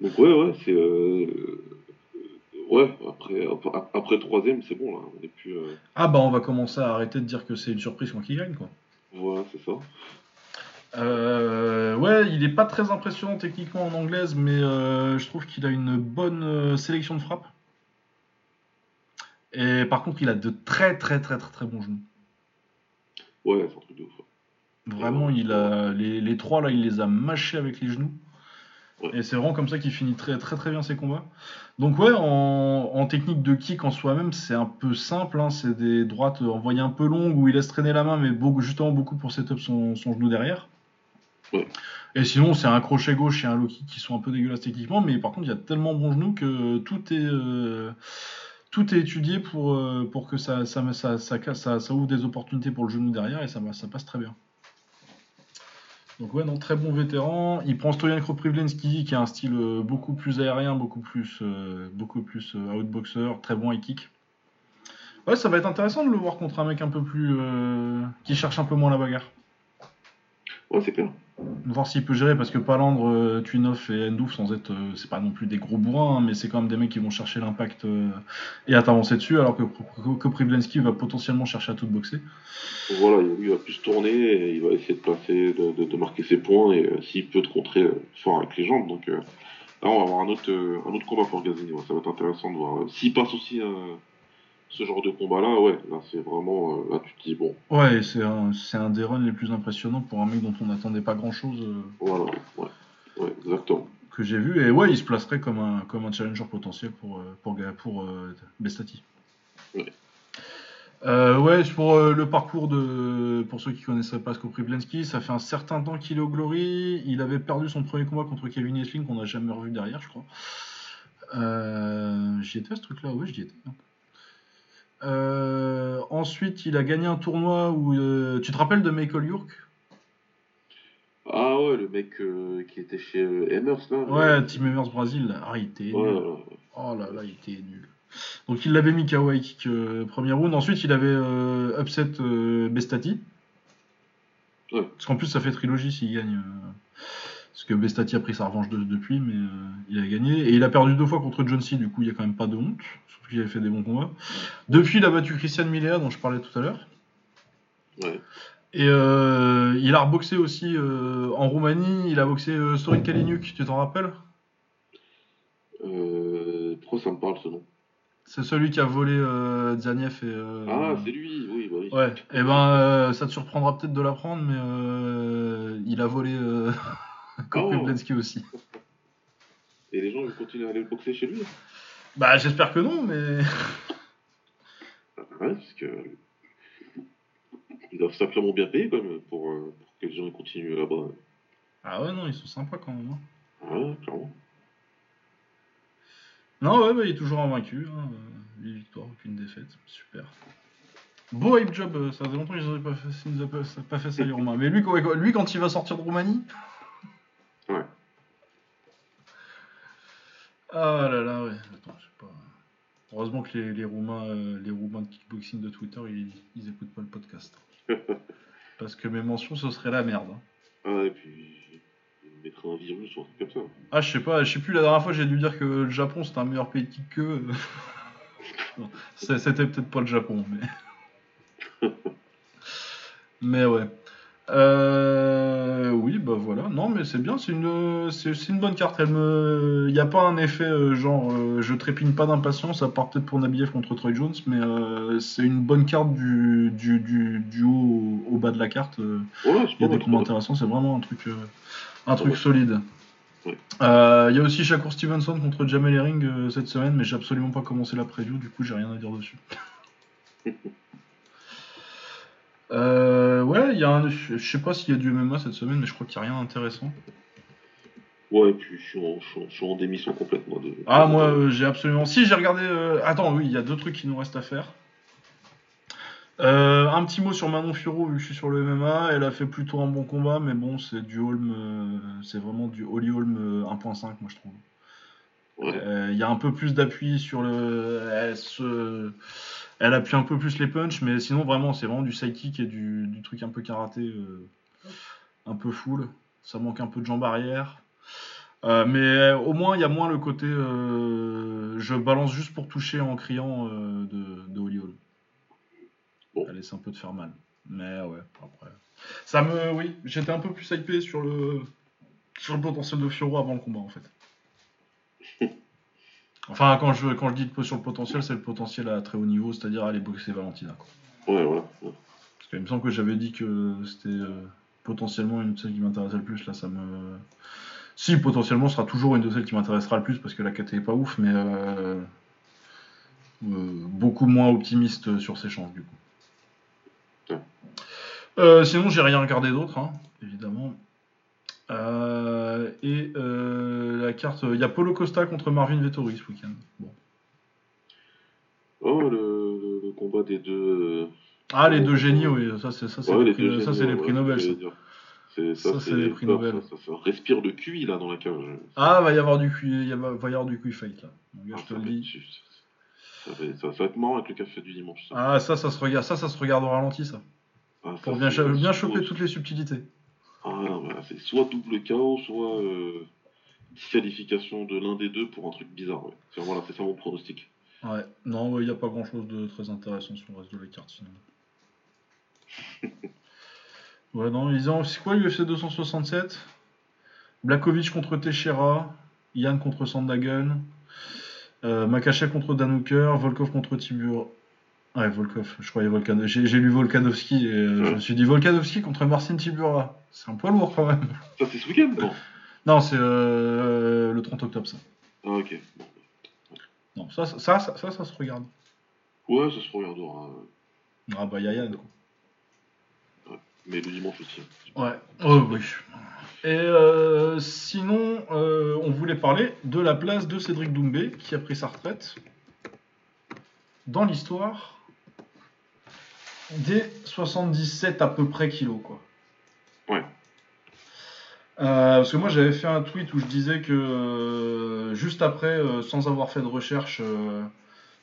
donc ouais, ouais, c'est. Ouais, après, après, troisième, c'est bon, là. On est plus. euh, Ah bah, on va commencer à arrêter de dire que c'est une surprise quand il gagne, quoi. Voilà, c'est ça. Euh, ouais, il est pas très impressionnant techniquement en anglaise, mais euh, je trouve qu'il a une bonne sélection de frappe. Et par contre, il a de très très très très très bons genoux. Ouais, c'est un truc de ouf. ouais. Vraiment, il a les, les trois là, il les a mâchés avec les genoux. Ouais. Et c'est vraiment comme ça qu'il finit très très très bien ses combats. Donc ouais, en, en technique de kick en soi-même, c'est un peu simple. hein, c'est des droites envoyées un peu longues où il laisse traîner la main, mais beaucoup, justement beaucoup pour setup son, son genou derrière. Ouais. Et sinon, c'est un crochet gauche et un low kick qui sont un peu dégueulasses techniquement, mais par contre, il y a tellement bon genou que tout est euh, tout est étudié pour, euh, pour que ça ça, ça, ça, ça, ça ouvre des opportunités pour le genou derrière et ça, ça passe très bien. Donc ouais, non, très bon vétéran. Il prend Stoyan Kroprivlensky qui a un style euh, beaucoup plus aérien, beaucoup plus, euh, euh, outboxer, très bon high kick. Ouais, ça va être intéressant de le voir contre un mec un peu plus. qui cherche un peu moins la bagarre. Ouais, c'est clair. Voir s'il peut gérer, parce que Palandre, euh, Twinoff et Endouf, sans être. euh, c'est pas non plus des gros bourrins, hein, mais c'est quand même des mecs qui vont chercher l'impact euh, et à t'avancer dessus, alors que, que, va potentiellement chercher à tout boxer. Voilà, il va plus tourner, et il va essayer de placer, de, de- de marquer ses points, et euh, s'il peut te contrer fort avec les jambes. Donc euh, là, on va avoir un autre, euh, un autre combat pour Gazini. ouais, ça va être intéressant de voir. S'il passe aussi ce genre de combat-là, ouais, là, c'est vraiment. euh, là, tu te dis, bon, Ouais, c'est un, c'est un des runs les plus impressionnants pour un mec dont on n'attendait pas grand chose voilà, ouais, ouais, exactement. que j'ai vu. Et ouais, il se placerait comme un, comme un challenger potentiel pour, euh, pour, pour euh, Bestati. Ouais. Euh, ouais, c'est pour euh, le parcours de. Pour ceux qui connaisseraient pas Skoprivlensky, ça fait un certain temps qu'il est au Glory. Il avait perdu son premier combat contre Kevin Esling, qu'on n'a jamais revu derrière, je crois. Euh, j'y étais à ce truc-là, ouais, j'y étais. Euh, ensuite, il a gagné un tournoi où. euh, tu te rappelles de Michael York? Ah ouais, le mec euh, qui était chez euh, Emmers, là. Ouais, Team Evers Brésil. Ah, il était Ouais, nul. Oh là là, il était nul. Donc il l'avait mis KO kick euh, premier round. Ensuite, il avait euh, upset euh, Bestati. Ouais. Parce qu'en plus, ça fait trilogie s'il gagne. Parce que Bestati a pris sa revanche de- depuis, mais euh, il a gagné. Et il a perdu deux fois contre John C. Du coup, il y a quand même pas de honte. Surtout qu'il avait fait des bons combats. Depuis, il a battu Christian Milea, dont je parlais tout à l'heure. ouais. Et euh, il a reboxé aussi euh, en Roumanie. Il a boxé euh, Sorin Kaliniuk, tu t'en rappelles? Euh, pourquoi ça me parle ce nom C'est celui qui a volé euh, Zaniev et. euh, Ah, c'est lui, oui, bah oui. Ouais, et ben euh, ça te surprendra peut-être de l'apprendre, mais il a volé euh, Koprivlensky aussi. Et les gens ils continuent à aller boxer chez lui Bah j'espère que non, mais. Ah, Ouais, parce que. Ils doivent sacrément bien payer quand même pour, euh, pour que les gens ils continuent là-bas. Ah ouais, non, ils sont sympas quand même. hein. Ah Ouais, clairement. Non, ouais, bah, il est toujours invaincu. Hein. 8 victoires, aucune défaite. Super. Beau hype job, euh, ça faisait longtemps qu'ils n'avaient pas fait, ils pas, pas fait ça, les Roumains. Mais lui, lui, quand il va sortir de Roumanie. Ouais. Ah là là, ouais. Attends, je sais pas. Heureusement que les, les Roumains, euh, les Roumains de kickboxing de Twitter, ils, ils écoutent pas le podcast. Parce que mes mentions, ce serait la merde. hein. Ah, et puis. Ils mettraient un virus ou un truc comme ça. Ah, je sais pas, je sais plus, la dernière fois j'ai dû dire que le Japon c'était un meilleur pays de kick que. Non, c'est- c'était peut-être pas le Japon, mais. mais ouais. Euh, oui, bah voilà. Non, mais c'est bien, c'est une, c'est c'est une bonne carte. Elle me, il y a pas un effet euh, genre, euh, je trépigne pas d'impatience, à part peut-être pour Nabiev contre Troy Jones, mais c'est une bonne carte du, du, du, du haut au, au bas de la carte. Ouais, il y a des combats intéressants, c'est vraiment un truc, un truc Ouais. solide. Ouais. Il y a aussi Shakur Stevenson contre Jamel Herring cette semaine, mais j'ai absolument pas commencé la preview, du coup j'ai rien à dire dessus. Euh, ouais, il y a un, je sais pas s'il y a du MMA cette semaine, mais je crois qu'il n'y a rien d'intéressant. Ouais, et puis je suis en, je suis démission complète, moi. De... Ah, moi euh, j'ai absolument. Si, j'ai regardé. euh, Attends, oui, il y a deux trucs qui nous restent à faire. Euh, un petit mot sur Manon Furo, vu que je suis sur le MMA. Elle a fait plutôt un bon combat, mais bon, c'est du Holm. euh, c'est vraiment du Holly Holm euh, 1.5, moi je trouve. Ouais. Euh, Il y a un peu plus d'appui sur le. Elle, se... elle appuie un peu plus les punches, mais sinon, vraiment, c'est vraiment du sidekick et du, du truc un peu karaté, euh, un peu full. Ça manque un peu de jambes arrière. Euh, mais euh, au moins, il y a moins le côté je balance juste pour toucher en criant de, de Holly. Bon. Elle essaie un peu de faire mal. Mais ouais, après. Ça me. Oui, j'étais un peu plus hypé sur le, sur le potentiel de Fioro avant le combat en fait. Enfin, quand je, quand je dis sur le potentiel, c'est le potentiel à très haut niveau, c'est-à-dire aller boxer Valentina. Quoi. Ouais, voilà. Ouais. Parce qu'il me semble que j'avais dit que c'était euh, potentiellement une de celles qui m'intéressait le plus. Là, ça me. Si, potentiellement, ce sera toujours une de celles qui m'intéressera le plus parce que la KT est pas ouf, mais euh, euh, beaucoup moins optimiste sur ses chances du coup. Ouais. Sinon, j'ai rien regardé d'autre, hein, évidemment. Et euh, la carte, il y a Polo Costa contre Marvin Vettori ce week-end. Bon. Oh, le, combat des deux. Ah, les deux génies, oui, ça c'est ça, c'est Ouais, les, prix, ça, les prix ouais, Nobel. ça. C'est- Ça, Ça, c'est les prix Nobel. Ça, respire de QI là dans la cage. Ah, va y avoir du Q- il y a- va y avoir du quick fight là. Ah, je te ça le va être dis. juste. Ça va, être- ça va- ça va être marrant avec le café du dimanche. Ça. Ah, ça, ça se regarde, ça, ça se regarde au ralenti, ça. Ah, Pour bien, choper toutes les subtilités. Ah, voilà, c'est soit double KO, soit euh, disqualification de l'un des deux pour un truc bizarre. Ouais. C'est voilà, ça mon pronostic. Ouais, non, il n'y a pas grand chose de très intéressant sur le reste de la carte finalement. ouais, non, ils ont. C'est quoi l'UFC 267 Blakovic contre Teixeira, Yann contre Sandagen, euh, Makachev contre Danuker, Volkov contre Tibur. Ouais, Volkov, je croyais Volkanov. J'ai j'ai lu Volkanovski et euh, je me suis dit Volkanovski contre Marcin Tibura. C'est un poids lourd quand même. Ça, c'est ce week-end. Non, c'est euh, le 30 octobre ça. Ah, ok. Bon. Non, ça, ça, ça, ça, ça, ça se regarde. Ouais, ça se regardera. Ah bah, y a Yann quoi. Mais le dimanche aussi. Ouais, oh, oui. Et euh, sinon, euh, on voulait parler de la place de Cédric Doumbé, qui a pris sa retraite dans l'histoire des 77 à peu près kilos, quoi. Euh, parce que moi j'avais fait un tweet où je disais que euh, juste après, euh, sans avoir fait de recherche,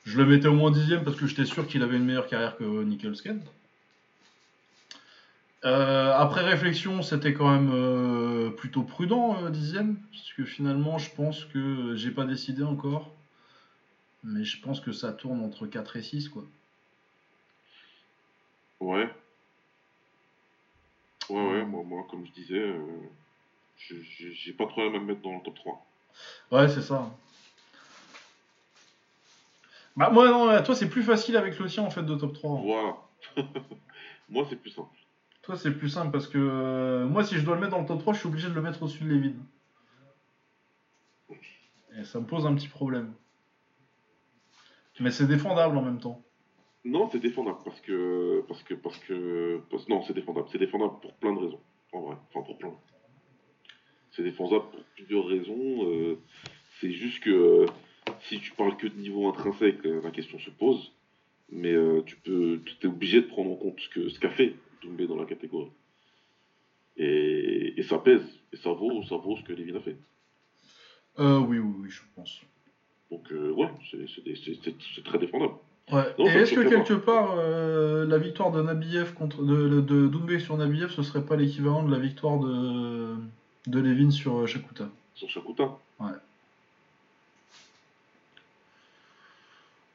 je le mettais au moins dixième parce que j'étais sûr qu'il avait une meilleure carrière que Nicholsken. Euh, après réflexion, c'était quand même plutôt prudent, dixième, parce que finalement, je pense que j'ai pas décidé encore, mais je pense que ça tourne entre 4 et 6, quoi. Ouais. Ouais, ouais, moi, moi comme je disais, j'ai pas de problème à me mettre dans le top 3. Ouais, c'est ça. Bah, moi, non, toi, c'est plus facile avec le tien, en fait, de top 3. Voilà. moi, c'est plus simple. Toi, c'est plus simple parce que euh, moi, si je dois le mettre dans le top 3, je suis obligé de le mettre au-dessus de Levin. Et ça me pose un petit problème. Mais c'est défendable en même temps. Non, c'est défendable parce que. Parce que. Parce que. parce- non, c'est défendable. C'est défendable pour plein de raisons. En vrai. Enfin, pour plein. C'est défendable pour plusieurs raisons. euh, c'est juste que. euh, si tu parles que de niveau intrinsèque, euh, la question se pose. Mais euh, tu peux. Tu es obligé de prendre en compte ce que ce qu'a fait Doumbé dans la catégorie. Et, et ça pèse. Et ça vaut, ça vaut ce que Levin a fait. Euh, oui, oui, oui, je pense. Donc, euh, ouais, c'est- très défendable. Ouais. Non, Et est-ce que quelque part, euh, la victoire de Nabiev contre de, de, de Doumbé sur Nabiev, ce serait pas l'équivalent de la victoire de, de Levin sur euh, Shakuta Sur Shakuta Ouais.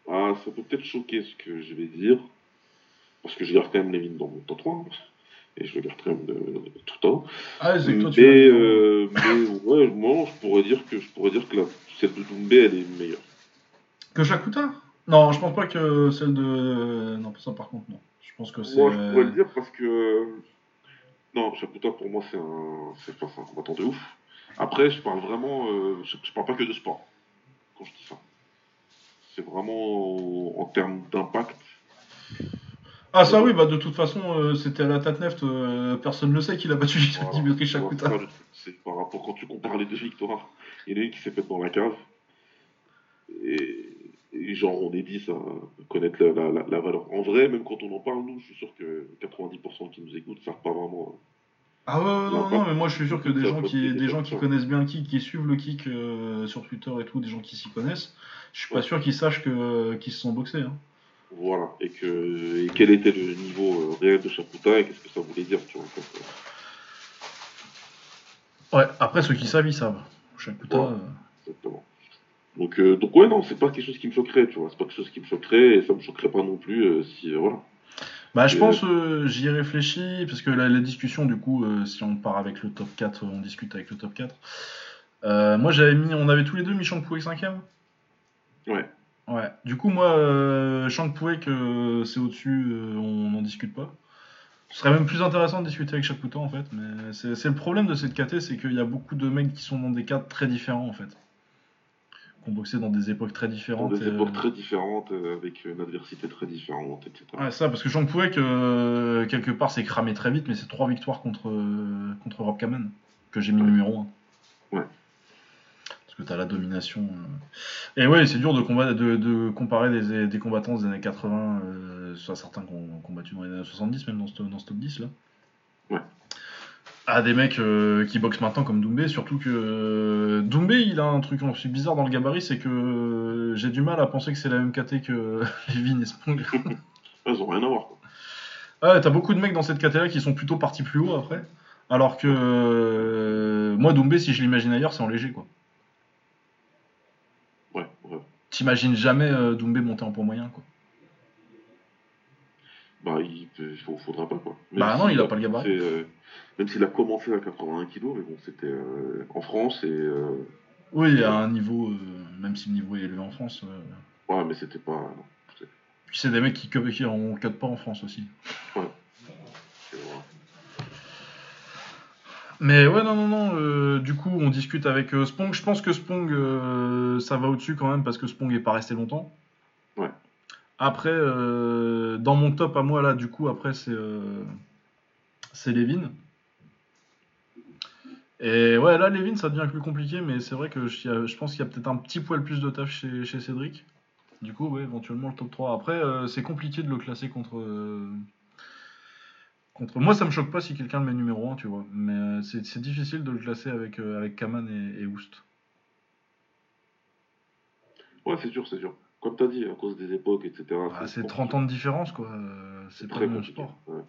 Ah, ça peut peut-être choquer ce que je vais dire. Parce que je garde quand même Levin dans mon top 3. hein. Et je le garde quand même de- tout le temps. Ah, c'est toi, mais, tu dans- euh, mais ouais, moi, je pourrais dire que, je pourrais dire que la, celle de Doumbé, elle est meilleure. Que Shakuta? Non, je pense pas que celle de. Non, ça par contre, non. Je pense que c'est. Moi, je pourrais le dire parce que. Non, Shakuta, pour moi, c'est un, c'est enfin, un combattant de ouf. Après, je parle vraiment. euh, je, je parle pas que de sport quand je dis ça. C'est vraiment en termes d'impact. Ah, ça oui, bah de toute façon, euh, c'était à la Tatneft, euh, personne ne le sait qu'il a battu Voilà. Dimitri Shakuta. c'est par rapport quand tu compares les deux victoires. Il y en a une qui s'est faite dans la cave. Et, et genre, on est 10 à connaître la, la- la- la valeur. En vrai, même quand on en parle, nous, je suis sûr que 90% qui nous écoutent savent pas vraiment. Ah ouais, ouais, non, Non, mais moi je suis sûr que des gens qui, des gens qui connaissent bien le kick, qui suivent le kick euh, sur Twitter et tout, des gens qui s'y connaissent, je suis pas sûr qu'ils sachent que qu'ils se sont boxés. Hein. Voilà. Et, que, et quel était le niveau euh, réel de Shakuta et qu'est-ce que ça voulait dire, tu vois. euh, Ouais, après ceux qui savent, ils savent. Ouais. euh, Exactement. Donc, euh, donc ouais, non, c'est pas quelque chose qui me choquerait, tu vois. C'est pas quelque chose qui me choquerait et ça me choquerait pas non plus euh, si, euh, voilà. Bah, je pense, j'y ai réfléchi, parce que la, la discussion, du coup, si on part avec le top 4, on discute avec le top 4. Euh, moi, j'avais mis, on avait tous les deux mis Shang Puek 5ème. Ouais. Ouais. Du coup, moi, euh, euh, c'est au-dessus, on n'en discute pas. Ce serait même plus intéressant de discuter avec Shakuta, en fait. Mais c'est c'est le problème de cette KT, c'est qu'il y a beaucoup de mecs qui sont dans des cadres très différents, en fait. Ont boxé dans des époques très Dans différentes. des et, époques euh, très différentes, euh, avec une adversité très différente, etc. Ouais, ça, parce que Jean Pouek, euh, quelque part, c'est cramé très vite, mais c'est trois victoires contre, euh, contre Rob Kamen, que j'ai mis numéro 1. Ouais. Parce que t'as la domination. euh. Et ouais, c'est dur de, combat- de, de comparer des, des combattants des années 80, euh, soit certains qui ont combattu dans les années 70, même dans ce, dans ce top 10 là. Ouais. À des mecs euh, qui boxent maintenant comme Doumbé, surtout que euh, Doumbé, il a un truc aussi bizarre dans le gabarit, c'est que euh, j'ai du mal à penser que c'est la même KT que Levin et Spong. Ils ont rien à voir. Quoi. T'as beaucoup de mecs dans cette KT-là qui sont plutôt partis plus haut après. Alors que moi, Doumbé, si je l'imagine ailleurs, c'est en léger quoi. Ouais, ouais. T'imagines jamais Doumbé monter en poids moyen quoi. Bah, il, faut- faudra pas, quoi. Bah non, il a pas le gabarit. euh, même s'il a commencé à 81 kg, mais bon, c'était euh, en France et. euh, Oui, à un niveau, même si le niveau est élevé en France. ouais, mais c'était pas. non, Puis c'est des mecs qui, qui en cut pas en France aussi. vrai. Mais ouais, non, non, non. euh, du coup, on discute avec euh, Spong. Je pense que Spong, euh, ça va au-dessus quand même parce que Spong est pas resté longtemps. Après, euh, dans mon top à moi, là, du coup, après, c'est euh, c'est Levin. Et ouais, là, Levin, ça devient plus compliqué, mais c'est vrai que je, pense qu'il y a peut-être un petit poil plus de taf chez, Cédric. Du coup, ouais, éventuellement le top 3. Après, euh, c'est compliqué de le classer contre. Moi, ça me choque pas si quelqu'un le met numéro 1, tu vois. Mais c'est difficile de le classer avec, avec Kaman et, et Oust. Ouais, c'est sûr, c'est sûr. Comme t'as dit, à cause des époques, etc. Ah, c'est 30 ans de différence, quoi. C'est pas très le même sport. Ouais.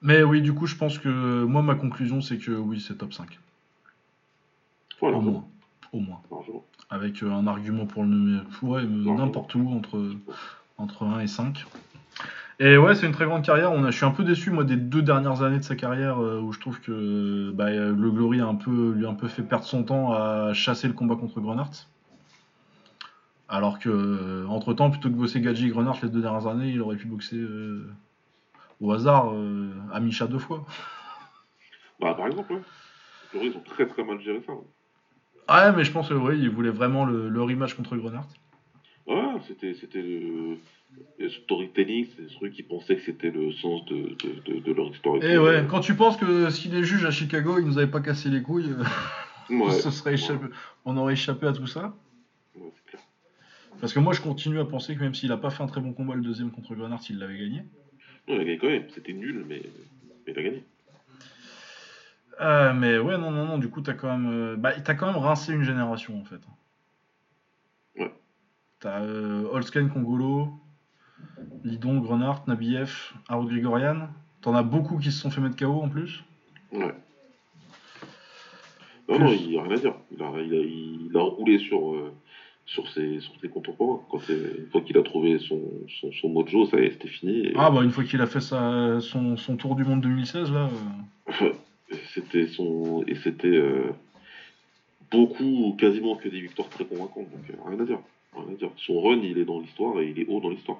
Mais oui, du coup, je pense que moi, ma conclusion, c'est que oui, c'est top 5. Voilà, Au bon, moins. Au moins. Avec euh, un argument pour le nommer. Ouais, n'importe où, entre, entre 1 et 5. Et ouais, c'est une très grande carrière. On a, je suis un peu déçu, moi, des deux dernières années de sa carrière, euh, où je trouve que bah, le Glory a un peu, lui a un peu fait perdre son temps à chasser le combat contre Grunhardt. Alors que, euh, entre temps, plutôt que bosser Gadji et Grunhardt les deux dernières années, il aurait pu boxer euh, au hasard à Micha deux fois. Bah, par exemple, ouais. Les ils ont très très mal géré ça. ouais. Ah mais je pense que oui, il voulait vraiment le, le rematch contre Grunhardt. Ouais, c'était, c'était le, storytelling, c'est ceux qui pensaient que c'était le sens de, de, de, de leur histoire. Et ouais, quand tu penses que si les juges à Chicago, ils nous avaient pas cassé les couilles, euh, Ouais, ce serait ouais, échappé- on aurait échappé à tout ça. ouais, c'est clair. Parce que moi, je continue à penser que même s'il a pas fait un très bon combat le deuxième contre Grunhardt, il l'avait gagné. Ouais, il a gagné quand même, c'était nul, mais, mais il a gagné. Euh, mais ouais, non, non, non, du coup, t'as quand même, euh, bah, t'as quand même rincé une génération en fait. Ouais. T'as euh, Holsken Kongolo, Lidon, Grunhardt, Nabiev, Harold Grigorian. T'en as beaucoup qui se sont fait mettre KO en plus. Ouais. Non, Plus. non, il n'y a rien à dire. Il a, il a, il a roulé sur, euh, sur, ses, sur ses contemporains. Quand une fois qu'il a trouvé son, son, son mojo, ça y est, c'était fini. Et Ah bah une fois qu'il a fait sa, son, son tour du monde 2016 là. euh, C'était son. Et c'était euh, beaucoup, quasiment que des victoires très convaincantes. Donc rien à dire. Rien à dire. Son run, il est dans l'histoire et il est haut dans l'histoire.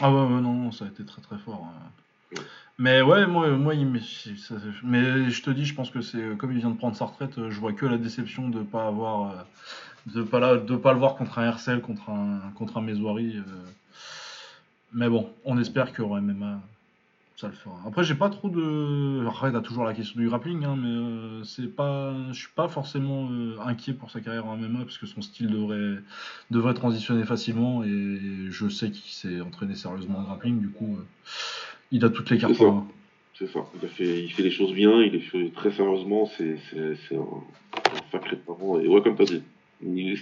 Ah ouais, ouais, non, non, ça a été très très fort. Ouais. Mais ouais, moi, moi il me- ça- mais je te dis, je pense que c'est euh, comme il vient de prendre sa retraite, euh, je vois que la déception de pas avoir, euh, de pas là, de pas le voir contre un Hercel, contre un, contre un. Mais bon, on espère qu'au MMA, ça le fera. Après, j'ai pas trop de. Après, t'as toujours la question du grappling, hein, mais euh, c'est pas, je suis pas forcément euh, inquiet pour sa carrière en MMA parce que son style devrait, devrait transitionner facilement et je sais qu'il s'est entraîné sérieusement en grappling, du coup, euh, il a toutes les cartes C'est ça. Il, a fait, il fait les choses bien, il les fait très sérieusement. C'est un, un sacré parent. Et ouais, comme tu as dit, il-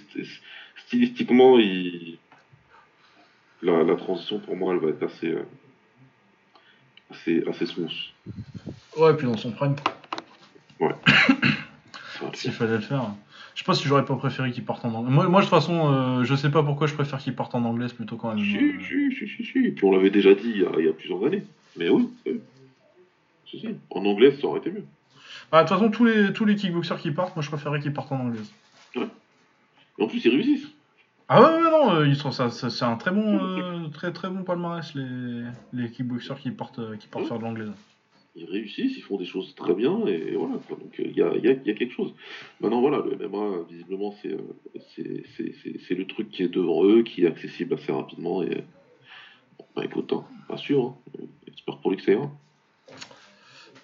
stylistiquement, il, la, la transition pour moi, elle va être assez, euh, assez, assez smooth. Ouais, puis dans son prime, le s'il fallait le faire. Je sais pas si j'aurais pas préféré qu'il parte en anglais. Moi, moi, de toute façon, euh, je sais pas pourquoi je préfère qu'il parte en anglaise plutôt qu'en MMA. Si, si, si, si, si. Et puis on l'avait déjà dit il y, a, il y a plusieurs années. Mais oui, oui. Si, si. En anglais, ça aurait été mieux. Ah, de toute façon, tous les, tous les kickboxers qui partent, moi je préférais qu'ils partent en anglaise. Et en plus, ils réussissent. Ah ouais, ouais, non, euh, ils sont, ça, ça- c'est un très bon, euh, très, très bon palmarès, les, les kickboxers qui partent, euh, qui partent faire de l'anglaise. Ils réussissent, ils font des choses très bien, et voilà. quoi. Donc il y, a, il y, a, il y a quelque chose. Maintenant, voilà, le MMA, visiblement, c'est euh, c'est- c'est- c'est- c'est le truc qui est devant eux, qui est accessible assez rapidement. Et bon, bah écoute, hein, pas sûr. Hein. J'espère pour lui que.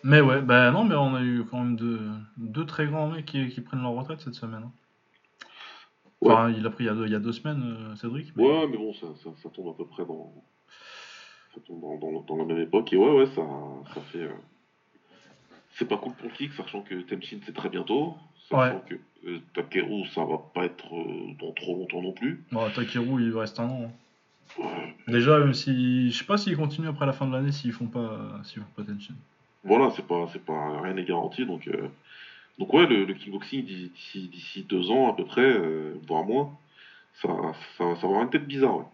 Mais ouais, bah non, mais on a eu quand même deux, deux très grands mecs qui, qui prennent leur retraite cette semaine. hein. Enfin, il a pris il y a deux, il y a deux semaines, euh, Cédric. mais- Ouais, mais bon, ça, ça, ça tombe à peu près dans. ça tombe dans, dans- dans la même époque. Et ouais, ouais, ça, ça fait. euh, C'est pas cool pour le kick, sachant que Tenchin c'est très bientôt. Sachant que euh, Takeru, ça va pas être euh, dans trop longtemps non plus. Bon, Takeru, il reste un an. hein. Ouais. Déjà, même si. Je sais pas s'ils continuent après la fin de l'année s'ils font pas. S'ils font pas Tenchin. Voilà, c'est pas, c'est pas, rien n'est garanti. Donc, donc ouais, le, le kickboxing d'ici, deux ans à peu près, euh, voire moins, ça, ça, ça va avoir une tête bizarre. Ouais.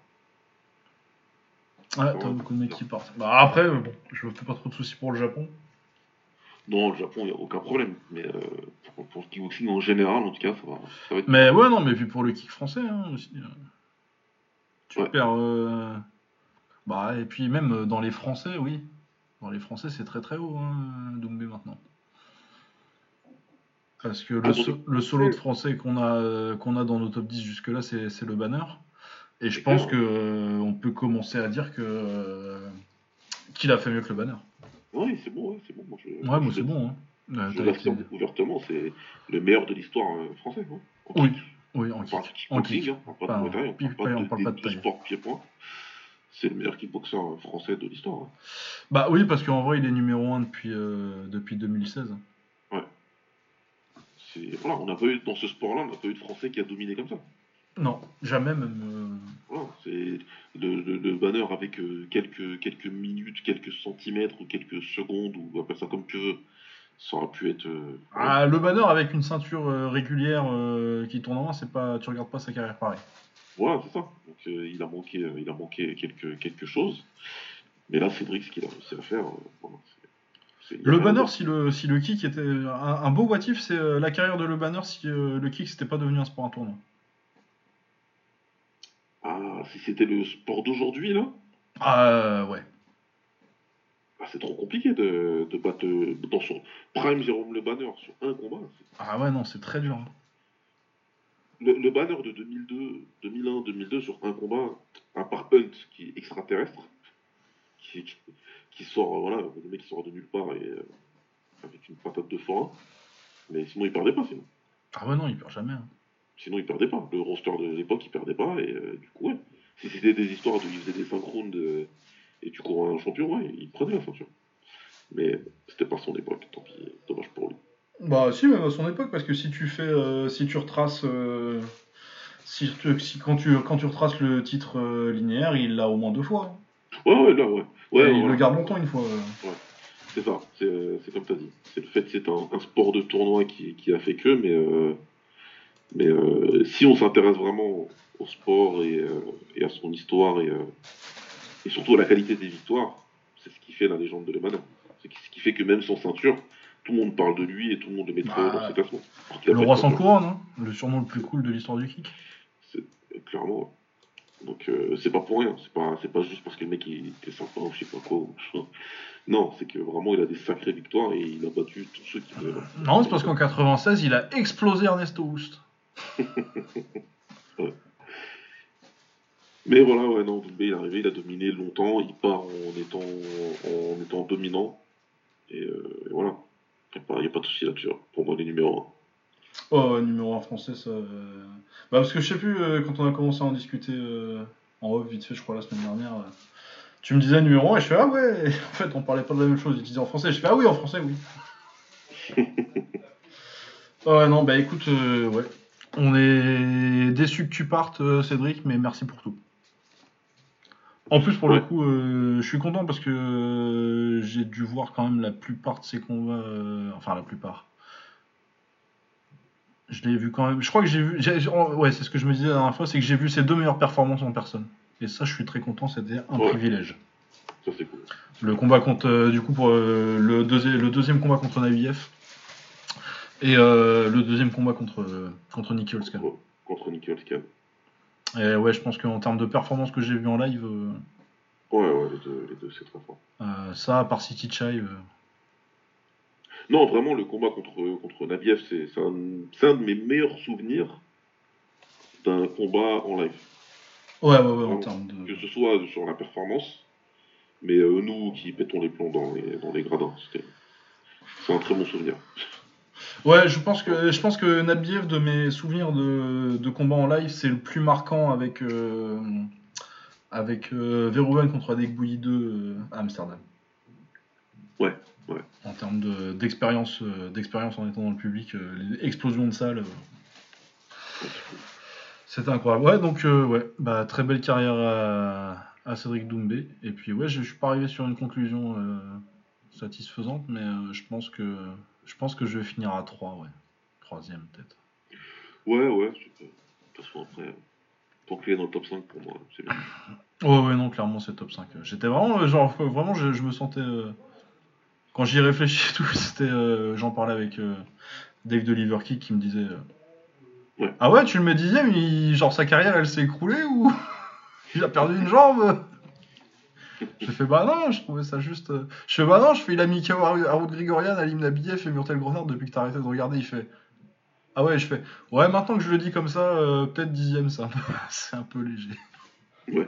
Ouais, t'as beaucoup de mecs qui partent. Bah après, euh, bon, je me fais pas trop de soucis pour le Japon. Non, le Japon, il n'y a aucun problème. Mais euh, pour, pour le kickboxing en général, en tout cas, ça va, ça va être. Mais ouais, non, mais puis pour le kick français hein, aussi. Tu Ouais. perds. euh, Bah, et puis même dans les français, oui. Dans les français, c'est très très haut, hein, Doumbé maintenant. Parce que le, Ah, so- le solo de français qu'on a, qu'on a dans nos top 10 jusque-là, c'est c'est le banner. Et je pense que euh, on peut commencer à dire que euh, qu'il a fait mieux que le banner. Oui, c'est bon, c'est bon. Moi, je, Ouais, moi c'est bon. Hein. Je t'as l'affirme été- ouvertement, c'est le meilleur de l'histoire euh, française. hein, en Oui, oui, en On kick. En kick. hein, on parle pas de on parle pas pas sports pied-point. C'est le meilleur kickboxer euh, français de l'histoire. hein. Bah oui, parce qu'en vrai, il est numéro 1 depuis, euh, depuis 2016. Voilà, on n'a pas eu, dans ce sport-là, on n'a pas eu de Français qui a dominé comme ça. Non, jamais même. euh, Voilà, c'est le, le- le banner avec euh, quelques, quelques minutes, quelques centimètres ou quelques secondes, ou appelle ça comme tu veux. Ça aurait pu être. euh, Ah, le banner avec une ceinture euh, régulière euh, qui tourne en main, c'est pas, tu regardes pas sa carrière pareil. Voilà, c'est ça. Donc il a manqué, il a manqué quelque, quelque chose. Mais là, Cédric, ce qu'il a réussi à faire, voilà, Le banner, si le, si le kick était. Un, un beau what if, c'est euh, la carrière de le banner si euh, le kick c'était pas devenu un sport à tournoi. Ah, si c'était le sport d'aujourd'hui, là, Ah ouais. ah, c'est trop compliqué de, de battre euh, dans son prime Jérôme Le Banner sur un combat. Ah ouais, non, c'est très dur. hein. Le, le banner de 2002, 2001, 2002 sur un combat, à part Hunt qui est extraterrestre, qui, qui, sort, euh, voilà, le mec qui sort de nulle part et euh, avec une patate de forain. Mais sinon, il perdait pas, sinon. Ah ouais, non, il perd jamais. hein. Sinon, il perdait pas. Le roster de l'époque, il perdait pas. Et euh, du coup, ouais. Si c'était des histoires de il faisait des synchrones de, et tu cours un champion, ouais, il prenait la ceinture. Mais c'était pas son époque, tant pis, dommage pour lui. Bah si, même à son époque, parce que si tu fais, euh, si tu retraces, euh, si, tu- si- quand tu quand tu retraces le titre euh, linéaire, il l'a au moins deux fois. hein. Ouais, ouais, là, ouais. Ouais, il voilà. le garde longtemps une fois. euh. C'est ça, c'est euh, comme tu as dit. C'est le fait que c'est un, un sport de tournoi qui, qui a fait que, mais, euh, mais euh, si on s'intéresse vraiment au sport et, euh, et à son histoire et, et surtout à la qualité des victoires, c'est ce qui fait la légende de Lemana. C'est ce qui fait que même sans ceinture, tout le monde parle de lui et tout le monde le met Bah, dans ses classements. Le roi sans couronne, hein, le surnom le plus cool de l'histoire du kick. Clairement. Donc euh, c'est pas pour rien, c'est pas, c'est pas juste parce que le mec il était sympa ou je sais pas quoi. Non, c'est que vraiment il a des sacrées victoires et il a battu tous ceux qui veulent. Non, c'est parce qu'en 96, il a explosé Ernesto Houst. Mais voilà, ouais, non, il est arrivé, il a dominé longtemps, il part en étant, en étant dominant. Et, euh, et voilà. Il n'y a, pas de souci là-dessus. hein. Pour moi, les numéros 1. Oh, numéro 1 français, ça. euh, Bah, parce que je sais plus, euh, quand on a commencé à en discuter euh, en off, vite fait, je crois, la semaine dernière, tu me disais numéro 1 et je fais Ah ouais En fait, on parlait pas de la même chose, il disait en français, je fais Ah oui, en français, oui. Ah ouais, non, bah écoute, euh, ouais. On est déçu que tu partes, Cédric, mais merci pour tout. En plus, pour le coup, euh, je suis content parce que j'ai dû voir quand même la plupart de ces combats. euh, enfin, la plupart. Je l'ai vu quand même. Je crois que j'ai vu. j'ai- ouais, c'est ce que je me disais la dernière fois, c'est que j'ai vu ses deux meilleures performances en personne. Et ça, je suis très content, c'était un Ouais. privilège. Ça, c'est cool. Le combat contre, euh, du coup, pour euh, le, deuxi- le deuxième combat contre Naviev. Et euh, le deuxième combat contre, euh, contre Nicky. Ouais, Contre Nickel Scan. Et ouais, je pense qu'en termes de performance que j'ai vu en live, euh, Ouais, ouais, les deux, les deux c'est très fort. euh, ça, à part City Chai. euh, Non, vraiment, le combat contre, contre Nabiev, c'est un, un de mes meilleurs souvenirs d'un combat en live. Ouais, ouais, ouais, en termes de. Que ce soit sur la performance, mais euh, nous qui pétons les plombs dans les, dans les gradins. C'est un très bon souvenir. Ouais, je pense que je pense que Nabiev, de mes souvenirs de, de combat en live, c'est le plus marquant avec euh, avec euh, Verhoeven contre Adek Bouilly 2 euh, à Amsterdam. Ouais, ouais. En termes de- d'expérience euh, d'expérience en étant dans le public, euh, les explosions de salle, euh, c'était incroyable. Ouais, donc euh, ouais, bah, très belle carrière à, à Cédric Doumbé. Et puis ouais, je je suis pas arrivé sur une conclusion euh, satisfaisante, mais euh, je pense que je pense que je vais finir à 3, ouais. Troisième peut-être. Ouais, ouais. De toute façon, après, tant qu'il est dans le top 5 pour moi, c'est bien. Ouais, ouais, non, clairement, c'est top 5. J'étais vraiment, genre, vraiment, je, je me sentais. Quand j'y réfléchis tout, c'était. euh, J'en parlais avec euh, Dave de Liverkick qui me disait. euh, Ouais. Ah ouais, tu le mets dixième, il- genre sa carrière elle s'est écroulée ou. il a perdu une jambe? J'ai fait bah non, je trouvais ça juste. Je fais bah non, je fais il a mis KO Harold Grigorian, Alim Nabiev et Murtel Grenard depuis que t'as arrêté de regarder. Il fait. Ah ouais, je fais. Ouais, maintenant que je le dis comme ça, peut-être dixième, peu... c'est un peu léger. Ouais.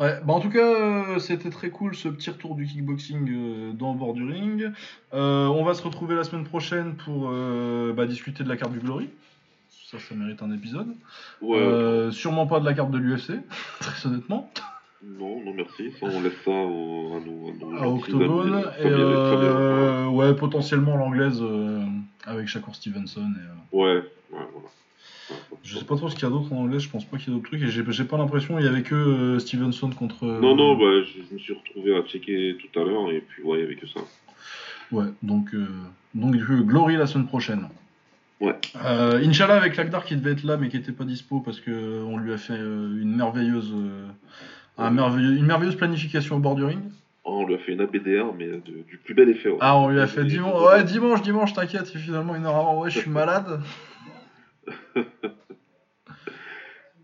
Ouais, bah en tout cas, euh, c'était très cool ce petit retour du kickboxing euh, dans bord du ring. Euh, on va se retrouver la semaine prochaine pour bah, discuter de la carte du Glory. Ça, ça mérite un épisode. Ouais, sûrement pas de la carte de l'UFC, très honnêtement. non, non, merci. Ça, on laisse ça au, à nos, à nos À gentils Octogone. amis, Et euh, ouais, potentiellement l'anglaise euh, avec Shakur Stevenson. Et, euh, Ouais, ouais, voilà. Je sais pas trop ce qu'il y a d'autre en anglaise, je pense pas qu'il y ait d'autres trucs. Et j'ai pas l'impression, il y avait que euh, Stevenson contre. euh, Non, non, bah, je, je me suis retrouvé à checker tout à l'heure et puis ouais, il y avait que ça. Ouais, donc, euh, donc du coup, Glory la semaine prochaine. Ouais. Euh, Inch'Allah avec Lagdar qui devait être là mais qui était pas dispo parce que euh, on lui a fait euh, une merveilleuse, un merveilleux- une merveilleuse planification au bord du ring. Oh, on lui a fait une ABDR, mais de- du plus bel effet. ouais. Ah, on lui a fait dimanche, ouais, dimanche, dimanche, t'inquiète, et finalement une heure avant, ouais, je suis malade.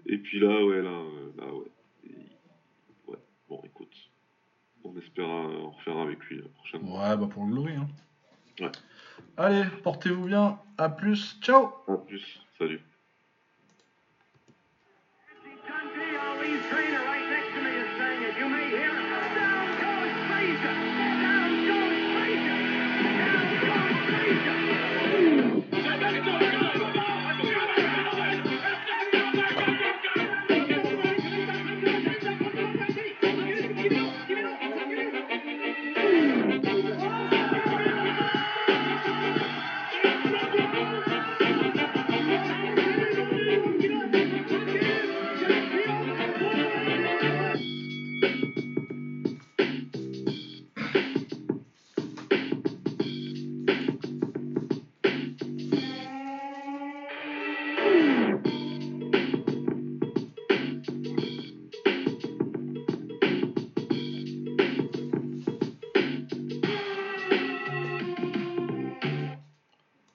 Et puis là, ouais, là, euh, là, ouais. Et- ouais. Bon, écoute, on espère euh, en refaire avec lui la prochaine. Ouais, bah pour le Glory. Hein. Ouais. Allez, portez-vous bien, à plus, ciao À plus, salut.